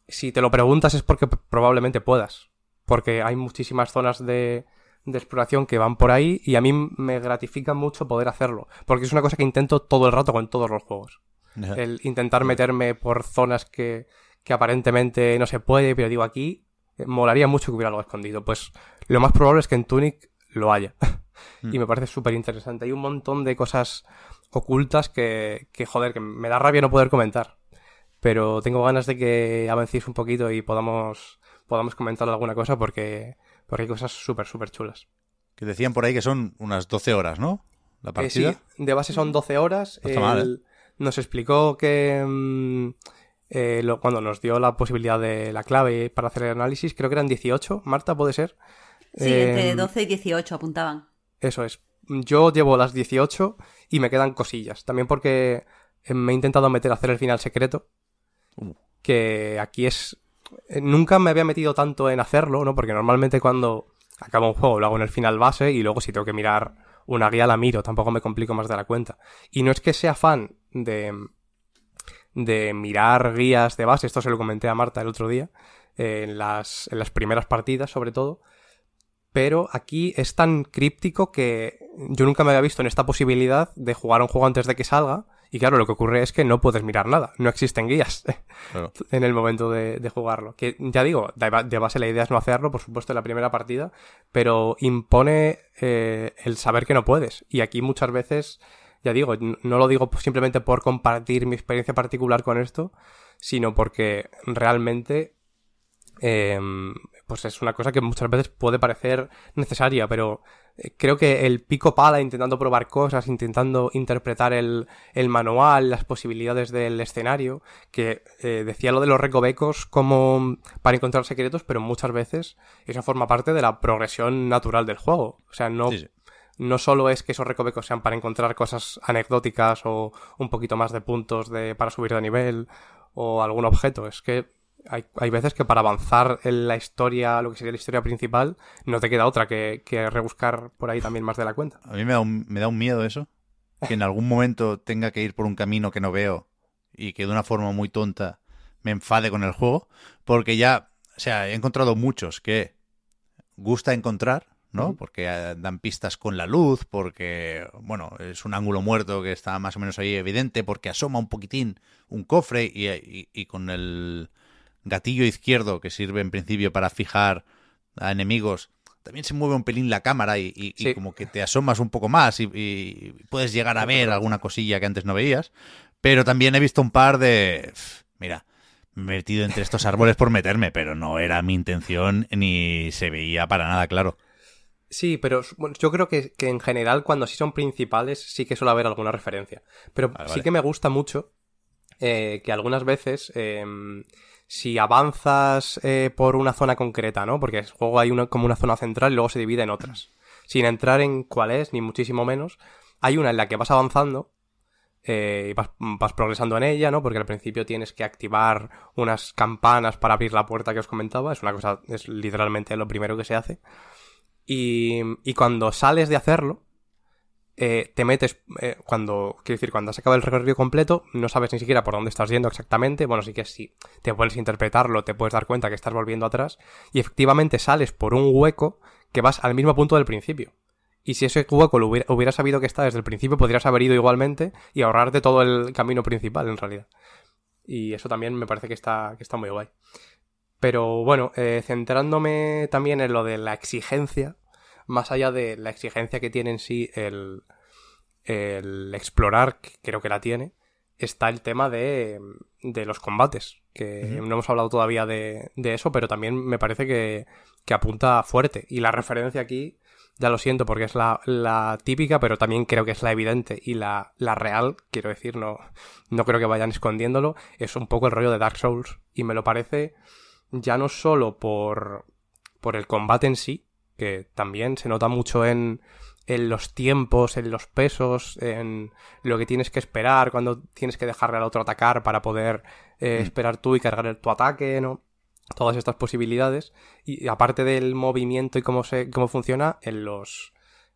si te lo preguntas es porque probablemente puedas. Porque hay muchísimas zonas de, de exploración que van por ahí y a mí me gratifica mucho poder hacerlo. Porque es una cosa que intento todo el rato con todos los juegos. El intentar meterme por zonas que, que aparentemente no se puede, pero digo aquí, eh, molaría mucho que hubiera algo escondido. Pues lo más probable es que en Tunic lo haya. y me parece súper interesante. Hay un montón de cosas ocultas que, que, joder, que me da rabia no poder comentar. Pero tengo ganas de que avancéis un poquito y podamos, podamos comentar alguna cosa porque, porque hay cosas súper, súper chulas. Que decían por ahí que son unas 12 horas, ¿no? La Eh, partida. sí, de base son 12 horas. No está mal, El- Nos explicó que mm, eh, lo- cuando nos dio la posibilidad de la clave para hacer el análisis, creo que eran 18. Marta, ¿puede ser? Sí, Eh, entre 12 y 18 apuntaban. Eso es. Yo llevo las 18 y me quedan cosillas. También porque eh, me he intentado meter a hacer el final secreto. Que aquí es. eh, Nunca me había metido tanto en hacerlo, ¿no? Porque normalmente cuando acabo un juego lo hago en el final base y luego si tengo que mirar una guía la miro. Tampoco me complico más de la cuenta. Y no es que sea fan de. de mirar guías de base. Esto se lo comenté a Marta el otro día. eh, en, las, en las primeras partidas, sobre todo pero aquí es tan críptico que yo nunca me había visto en esta posibilidad de jugar un juego antes de que salga. Y claro, lo que ocurre es que no puedes mirar nada, no existen guías Claro. en el momento de, de jugarlo. Que ya digo, de base la idea es no hacerlo, por supuesto, en la primera partida, pero impone eh, el saber que no puedes. Y aquí muchas veces, ya digo, no lo digo simplemente por compartir mi experiencia particular con esto, sino porque realmente eh, pues es una cosa que muchas veces puede parecer necesaria, pero eh, creo que el pico pala intentando probar cosas, intentando interpretar el, el manual, las posibilidades del escenario, que eh, decía lo de los recovecos como para encontrar secretos, pero muchas veces eso forma parte de la progresión natural del juego. O sea, no. No solo es que esos recovecos sean para encontrar cosas anecdóticas o un poquito más de puntos de, para subir de nivel o algún objeto, es que hay, hay veces que para avanzar en la historia, lo que sería la historia principal, no te queda otra que, que rebuscar por ahí también más de la cuenta. A mí me da, un, me da un miedo eso. Que en algún momento tenga que ir por un camino que no veo y que de una forma muy tonta me enfade con el juego. Porque ya, o sea, he encontrado muchos que gusta encontrar, ¿no? Porque eh, dan pistas con la luz, porque, bueno, es un ángulo muerto que está más o menos ahí evidente, porque asoma un poquitín un cofre y, y- y con el gatillo izquierdo que sirve en principio para fijar a enemigos. También se mueve un pelín la cámara y, y- Sí. como que te asomas un poco más y, puedes llegar a ver alguna cosilla que antes no veías. Pero también he visto un par de... Mira, metido entre estos árboles por meterme, pero no era mi intención ni se veía para nada claro. Sí, pero bueno, yo creo que, que en general cuando sí son principales sí que suele haber alguna referencia. Pero Vale, sí vale. que me gusta mucho eh, que algunas veces eh, si avanzas eh, por una zona concreta, ¿no? Porque el juego hay una, como una zona central y luego se divide en otras. Sin entrar en cuál es, ni muchísimo menos, hay una en la que vas avanzando eh, y vas, vas progresando en ella, ¿no? Porque al principio tienes que activar unas campanas para abrir la puerta que os comentaba. Es una cosa, es literalmente lo primero que se hace. Y, cuando sales de hacerlo, eh, te metes, eh, cuando, quiero decir, cuando has acabado el recorrido completo, no sabes ni siquiera por dónde estás yendo exactamente. Bueno, sí que sí, te puedes interpretarlo, te puedes dar cuenta que estás volviendo atrás. Y efectivamente sales por un hueco que vas al mismo punto del principio. Y si ese hueco lo hubiera, hubiera sabido que está desde el principio, podrías haber ido igualmente y ahorrarte todo el camino principal, en realidad. Y eso también me parece que está, que está muy guay. Pero bueno, eh, centrándome también en lo de la exigencia, más allá de la exigencia que tiene en sí el, el explorar, que creo que la tiene, está el tema de, de los combates, que no hemos hablado todavía de, de, eso, pero también me parece que, que apunta fuerte. Y la referencia aquí ya lo siento porque es la, la, típica, pero también creo que es la evidente y la, la, real, quiero decir, no, no creo que vayan escondiéndolo, es un poco el rollo de Dark Souls y me lo parece ya no solo por, por el combate en sí, que también se nota mucho en, en los tiempos, en los pesos, en lo que tienes que esperar, cuando tienes que dejarle al otro atacar para poder eh, mm. esperar tú y cargar tu ataque, ¿no? todas estas posibilidades y aparte del movimiento y cómo se cómo funciona en los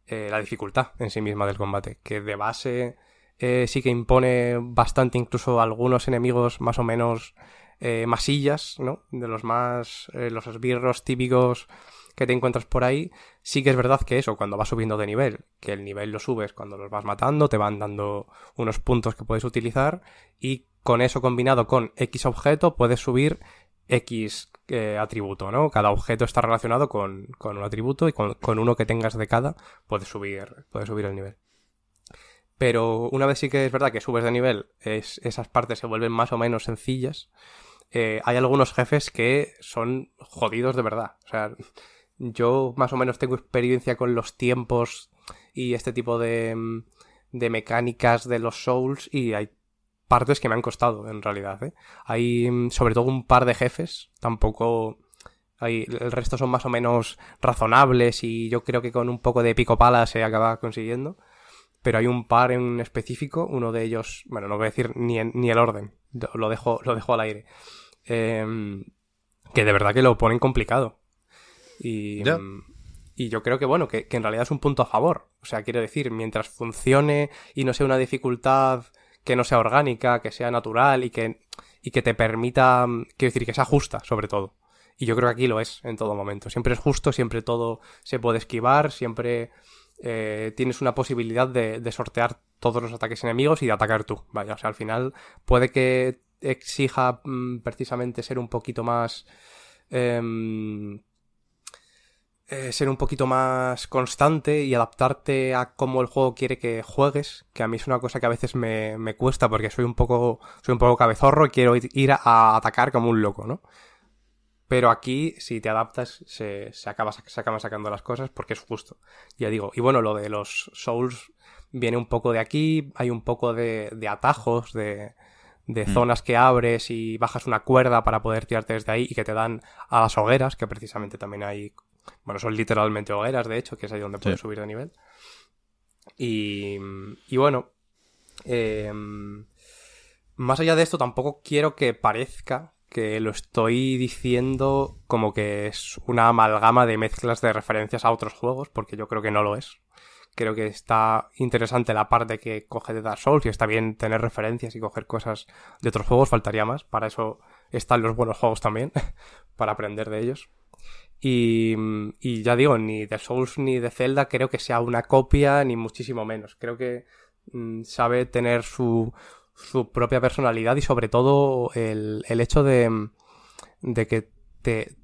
eh, la dificultad en sí misma del combate que de base eh, sí que impone bastante incluso algunos enemigos más o menos eh, masillas no de los más los esbirros típicos que te encuentras por ahí sí que es verdad que eso cuando vas subiendo de nivel que el nivel lo subes cuando los vas matando te van dando unos puntos que puedes utilizar y con eso combinado con X objeto puedes subir X eh, atributo, ¿no? Cada objeto está relacionado con, con un atributo y con, con, uno que tengas de cada puedes subir, puedes subir el nivel. Pero una vez sí que es verdad que subes de nivel, es, esas partes se vuelven más o menos sencillas. Eh, hay algunos jefes que son jodidos de verdad. O sea, yo más o menos tengo experiencia con los tiempos y este tipo de, de mecánicas de los Souls y hay partes que me han costado, en realidad. ¿eh? Hay mm, sobre todo un par de jefes, tampoco... Hay, el resto son más o menos razonables y yo creo que con un poco de pico pala se acaba consiguiendo. Pero hay un par en específico, uno de ellos, bueno, no voy a decir ni, ni el orden, lo dejo, lo dejo al aire. Em, que de verdad que lo ponen complicado. Y, y yo creo que, bueno, que, que en realidad es un punto a favor. O sea, quiero decir, mientras funcione y no sea una dificultad que no sea orgánica, que sea natural y que, y que te permita, mm, quiero decir, que sea justa, sobre todo. Y yo creo que aquí lo es en todo momento. Siempre es justo, siempre todo se puede esquivar, siempre eh, tienes una posibilidad de, sortear todos los ataques enemigos y de atacar tú. Vaya, o sea, al final puede que exija mm, precisamente ser un poquito más em, eh, ser un poquito más constante y adaptarte a cómo el juego quiere que juegues, que a mí es una cosa que a veces me, me cuesta porque soy un poco soy un poco cabezorro y quiero ir a, atacar como un loco, ¿no? Pero aquí, si te adaptas, se, se, acaba, se acaban sacando las cosas porque es justo. Ya digo. Y bueno, lo de los Souls viene un poco de aquí. Hay un poco de, de atajos, de, de mm. zonas que abres y bajas una cuerda para poder tirarte desde ahí y que te dan a las hogueras, que precisamente también hay bueno, son literalmente hogueras, de hecho, que es ahí donde puedes subir de nivel. Y, y bueno, em, más allá de esto, tampoco quiero que parezca que lo estoy diciendo como que es una amalgama de mezclas de referencias a otros juegos, porque yo creo que no lo es. Creo que está interesante la parte que coge de Dark Souls y está bien tener referencias y coger cosas de otros juegos, faltaría más. Para eso están los buenos juegos también, para aprender de ellos. Y, y, ya digo, ni de Souls ni de Zelda creo que sea una copia, ni muchísimo menos. Creo que mm, sabe tener su, su propia personalidad y sobre todo el, el hecho de, de que te,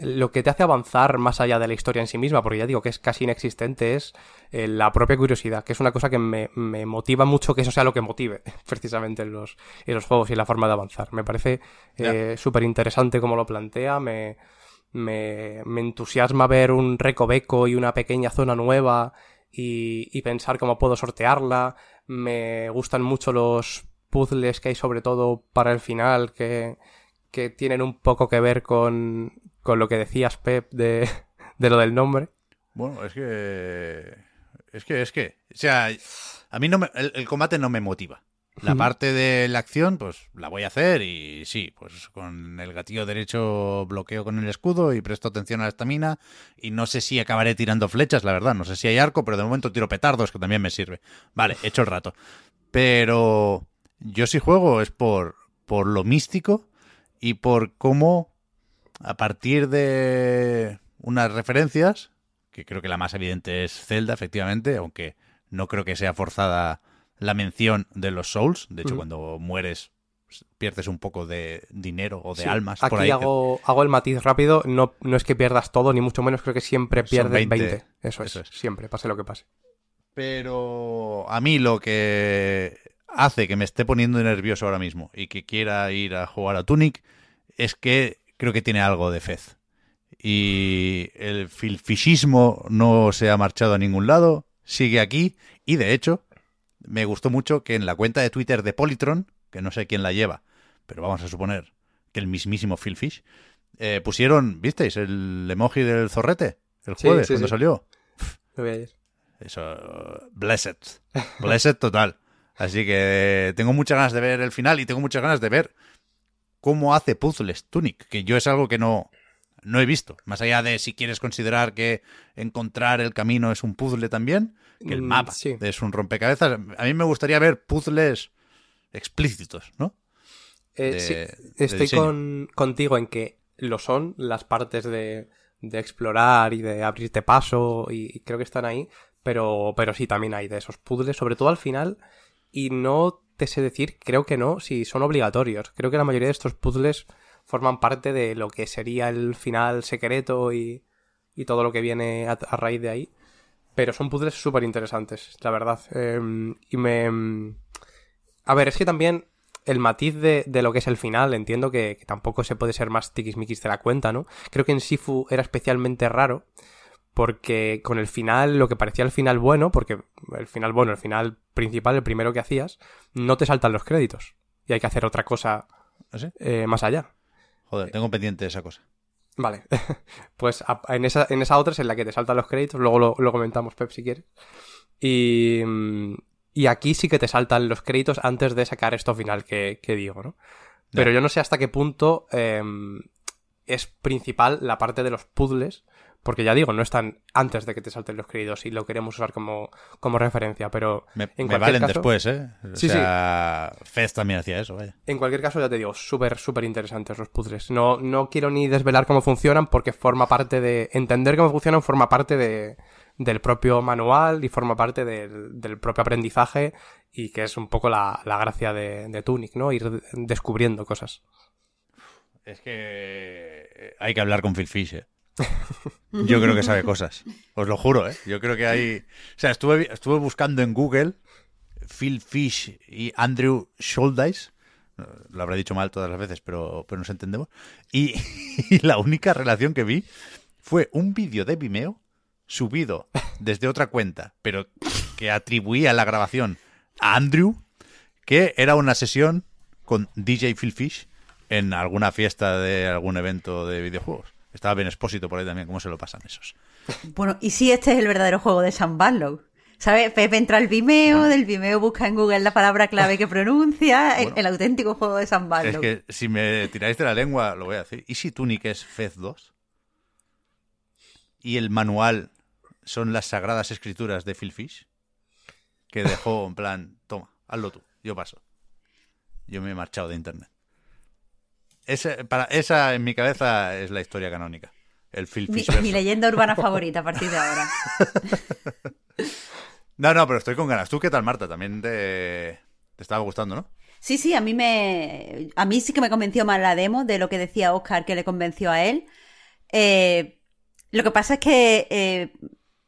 lo que te hace avanzar más allá de la historia en sí misma, porque ya digo que es casi inexistente, es eh, la propia curiosidad, que es una cosa que me, me, motiva mucho que eso sea lo que motive precisamente en los, en los juegos y la forma de avanzar. Me parece eh, súper interesante como lo plantea, me, me, me entusiasma ver un recoveco y una pequeña zona nueva y, y pensar cómo puedo sortearla. Me gustan mucho los puzzles que hay sobre todo para el final que, que tienen un poco que ver con, con lo que decías, Pep, de, de lo del nombre. Bueno, es que... Es que, es que... O sea, a mí no me, el combate no me motiva. La parte de la acción, pues la voy a hacer y sí, pues con el gatillo derecho bloqueo con el escudo y presto atención a la estamina y no sé si acabaré tirando flechas, la verdad, no sé si hay arco, pero de momento tiro petardos que también me sirve. Vale, he hecho el rato. Pero yo sí juego es por, por lo místico y por cómo a partir de unas referencias, que creo que la más evidente es Zelda, efectivamente, aunque no creo que sea forzada la mención de los souls. De hecho, cuando mueres pierdes un poco de dinero o de almas. Aquí por ahí. Hago, hago el matiz rápido. No, no es que pierdas todo, ni mucho menos. Creo que siempre pierdes 20. Eso, es, Siempre, pase lo que pase. Pero a mí lo que hace que me esté poniendo nervioso ahora mismo y que quiera ir a jugar a Tunic es que creo que tiene algo de fez. Y el filfishismo no se ha marchado a ningún lado, sigue aquí y de hecho me gustó mucho que en la cuenta de Twitter de Polytron, que no sé quién la lleva, pero vamos a suponer que el mismísimo Phil Fish, eh, pusieron, ¿visteis? El emoji del zorrete el jueves sí, cuando sí. salió. Lo vi ayer. Eso, blessed. Blessed total. Así que tengo muchas ganas de ver el final y tengo muchas ganas de ver cómo hace puzzles Tunic, que yo es algo que no, no he visto. Más allá de si quieres considerar que encontrar el camino es un puzzle también, que el Mm, mapa sí. es un rompecabezas. A mí me gustaría ver puzzles explícitos, ¿no? Eh, de- sí, de estoy con, contigo en que lo son las partes de, de explorar y de abrirte paso y, y creo que están ahí, pero, pero sí, también hay de esos puzzles, sobre todo al final, y no te sé decir, creo que no, si son obligatorios. Creo que la mayoría de estos puzzles forman parte de lo que sería el final secreto y, y todo lo que viene a, a raíz de ahí. Pero son puzzles súper interesantes, la verdad. Eh, y me... A ver, es que también el matiz de, de lo que es el final, entiendo que, que tampoco se puede ser más tiquismiquis de la cuenta, ¿no? Creo que en Sifu era especialmente raro, porque con el final, lo que parecía el final bueno, porque el final bueno, el final principal, el primero que hacías, no te saltan los créditos. Y hay que hacer otra cosa ¿Ah, sí? eh, más allá. Joder, tengo pendiente esa cosa. Vale. pues en esa, en esa otra es en la que te saltan los créditos, luego lo, lo comentamos, Pep, si quieres. Y, y aquí sí que te saltan los créditos antes de sacar esto final que, que digo, ¿no? Pero yo no sé hasta qué punto em, es principal la parte de los puzzles, porque ya digo, no están antes de que te salten los créditos y lo queremos usar como, como referencia, pero Me, en me cualquier valen caso- después, ¿eh? O Sí, sí. sea, Fez también hacía eso, vaya. En cualquier caso, ya te digo, súper, súper interesantes los puzzles. No, no quiero ni desvelar cómo funcionan porque forma parte de... Entender cómo funcionan forma parte de, del propio manual y forma parte del, del propio aprendizaje y que es un poco la, la gracia de, de Tunic, ¿no? Ir descubriendo cosas. Es que hay que hablar con Phil Fish, ¿eh? Yo creo que sabe cosas. Os lo juro, ¿eh? Yo creo que hay... O sea, estuve, buscando en Google Phil Fish y Andrew Schuldice. Lo habré dicho mal todas las veces, pero, pero nos entendemos. Y, y la única relación que vi fue un vídeo de Vimeo subido desde otra cuenta, pero que atribuía la grabación a Andrew, que era una sesión con DJ Phil Fish en alguna fiesta de algún evento de videojuegos. Estaba Ben Espósito por ahí también, ¿cómo se lo pasan esos? Bueno, ¿y si este es el verdadero juego de Sam Barlow? ¿Sabes? Pepe entra al Vimeo, del Vimeo busca en Google la palabra clave que pronuncia, el, el auténtico juego de Es Barlow. que si me tiráis de la lengua, lo voy a decir. ¿Y si Tunic es Fez 2? ¿Y el manual son las sagradas escrituras de Phil Fish? Que dejó en plan, toma, hazlo tú, yo paso. Yo me he marchado de internet. Esa, para, esa en mi cabeza es la historia canónica. El Phil Mi, mi leyenda urbana favorita a partir de ahora. No, no, pero estoy con ganas. ¿Tú qué tal, Marta? También te, te estaba gustando, ¿no? Sí, sí, a mí me. A mí sí que me convenció más la demo de lo que decía Oscar que le convenció a él. Eh, lo que pasa es que eh,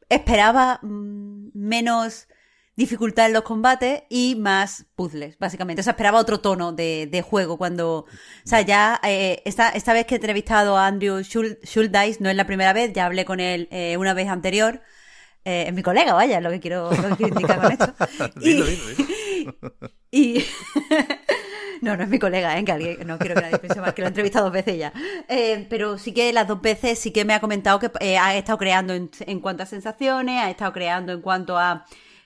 esperaba mm, menos dificultad en los combates y más puzzles, básicamente. O sea, esperaba otro tono de, de juego cuando... O sea, ya eh, esta, esta vez que he entrevistado a Andrew Schul- Schuldice, no es la primera vez, ya hablé con él eh, una vez anterior. Eh, es mi colega, vaya, es lo que quiero, lo que quiero indicar con esto. Dilo, dilo, dilo. Y. no, no es mi colega, ¿eh? Que alguien, no quiero que nadie piense mal, que lo he entrevistado dos veces ya. Eh, pero sí que las dos veces sí que me ha comentado que eh, ha estado creando en, en cuanto a sensaciones, ha estado creando en cuanto a.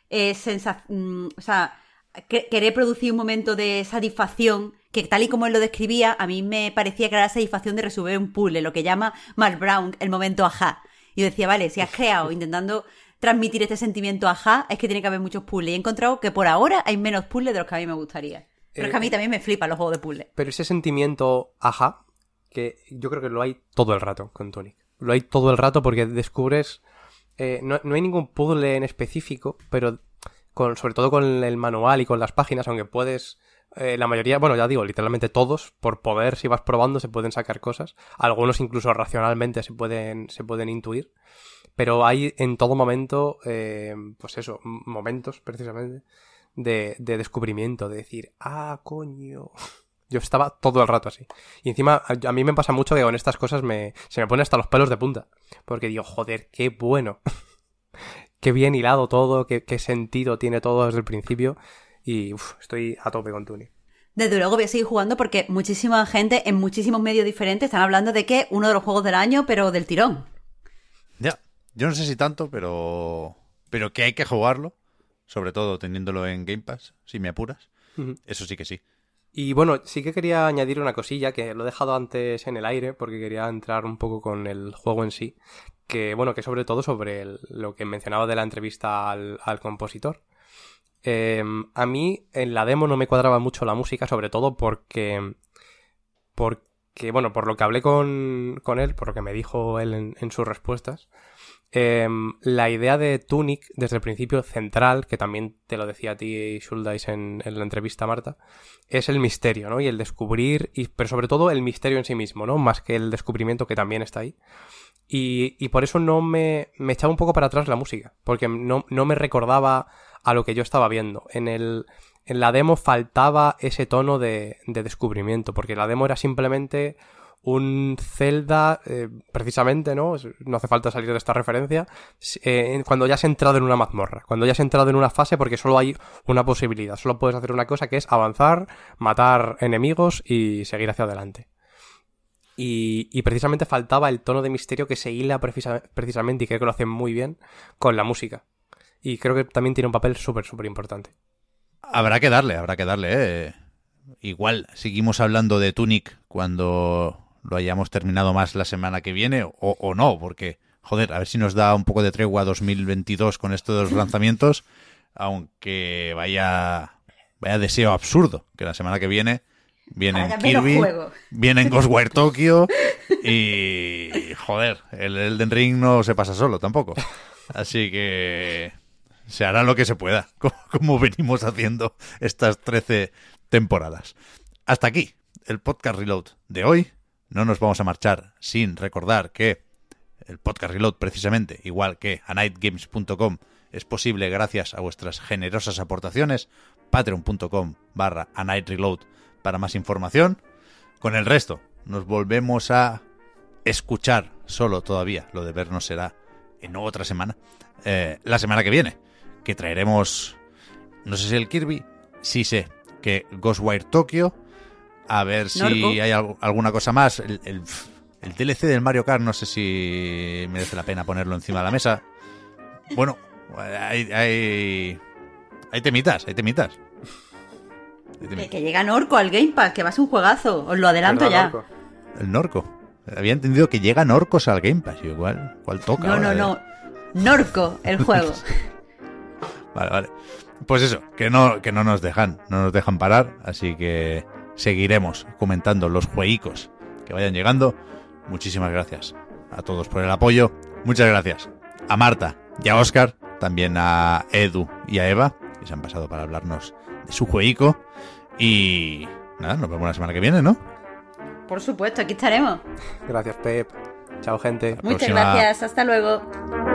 Eh, sensa- mm, o sea, que- querer producir un momento de satisfacción que tal y como él lo describía, a mí me parecía que era la satisfacción de resolver un puzzle, lo que llama Mark Brown el momento ajá. Y yo decía, vale, si has creado intentando transmitir este sentimiento ajá, es que tiene que haber muchos puzzles. Y he encontrado que por ahora hay menos puzzles de los que a mí me gustaría. Pero es que a mí también me flipan los juegos de puzzles. Pero ese sentimiento ajá, que yo creo que lo hay todo el rato con Tonic. Lo hay todo el rato porque descubres... eh, no, no hay ningún puzzle en específico, pero con, sobre todo con el manual y con las páginas, aunque puedes... eh, la mayoría, bueno, ya digo, literalmente todos, por poder, si vas probando, se pueden sacar cosas. Algunos incluso racionalmente se pueden, se pueden intuir. Pero hay en todo momento, eh, pues eso, momentos precisamente, de, de descubrimiento, de decir, ah, coño. Yo estaba todo el rato así. Y encima, a, a mí me pasa mucho que con estas cosas me, se me ponen hasta los pelos de punta. Porque digo, joder, qué bueno. qué bien hilado todo, qué, qué sentido tiene todo desde el principio. Y uf, estoy a tope con Tunic. Desde luego voy a seguir jugando porque muchísima gente en muchísimos medios diferentes están hablando de que uno de los juegos del año, pero del tirón. Ya, yo no sé si tanto, pero pero que hay que jugarlo, sobre todo teniéndolo en Game Pass, si me apuras. Eso sí que sí. Y bueno, sí que quería añadir una cosilla que lo he dejado antes en el aire porque quería entrar un poco con el juego en sí. Que bueno, que sobre todo sobre el- lo que mencionaba de la entrevista al, compositor. Eh, a mí en la demo no me cuadraba mucho la música, sobre todo porque. Porque, bueno, por lo que hablé con, con él, por lo que me dijo él en sus respuestas. Eh, la idea de Tunic, desde el principio central, que también te lo decía a ti, Schuldeis, en, en la entrevista, Marta, es el misterio, ¿no? Y el descubrir, y, pero sobre todo el misterio en sí mismo, ¿no? Más que el descubrimiento que también está ahí. Y, y por eso no me, me echaba un poco para atrás la música, porque no, no me recordaba a lo que yo estaba viendo. En, el, en la demo faltaba ese tono de, de descubrimiento, porque la demo era simplemente un Zelda, eh, precisamente, ¿no? No hace falta salir de esta referencia, eh, cuando ya has entrado en una mazmorra, cuando ya has entrado en una fase porque solo hay una posibilidad, solo puedes hacer una cosa que es avanzar, matar enemigos y seguir hacia adelante. Y, y precisamente faltaba el tono de misterio que se hila precisa- precisamente y creo que lo hacen muy bien con la música. Y creo que también tiene un papel súper, súper importante. Habrá que darle, habrá que darle. ¿eh? Igual seguimos hablando de Tunic cuando lo hayamos terminado más la semana que viene o, o no, porque, joder, a ver si nos da un poco de tregua 2022 con esto de los lanzamientos, aunque vaya, vaya deseo absurdo que la semana que viene vienen Kirby, vienen Ghostwire Tokyo y, joder, el Elden Ring no se pasa solo tampoco. Así que se hará lo que se pueda, como, como venimos haciendo estas 13 temporadas. Hasta aquí el podcast Reload de hoy. No nos vamos a marchar sin recordar que el podcast Reload, precisamente, igual que a nightgames.com, es posible gracias a vuestras generosas aportaciones. Patreon.com barra a night reload para más información. Con el resto, nos volvemos a escuchar solo todavía. Lo de vernos será en otra semana. eh, la semana que viene, que traeremos, no sé si el Kirby, sí sé que Ghostwire Tokyo, a ver si Norco. hay al- alguna cosa más. El, el- el DLC del Mario Kart, no sé si merece la pena ponerlo encima de la mesa. Bueno, hay, hay, hay temitas, hay temitas. Hay Que, temitas. que llega Norco al Game Pass, que va a ser un juegazo. Os lo adelanto ¿Verdad, ya. Marco? El Norco. Había entendido que llegan orcos al Game Pass. Igual, ¿cuál toca? No, no, no. Norco, el juego. Vale, vale. Pues eso, que no, que no nos dejan, no nos dejan parar, así que seguiremos comentando los jueguicos que vayan llegando. Muchísimas gracias a todos por el apoyo. Muchas gracias a Marta y a Oscar, también a Edu y a Eva, que se han pasado para hablarnos de su jueguico. Y nada, nos vemos la semana que viene, ¿no? Por supuesto, aquí estaremos. Gracias, Pep. Chao, gente. Muchas próxima. gracias. Hasta luego.